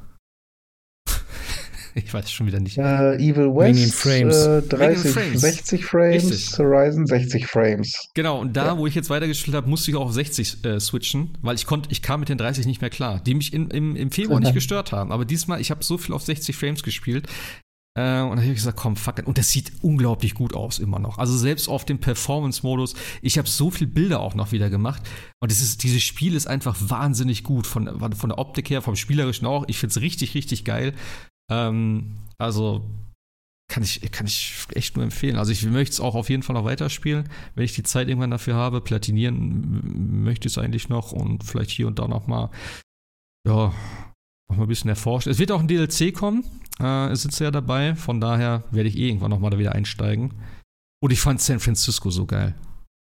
Ich weiß schon wieder nicht. Uh, Evil West Frames. Äh, 30, Frames. 60 Frames, Richtig. Horizon 60 Frames. Genau, und da, ja. wo ich jetzt weitergespielt habe, musste ich auch auf 60 äh, switchen, weil ich konnte, ich kam mit den 30 nicht mehr klar, die mich in, im, im Februar nicht gestört haben. Aber diesmal, ich habe so viel auf 60 Frames gespielt. Äh, und da habe ich gesagt, komm, fuck it. Und das sieht unglaublich gut aus immer noch. Also selbst auf dem Performance-Modus, ich habe so viele Bilder auch noch wieder gemacht. Und ist, dieses Spiel ist einfach wahnsinnig gut. Von, von der Optik her, vom Spielerischen auch. Ich finde es richtig, richtig geil. Ähm, also kann ich, kann ich echt nur empfehlen. Also ich möchte es auch auf jeden Fall noch weiterspielen, wenn ich die Zeit irgendwann dafür habe. Platinieren möchte ich es eigentlich noch und vielleicht hier und da noch mal, ja, noch mal ein bisschen erforschen. Es wird auch ein DLC kommen, äh, es sitzt ja dabei, von daher werde ich eh irgendwann noch mal da wieder einsteigen. Und ich fand San Francisco so geil.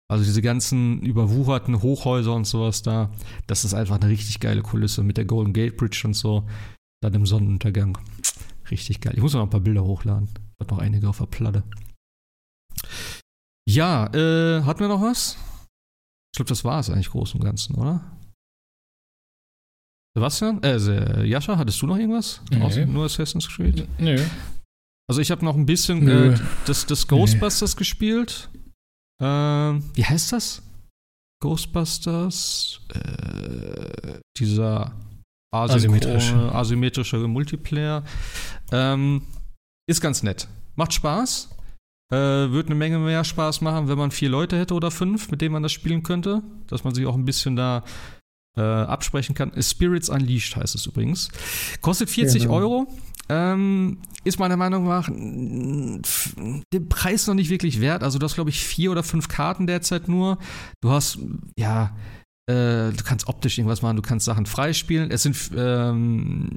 Also diese ganzen überwucherten Hochhäuser und sowas da, das ist einfach eine richtig geile Kulisse mit der Golden Gate Bridge und so, dann im Sonnenuntergang. Richtig geil. Ich muss noch ein paar Bilder hochladen. Hat noch einige auf der Platte. Ja, äh, hatten wir noch was? Ich glaube, das war es eigentlich groß und Ganzen, oder? Sebastian? Äh, Jascha, hattest du noch irgendwas? Nee. Außer nur Assassin's Creed? Nö. Also ich habe noch ein bisschen äh, das, das Ghostbusters gespielt. Ähm, wie heißt das? Ghostbusters? Äh, dieser asynchrone, asymmetrische Multiplayer. Ähm, ist ganz nett. Macht Spaß. Äh, wird eine Menge mehr Spaß machen, wenn man vier Leute hätte oder fünf, mit denen man das spielen könnte. Dass man sich auch ein bisschen da äh, absprechen kann. Spirits Unleashed heißt es übrigens. Kostet 40 Genau. Euro. Ähm, ist meiner Meinung nach den Preis noch nicht wirklich wert. Also du hast, glaube ich, vier oder fünf Karten derzeit nur. Du hast, ja, äh, du kannst optisch irgendwas machen, du kannst Sachen freispielen. Es sind, ähm,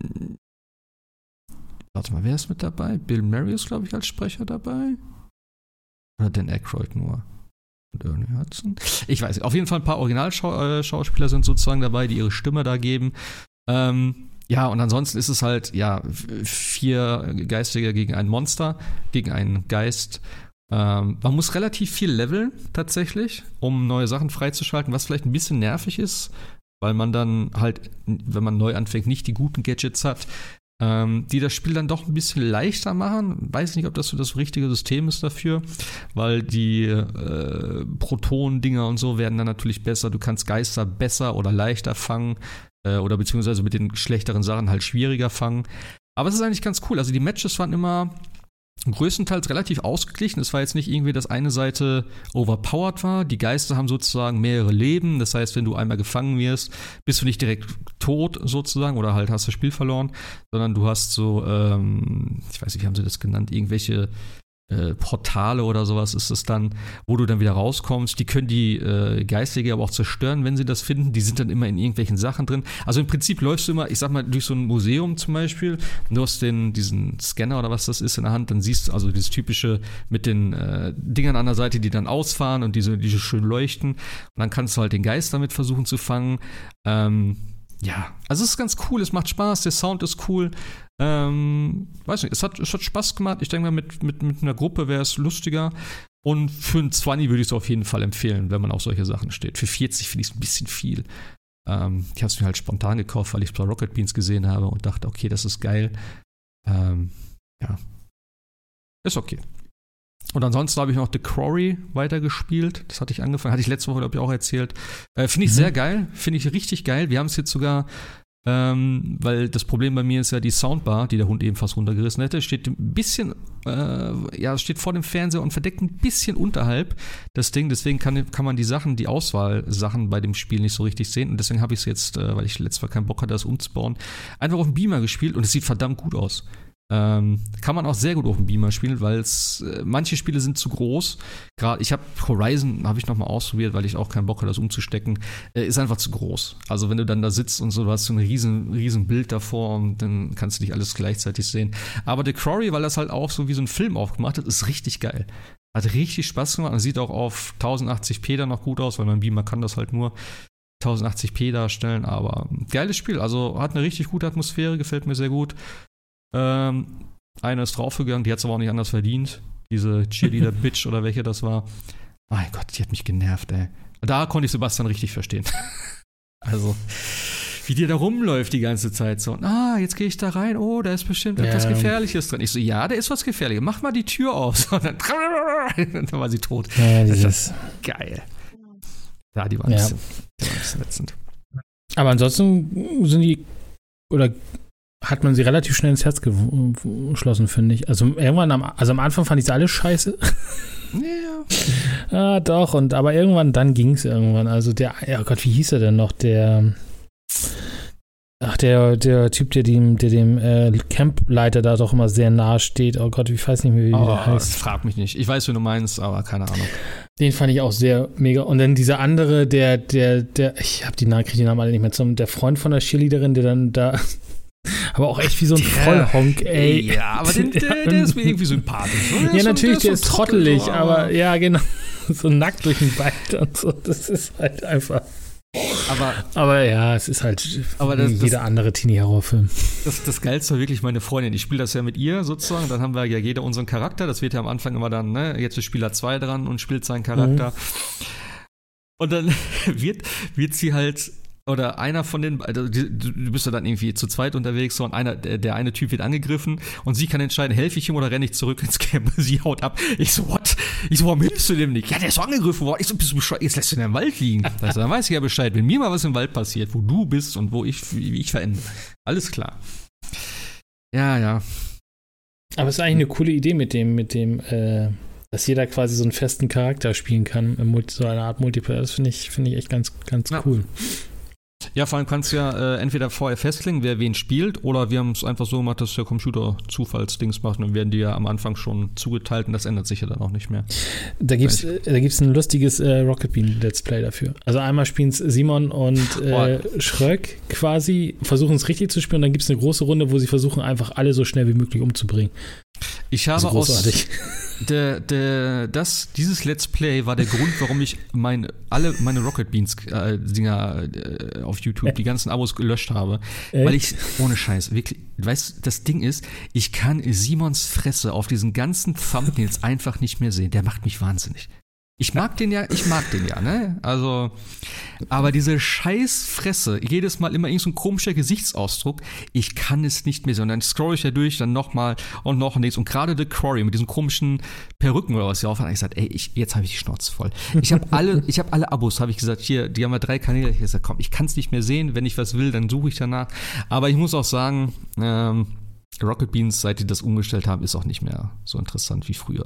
warte mal, wer ist mit dabei? Bill Murray ist, glaube ich, als Sprecher dabei. Oder Dan Aykroyd nur. Und Ernie Hudson. Ich weiß nicht. Auf jeden Fall ein paar Originalschauspieler sind sozusagen dabei, die ihre Stimme da geben. Ähm, ja, und ansonsten ist es halt, ja, vier Geistige gegen ein Monster, gegen einen Geist. Ähm, man muss relativ viel leveln, tatsächlich, um neue Sachen freizuschalten, was vielleicht ein bisschen nervig ist, weil man dann halt, wenn man neu anfängt, nicht die guten Gadgets hat, ähm, die das Spiel dann doch ein bisschen leichter machen. Weiß nicht, ob das so das richtige System ist dafür, weil die äh, Protonen-Dinger und so werden dann natürlich besser. Du kannst Geister besser oder leichter fangen äh, oder beziehungsweise mit den schlechteren Sachen halt schwieriger fangen. Aber es ist eigentlich ganz cool. Also die Matches waren immer größtenteils relativ ausgeglichen. Es war jetzt nicht irgendwie, dass eine Seite overpowered war. Die Geister haben sozusagen mehrere Leben. Das heißt, wenn du einmal gefangen wirst, bist du nicht direkt tot sozusagen oder halt hast das Spiel verloren, sondern du hast so, ähm, ich weiß nicht, wie haben sie das genannt, irgendwelche äh, Portale oder sowas ist es dann, wo du dann wieder rauskommst. Die können die äh, Geistige aber auch zerstören, wenn sie das finden. Die sind dann immer in irgendwelchen Sachen drin. Also im Prinzip läufst du immer, ich sag mal, durch so ein Museum zum Beispiel. Du hast den, diesen Scanner oder was das ist in der Hand, dann siehst du also dieses typische mit den äh, Dingern an der Seite, die dann ausfahren und diese, diese schön leuchten. Und dann kannst du halt den Geist damit versuchen zu fangen. Ähm, ja, also es ist ganz cool, es macht Spaß, der Sound ist cool. Ähm, weiß nicht, es hat, es hat Spaß gemacht. Ich denke mal, mit, mit, mit einer Gruppe wäre es lustiger. Und für ein 20 würde ich es auf jeden Fall empfehlen, wenn man auf solche Sachen steht. Für 40 finde ich es ein bisschen viel. Ähm, ich habe es mir halt spontan gekauft, weil ich es bei Rocket Beans gesehen habe und dachte, okay, das ist geil. Ähm, ja. Ist okay. Und ansonsten habe ich noch The Quarry weitergespielt. Das hatte ich angefangen, hatte ich letzte Woche, glaube ich, auch erzählt. Äh, Finde ich Mhm. sehr geil. Finde ich richtig geil. Wir haben es jetzt sogar, ähm, weil das Problem bei mir ist ja die Soundbar, die der Hund eben fast runtergerissen hätte, steht ein bisschen, äh, ja, steht vor dem Fernseher und verdeckt ein bisschen unterhalb das Ding. Deswegen kann, kann man die Sachen, die Auswahlsachen bei dem Spiel nicht so richtig sehen. Und deswegen habe ich es jetzt, äh, weil ich letztes Mal keinen Bock hatte, das umzubauen, einfach auf dem Beamer gespielt und es sieht verdammt gut aus. Ähm, kann man auch sehr gut auf dem Beamer spielen, weil äh, manche Spiele sind zu groß. Gerade ich habe Horizon habe ich noch ausprobiert, weil ich auch keinen Bock hatte, das umzustecken. Äh, ist einfach zu groß. Also wenn du dann da sitzt und so, du hast so ein riesen riesen Bild davor und dann kannst du nicht alles gleichzeitig sehen. Aber The Quarry, weil das halt auch so wie so ein Film aufgemacht hat, ist richtig geil. Hat richtig Spaß gemacht und sieht auch auf 1080p dann noch gut aus, weil mein Beamer kann das halt nur 1080p darstellen. Aber geiles Spiel. Also hat eine richtig gute Atmosphäre, gefällt mir sehr gut. Ähm, eine ist draufgegangen, die hat es aber auch nicht anders verdient. Diese Cheerleader-Bitch oder welche das war. Mein Gott, die hat mich genervt, ey. Da konnte ich Sebastian richtig verstehen. also, wie die da rumläuft die ganze Zeit so. Ah, jetzt gehe ich da rein. Oh, da ist bestimmt Ja. etwas Gefährliches drin. Ich so, ja, da ist was Gefährliches. Mach mal die Tür auf. Und dann, dann war sie tot. Ja, Das ist geil. Ja, die war ein, Ja. bisschen, die war ein bisschen ätzend. Aber ansonsten sind die, oder hat man sie relativ schnell ins Herz geschlossen, finde ich. Also irgendwann am, also am Anfang fand ich sie alle scheiße. Ja. ah, doch, und aber irgendwann, dann ging es irgendwann. Also der, ja Gott, wie hieß er denn noch? Der, ach, der, der Typ, der dem, der dem äh, Campleiter da doch immer sehr nahe steht. Oh Gott, ich weiß nicht mehr, wie Oh, der heißt. frag mich nicht. Ich weiß, wie du meinst, aber keine Ahnung. Den fand ich auch sehr mega. Und dann dieser andere, der, der, der, ich habe die Namen, kriege die Namen alle nicht mehr zum, der Freund von der Cheerleaderin, der dann da, aber auch echt wie so ein Der- Vollhonk, ey. Ja, aber den, der, der ist mir irgendwie sympathisch. oder? Ja, so- natürlich, der ist so trottelig, so, aber ja, genau. So nackt durch den Wald und so. Das ist halt einfach. Aber Aber ja, es ist halt Aber wie das- jeder andere Teenie-Horrorfilm. das, das Geilste war wirklich meine Freundin. Ich spiele das ja mit ihr sozusagen. Dann haben wir ja jeder unseren Charakter. Das wird ja am Anfang immer dann, ne, jetzt ist Spieler 2 dran und spielt seinen Charakter. Und dann wird, wird sie halt oder einer von den, also du bist ja dann irgendwie zu zweit unterwegs so, und einer, der, der, eine Typ wird angegriffen und sie kann entscheiden, helfe ich ihm oder renne ich zurück ins Camp. Sie haut ab. Ich so, what? Ich so, warum hilfst du dem nicht? Ja, der ist so angegriffen worden. Ich so, bist du bescheuert? Jetzt lässt du ihn im Wald liegen. Also, dann weiß ich ja Bescheid, wenn mir mal was im Wald passiert, wo du bist und wo ich, wie ich verende. Alles klar. Ja, ja. Aber es ist eigentlich eine coole Idee mit dem, mit dem, äh, dass jeder quasi so einen festen Charakter spielen kann, so eine Art Multiplayer. Das finde ich, finde ich echt ganz, ganz ja. cool. Ja, vor allem kannst du ja äh, entweder vorher festlegen, wer wen spielt, oder wir haben es einfach so gemacht, dass der Computer Zufallsdings macht und dann werden die ja am Anfang schon zugeteilt und das ändert sich ja dann auch nicht mehr. Da gibt es da gibt's ein lustiges äh, Rocket Bean Let's Play dafür. Also einmal spielen es Simon und äh, Schröck quasi, versuchen es richtig zu spielen und dann gibt es eine große Runde, wo sie versuchen, einfach alle so schnell wie möglich umzubringen. Ich habe aus der, der, das, dieses Let's Play war der Grund, warum ich mein, alle meine Rocket Beans äh, Dinger äh, auf YouTube, äh. die ganzen Abos gelöscht habe. Äh. Weil ich, ohne Scheiß, wirklich, weißt das Ding ist, ich kann Simons Fresse auf diesen ganzen Thumbnails einfach nicht mehr sehen. Der macht mich wahnsinnig. Ich mag den ja, ich mag den ja, ne? Also, aber diese scheiß Fresse, jedes Mal immer irgend so ein komischer Gesichtsausdruck, ich kann es nicht mehr so. Und dann scroll ich ja durch, dann nochmal und noch nichts. Und gerade The Quarry mit diesen komischen Perücken oder was sie aufhat, ich gesagt, ey, ich, jetzt habe ich die Schnauze voll. Ich habe alle, ich habe alle Abos, habe ich gesagt, hier, die haben ja drei Kanäle. Ich habe gesagt, komm, ich kann es nicht mehr sehen. Wenn ich was will, dann suche ich danach. Aber ich muss auch sagen, ähm, Rocket Beans, seit die das umgestellt haben, ist auch nicht mehr so interessant wie früher.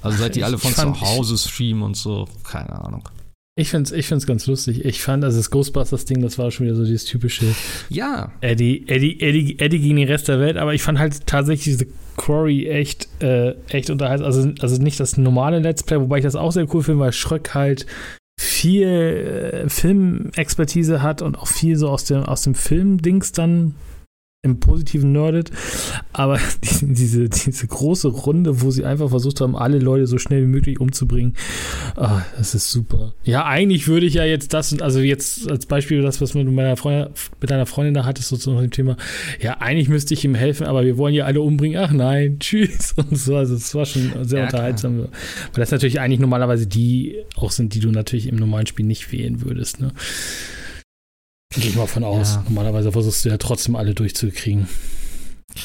Also seit die alle von zu Hause streamen und so, keine Ahnung. Ich finde es ich find's ganz lustig. Ich fand, also das Ghostbusters-Ding, das war schon wieder so dieses typische Ja. Eddie, Eddie, Eddie, Eddie gegen den Rest der Welt, aber ich fand halt tatsächlich diese Quarry echt, äh, echt unterhaltsam. Also, also nicht das normale Let's Play, wobei ich das auch sehr cool finde, weil Schröck halt viel äh, Filmexpertise hat und auch viel so aus dem, aus dem Film-Dings dann im Positiven nerdet, aber diese, diese große Runde, wo sie einfach versucht haben, alle Leute so schnell wie möglich umzubringen, oh, das ist super. Ja, eigentlich würde ich ja jetzt das, also jetzt als Beispiel das, was du mit, meiner Freundin, mit deiner Freundin da hattest, sozusagen dem Thema, ja, eigentlich müsste ich ihm helfen, aber wir wollen ja alle umbringen, ach nein, tschüss und so, also es war schon sehr ja, unterhaltsam, klar. weil das natürlich eigentlich normalerweise die auch sind, die du natürlich im normalen Spiel nicht wählen würdest, ne? Gehe ich mal von aus. Ja. Normalerweise versuchst du ja trotzdem alle durchzukriegen.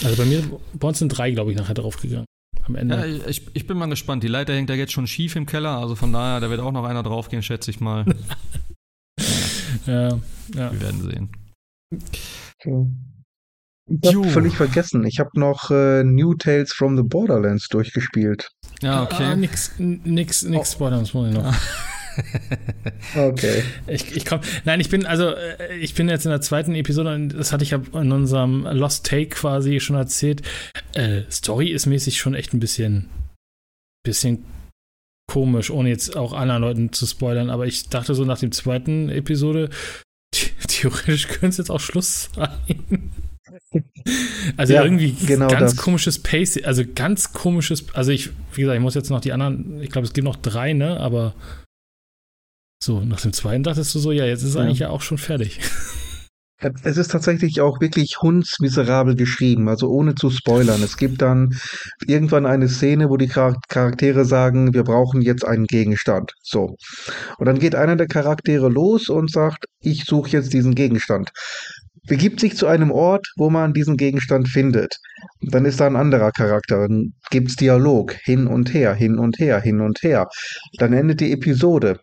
Also bei mir, bei uns sind drei, glaube ich, nachher draufgegangen. Am Ende. Ja, ich, ich bin mal gespannt. Die Leiter hängt da jetzt schon schief im Keller, also von daher, da wird auch noch einer draufgehen, schätze ich mal. ja, ja. Wir werden sehen. Okay. Ich habe völlig vergessen. Ich habe noch äh, New Tales from the Borderlands durchgespielt. Ja, okay. Ah, nix, nix, nix oh. Borderlands muss ich noch. okay. Ich, ich komm, nein, ich bin also äh, ich bin jetzt in der zweiten Episode und das hatte ich ja in unserem Lost Take quasi schon erzählt. Äh, Story ist mäßig schon echt ein bisschen bisschen komisch, ohne jetzt auch anderen Leuten zu spoilern, aber ich dachte so nach dem zweiten Episode theoretisch könnte es jetzt auch Schluss sein. Also ja, irgendwie genau ganz das. komisches Pace, also ganz komisches, also ich, wie gesagt, ich muss jetzt noch die anderen, ich glaube, es gibt noch drei, ne, aber so, nach dem zweiten dachtest du so, ja, jetzt ist ja. eigentlich ja auch schon fertig. Es ist tatsächlich auch wirklich hundsmiserabel geschrieben, also ohne zu spoilern. Es gibt dann irgendwann eine Szene, wo die Charaktere sagen, wir brauchen jetzt einen Gegenstand. So. Und dann geht einer der Charaktere los und sagt, ich suche jetzt diesen Gegenstand. Begibt sich zu einem Ort, wo man diesen Gegenstand findet. Dann ist da ein anderer Charakter. Dann gibt's Dialog hin und her, hin und her, hin und her. Dann endet die Episode.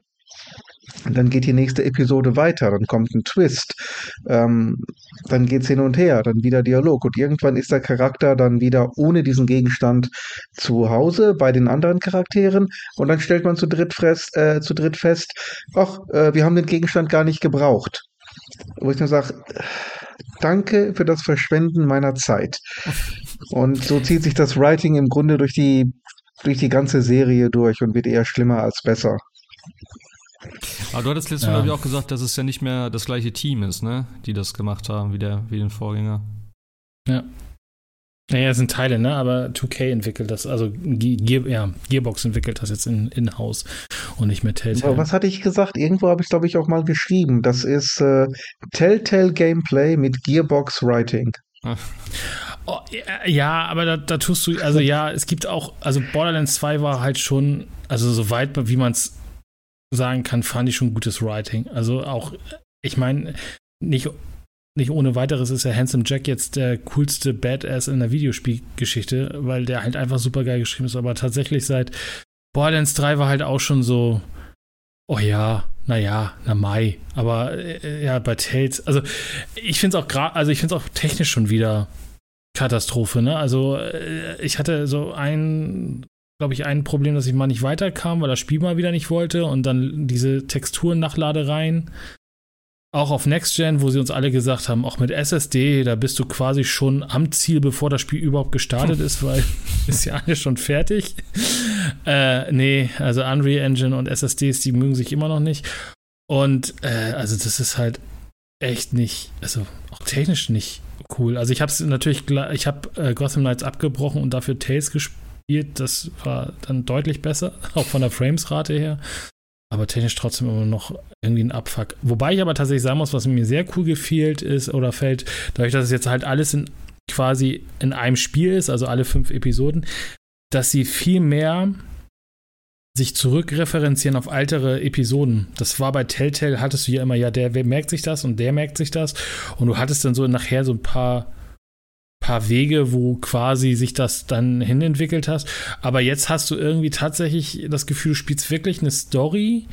Dann geht die nächste Episode weiter, dann kommt ein Twist, ähm, dann geht's hin und her, dann wieder Dialog und irgendwann ist der Charakter dann wieder ohne diesen Gegenstand zu Hause bei den anderen Charakteren und dann stellt man zu dritt, fest, äh, zu dritt fest, ach, äh, wir haben den Gegenstand gar nicht gebraucht. Wo ich nur sage, danke für das Verschwenden meiner Zeit. Und so zieht sich das Writing im Grunde durch die, durch die ganze Serie durch und wird eher schlimmer als besser. Aber du hattest letztes ja. Mal, glaube ich, auch gesagt, dass es ja nicht mehr das gleiche Team ist, ne? Die das gemacht haben, wie, der, wie den Vorgänger. Ja. Naja, es sind Teile, ne? Aber 2K entwickelt das, also Gear, ja, Gearbox entwickelt das jetzt in, in und nicht mehr Telltale. was hatte ich gesagt? Irgendwo habe ich, glaube ich, auch mal geschrieben. Das ist äh, Telltale Gameplay mit Gearbox Writing. Oh, ja, aber da, da tust du, also ja, es gibt auch, also Borderlands 2 war halt schon, also so weit, wie man es sagen kann, fand ich schon gutes Writing. Also auch, ich meine, nicht, nicht ohne weiteres ist ja Handsome Jack jetzt der coolste Badass in der Videospielgeschichte, weil der halt einfach super geil geschrieben ist. Aber tatsächlich seit Borderlands 3 war halt auch schon so, oh ja, naja, na Mai. Aber äh, ja, bei Tales, also ich finde es auch gerade, also ich finde es auch technisch schon wieder Katastrophe, ne? Also äh, ich hatte so ein, glaube ich, ein Problem, dass ich mal nicht weiterkam, weil das Spiel mal wieder nicht wollte und dann diese Texturen-Nachladereien auch auf Next Gen, wo sie uns alle gesagt haben, auch mit SSD, da bist du quasi schon am Ziel, bevor das Spiel überhaupt gestartet ist, weil ist ja alles schon fertig. Äh, nee, also Unreal Engine und SSDs, die mögen sich immer noch nicht. Und äh, also das ist halt echt nicht, also auch technisch nicht cool. Also ich habe es natürlich, ich habe äh, Gotham Knights abgebrochen und dafür Tales gespielt. Das war dann deutlich besser, auch von der Framesrate her aber technisch trotzdem immer noch irgendwie ein Abfuck. Wobei ich aber tatsächlich sagen muss, was mir sehr cool gefehlt ist oder fällt, dadurch, dass es jetzt halt alles in quasi in einem Spiel ist, also alle fünf Episoden, dass sie viel mehr sich zurückreferenzieren auf ältere Episoden. Das war bei Telltale, hattest du ja immer, ja, der merkt sich das und der merkt sich das. Und du hattest dann so nachher so ein paar paar Wege, wo quasi sich das dann hinentwickelt hast. Aber jetzt hast du irgendwie tatsächlich das Gefühl, du spielst wirklich eine Story,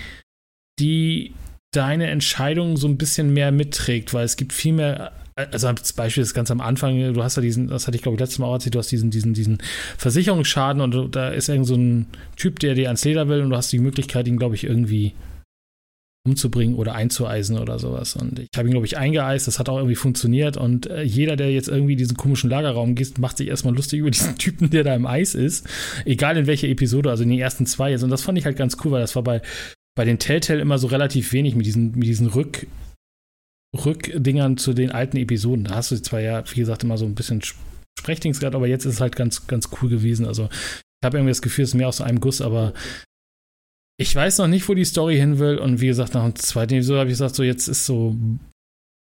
die deine Entscheidungen so ein bisschen mehr mitträgt, weil es gibt viel mehr also als Beispiel ist ganz am Anfang, du hast ja diesen, das hatte ich glaube ich letztes Mal auch erzählt, du hast diesen, diesen, diesen Versicherungsschaden und da ist irgend so ein Typ, der dir ans Leder will und du hast die Möglichkeit, ihn glaube ich irgendwie umzubringen oder einzueisen oder sowas. Und ich habe ihn, glaube ich, eingeeist, das hat auch irgendwie funktioniert. Und äh, jeder, der jetzt irgendwie diesen komischen Lagerraum geht, macht sich erstmal lustig über diesen Typen, der da im Eis ist. Egal in welcher Episode, also in den ersten zwei jetzt. Und das fand ich halt ganz cool, weil das war bei, bei den Telltale immer so relativ wenig mit diesen, mit diesen Rück, Rückdingern zu den alten Episoden. Da hast du zwar ja, wie gesagt, immer so ein bisschen Sprechdings gehabt, aber jetzt ist es halt ganz, ganz cool gewesen. Also ich habe irgendwie das Gefühl, es ist mehr aus einem Guss, aber ich weiß noch nicht, wo die Story hin will. Und wie gesagt, nach dem zweiten Episode habe ich gesagt, so jetzt ist so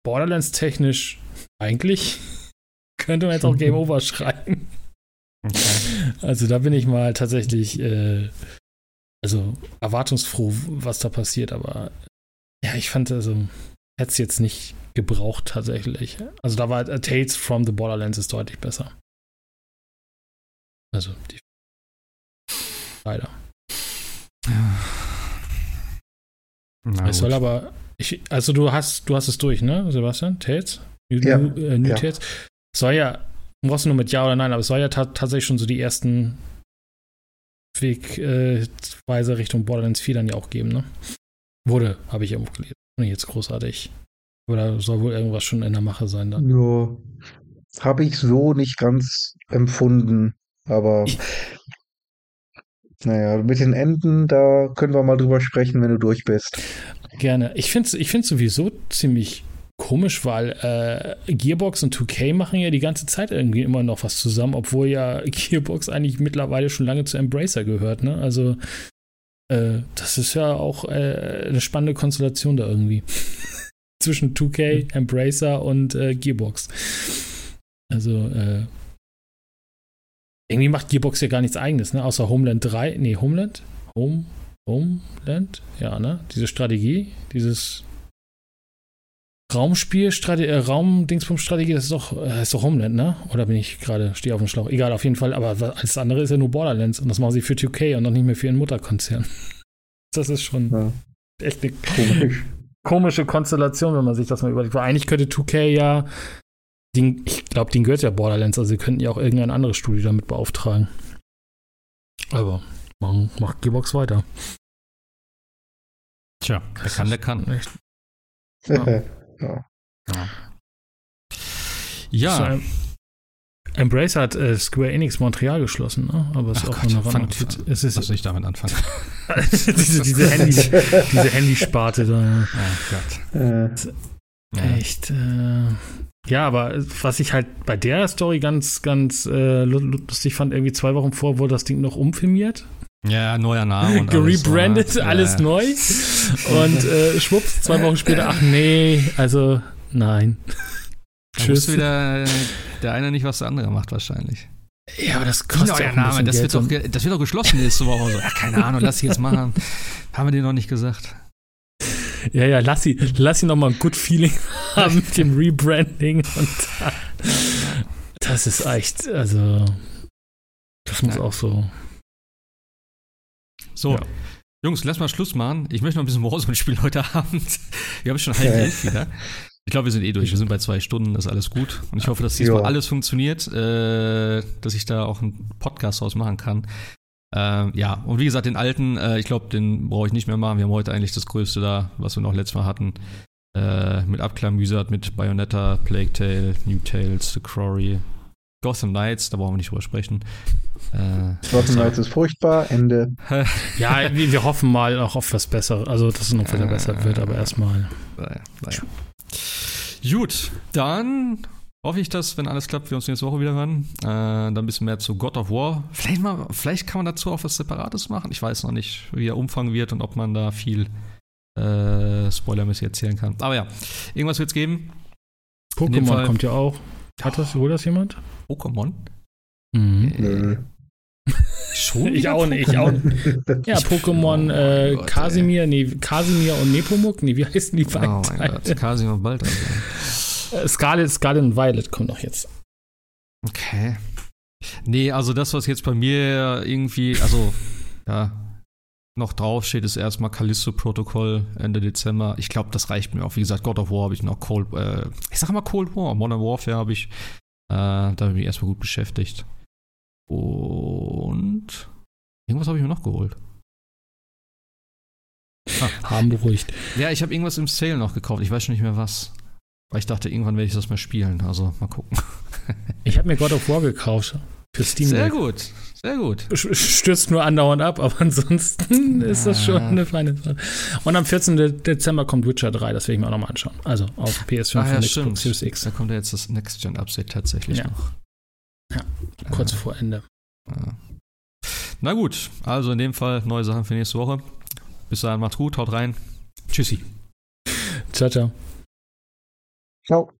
Borderlands technisch eigentlich könnte man jetzt auch Game Over schreiben. Okay. Also da bin ich mal tatsächlich äh, also erwartungsfroh, was da passiert. Aber ja, ich fand also hätte es jetzt nicht gebraucht tatsächlich. Also da war äh, Tales from the Borderlands ist deutlich besser. Also die leider. Na, es soll aber, ich, also du hast, du hast es durch, ne, Sebastian? Tales? New, ja. Äh, New ja. Tales? Soll ja, du brauchst nur mit Ja oder Nein, aber es soll ja tatsächlich schon so die ersten Wegweise äh, Richtung Borderlands 4 dann ja auch geben, ne? Wurde, habe ich irgendwo gelesen. Nicht jetzt großartig. Oder soll wohl irgendwas schon in der Mache sein dann? Ja, habe ich so nicht ganz empfunden. Aber ich, naja, mit den Enden, da können wir mal drüber sprechen, wenn du durch bist. Gerne. Ich finde es ich find's sowieso ziemlich komisch, weil äh, Gearbox und 2K machen ja die ganze Zeit irgendwie immer noch was zusammen, obwohl ja Gearbox eigentlich mittlerweile schon lange zu Embracer gehört. Ne? Also äh, das ist ja auch äh, eine spannende Konstellation da irgendwie. Zwischen 2K, Embracer und äh, Gearbox. Also äh, irgendwie macht Gearbox ja gar nichts eigenes, ne? Außer Homeland 3. Nee, Homeland? Home, Homeland? Ja, ne? Diese Strategie, dieses Raumspiel, äh, Raum-Dingsbums-Strategie, das ist doch, äh, ist doch Homeland, ne? Oder bin ich gerade, stehe auf dem Schlauch? Egal, auf jeden Fall, aber alles andere ist ja nur Borderlands und das machen sie für 2K und noch nicht mehr für ihren Mutterkonzern. Das ist schon ja. echt eine Komisch. komische Konstellation, wenn man sich das mal überlegt. Weil eigentlich könnte 2K ja den, ich glaube, den gehört ja Borderlands, also sie könnten ja auch irgendein anderes Studio damit beauftragen. Aber machen, macht Gearbox weiter. Tja, wer kann, der kann. Echt. Ja. ja. ja. ja. So, Embrace hat äh, Square Enix Montreal geschlossen, ne? aber es ist auch Gott, eine Randnotiz. Es ist, Was soll ich damit anfangen? diese, diese, Handy, diese Handysparte da. Oh Gott. Äh, echt. Äh, ja, aber was ich halt bei der Story ganz, ganz äh, lustig fand, irgendwie zwei Wochen vor wurde das Ding noch umfilmiert. Ja, neuer Name. Und Gerebrandet, alles, alles neu. Und äh, schwupps, zwei Wochen später, ach nee, also nein. Tschüss. wieder der eine nicht, was der andere macht, wahrscheinlich. Ja, aber das kostet neuer Name, das wird, doch, das wird doch geschlossen nächste Woche. So, ja, keine Ahnung, lass ich jetzt machen. Haben wir dir noch nicht gesagt. Ja, ja, lass sie, lass sie nochmal ein Good Feeling haben mit dem Rebranding und das ist echt, also das muss ja. auch so. So, ja. Jungs, lass mal Schluss machen. Ich möchte noch ein bisschen Warzone spielen heute Abend. Wir haben schon halb elf wieder. Ich glaube, wir sind eh durch. Wir sind bei zwei Stunden, das ist alles gut. Und ich hoffe, dass diesmal jo. alles funktioniert, äh, dass ich da auch einen Podcast draus machen kann. Äh, ja, und wie gesagt, den alten, äh, ich glaube, den brauche ich nicht mehr machen. Wir haben heute eigentlich das Größte da, was wir noch letztes Mal hatten. Äh, mit Wizard, mit Bayonetta, Plague Tale, New Tales, The Quarry, Gotham Knights, da brauchen wir nicht drüber sprechen. Äh, Gotham Knights ist furchtbar, Ende. ja, wir hoffen mal auch auf was Besseres, also dass es noch wieder besser wird, aber erstmal. Naja, naja. Gut, dann hoffe ich, dass, wenn alles klappt, wir uns nächste Woche wieder hören. Äh, dann ein bisschen mehr zu God of War. Vielleicht, mal, vielleicht kann man dazu auch was Separates machen. Ich weiß noch nicht, wie der Umfang wird und ob man da viel äh, spoilermäßig erzählen kann. Aber ja, irgendwas wird es geben. Pokémon kommt ja auch. Hat das, wohl das jemand? Pokémon? Mhm. Nö. Schon ich auch nicht. Ich auch Ja, Pokémon äh, oh Kasimir, nee, Kasimir und Nepomuk, nee, wie heißen die beiden? Oh mein Gott, Kasimir und Baldur. Scarlet, Scarlet und Violet kommt noch jetzt. Okay. Nee, also das, was jetzt bei mir irgendwie, also, ja, noch draufsteht, ist erstmal Callisto-Protokoll Ende Dezember. Ich glaube, das reicht mir auch. Wie gesagt, God of War habe ich noch Cold, äh, ich sag mal Cold War, Modern Warfare habe ich. Äh, da bin ich erstmal gut beschäftigt. Und irgendwas habe ich mir noch geholt. Ah. Haben beruhigt. Ja, ich habe irgendwas im Sale noch gekauft. Ich weiß schon nicht mehr was. Weil ich dachte, irgendwann werde ich das mal spielen. Also mal gucken. ich habe mir God of War gekauft. Für Steam. Sehr gut, sehr gut. Stürzt nur andauernd ab, aber ansonsten ist das schon eine feine Sache. Und am 14. Dezember kommt Witcher 3, das werde ich mir auch nochmal anschauen. Also auf PS5 ah, ja, und Xbox Series X. Da kommt ja jetzt das Next-Gen-Update tatsächlich ja. noch. Ja, kurz äh, vor Ende. Äh. Na gut, also in dem Fall neue Sachen für nächste Woche. Bis dahin, macht's gut, haut rein. Tschüssi. Ciao, ciao. Ciao.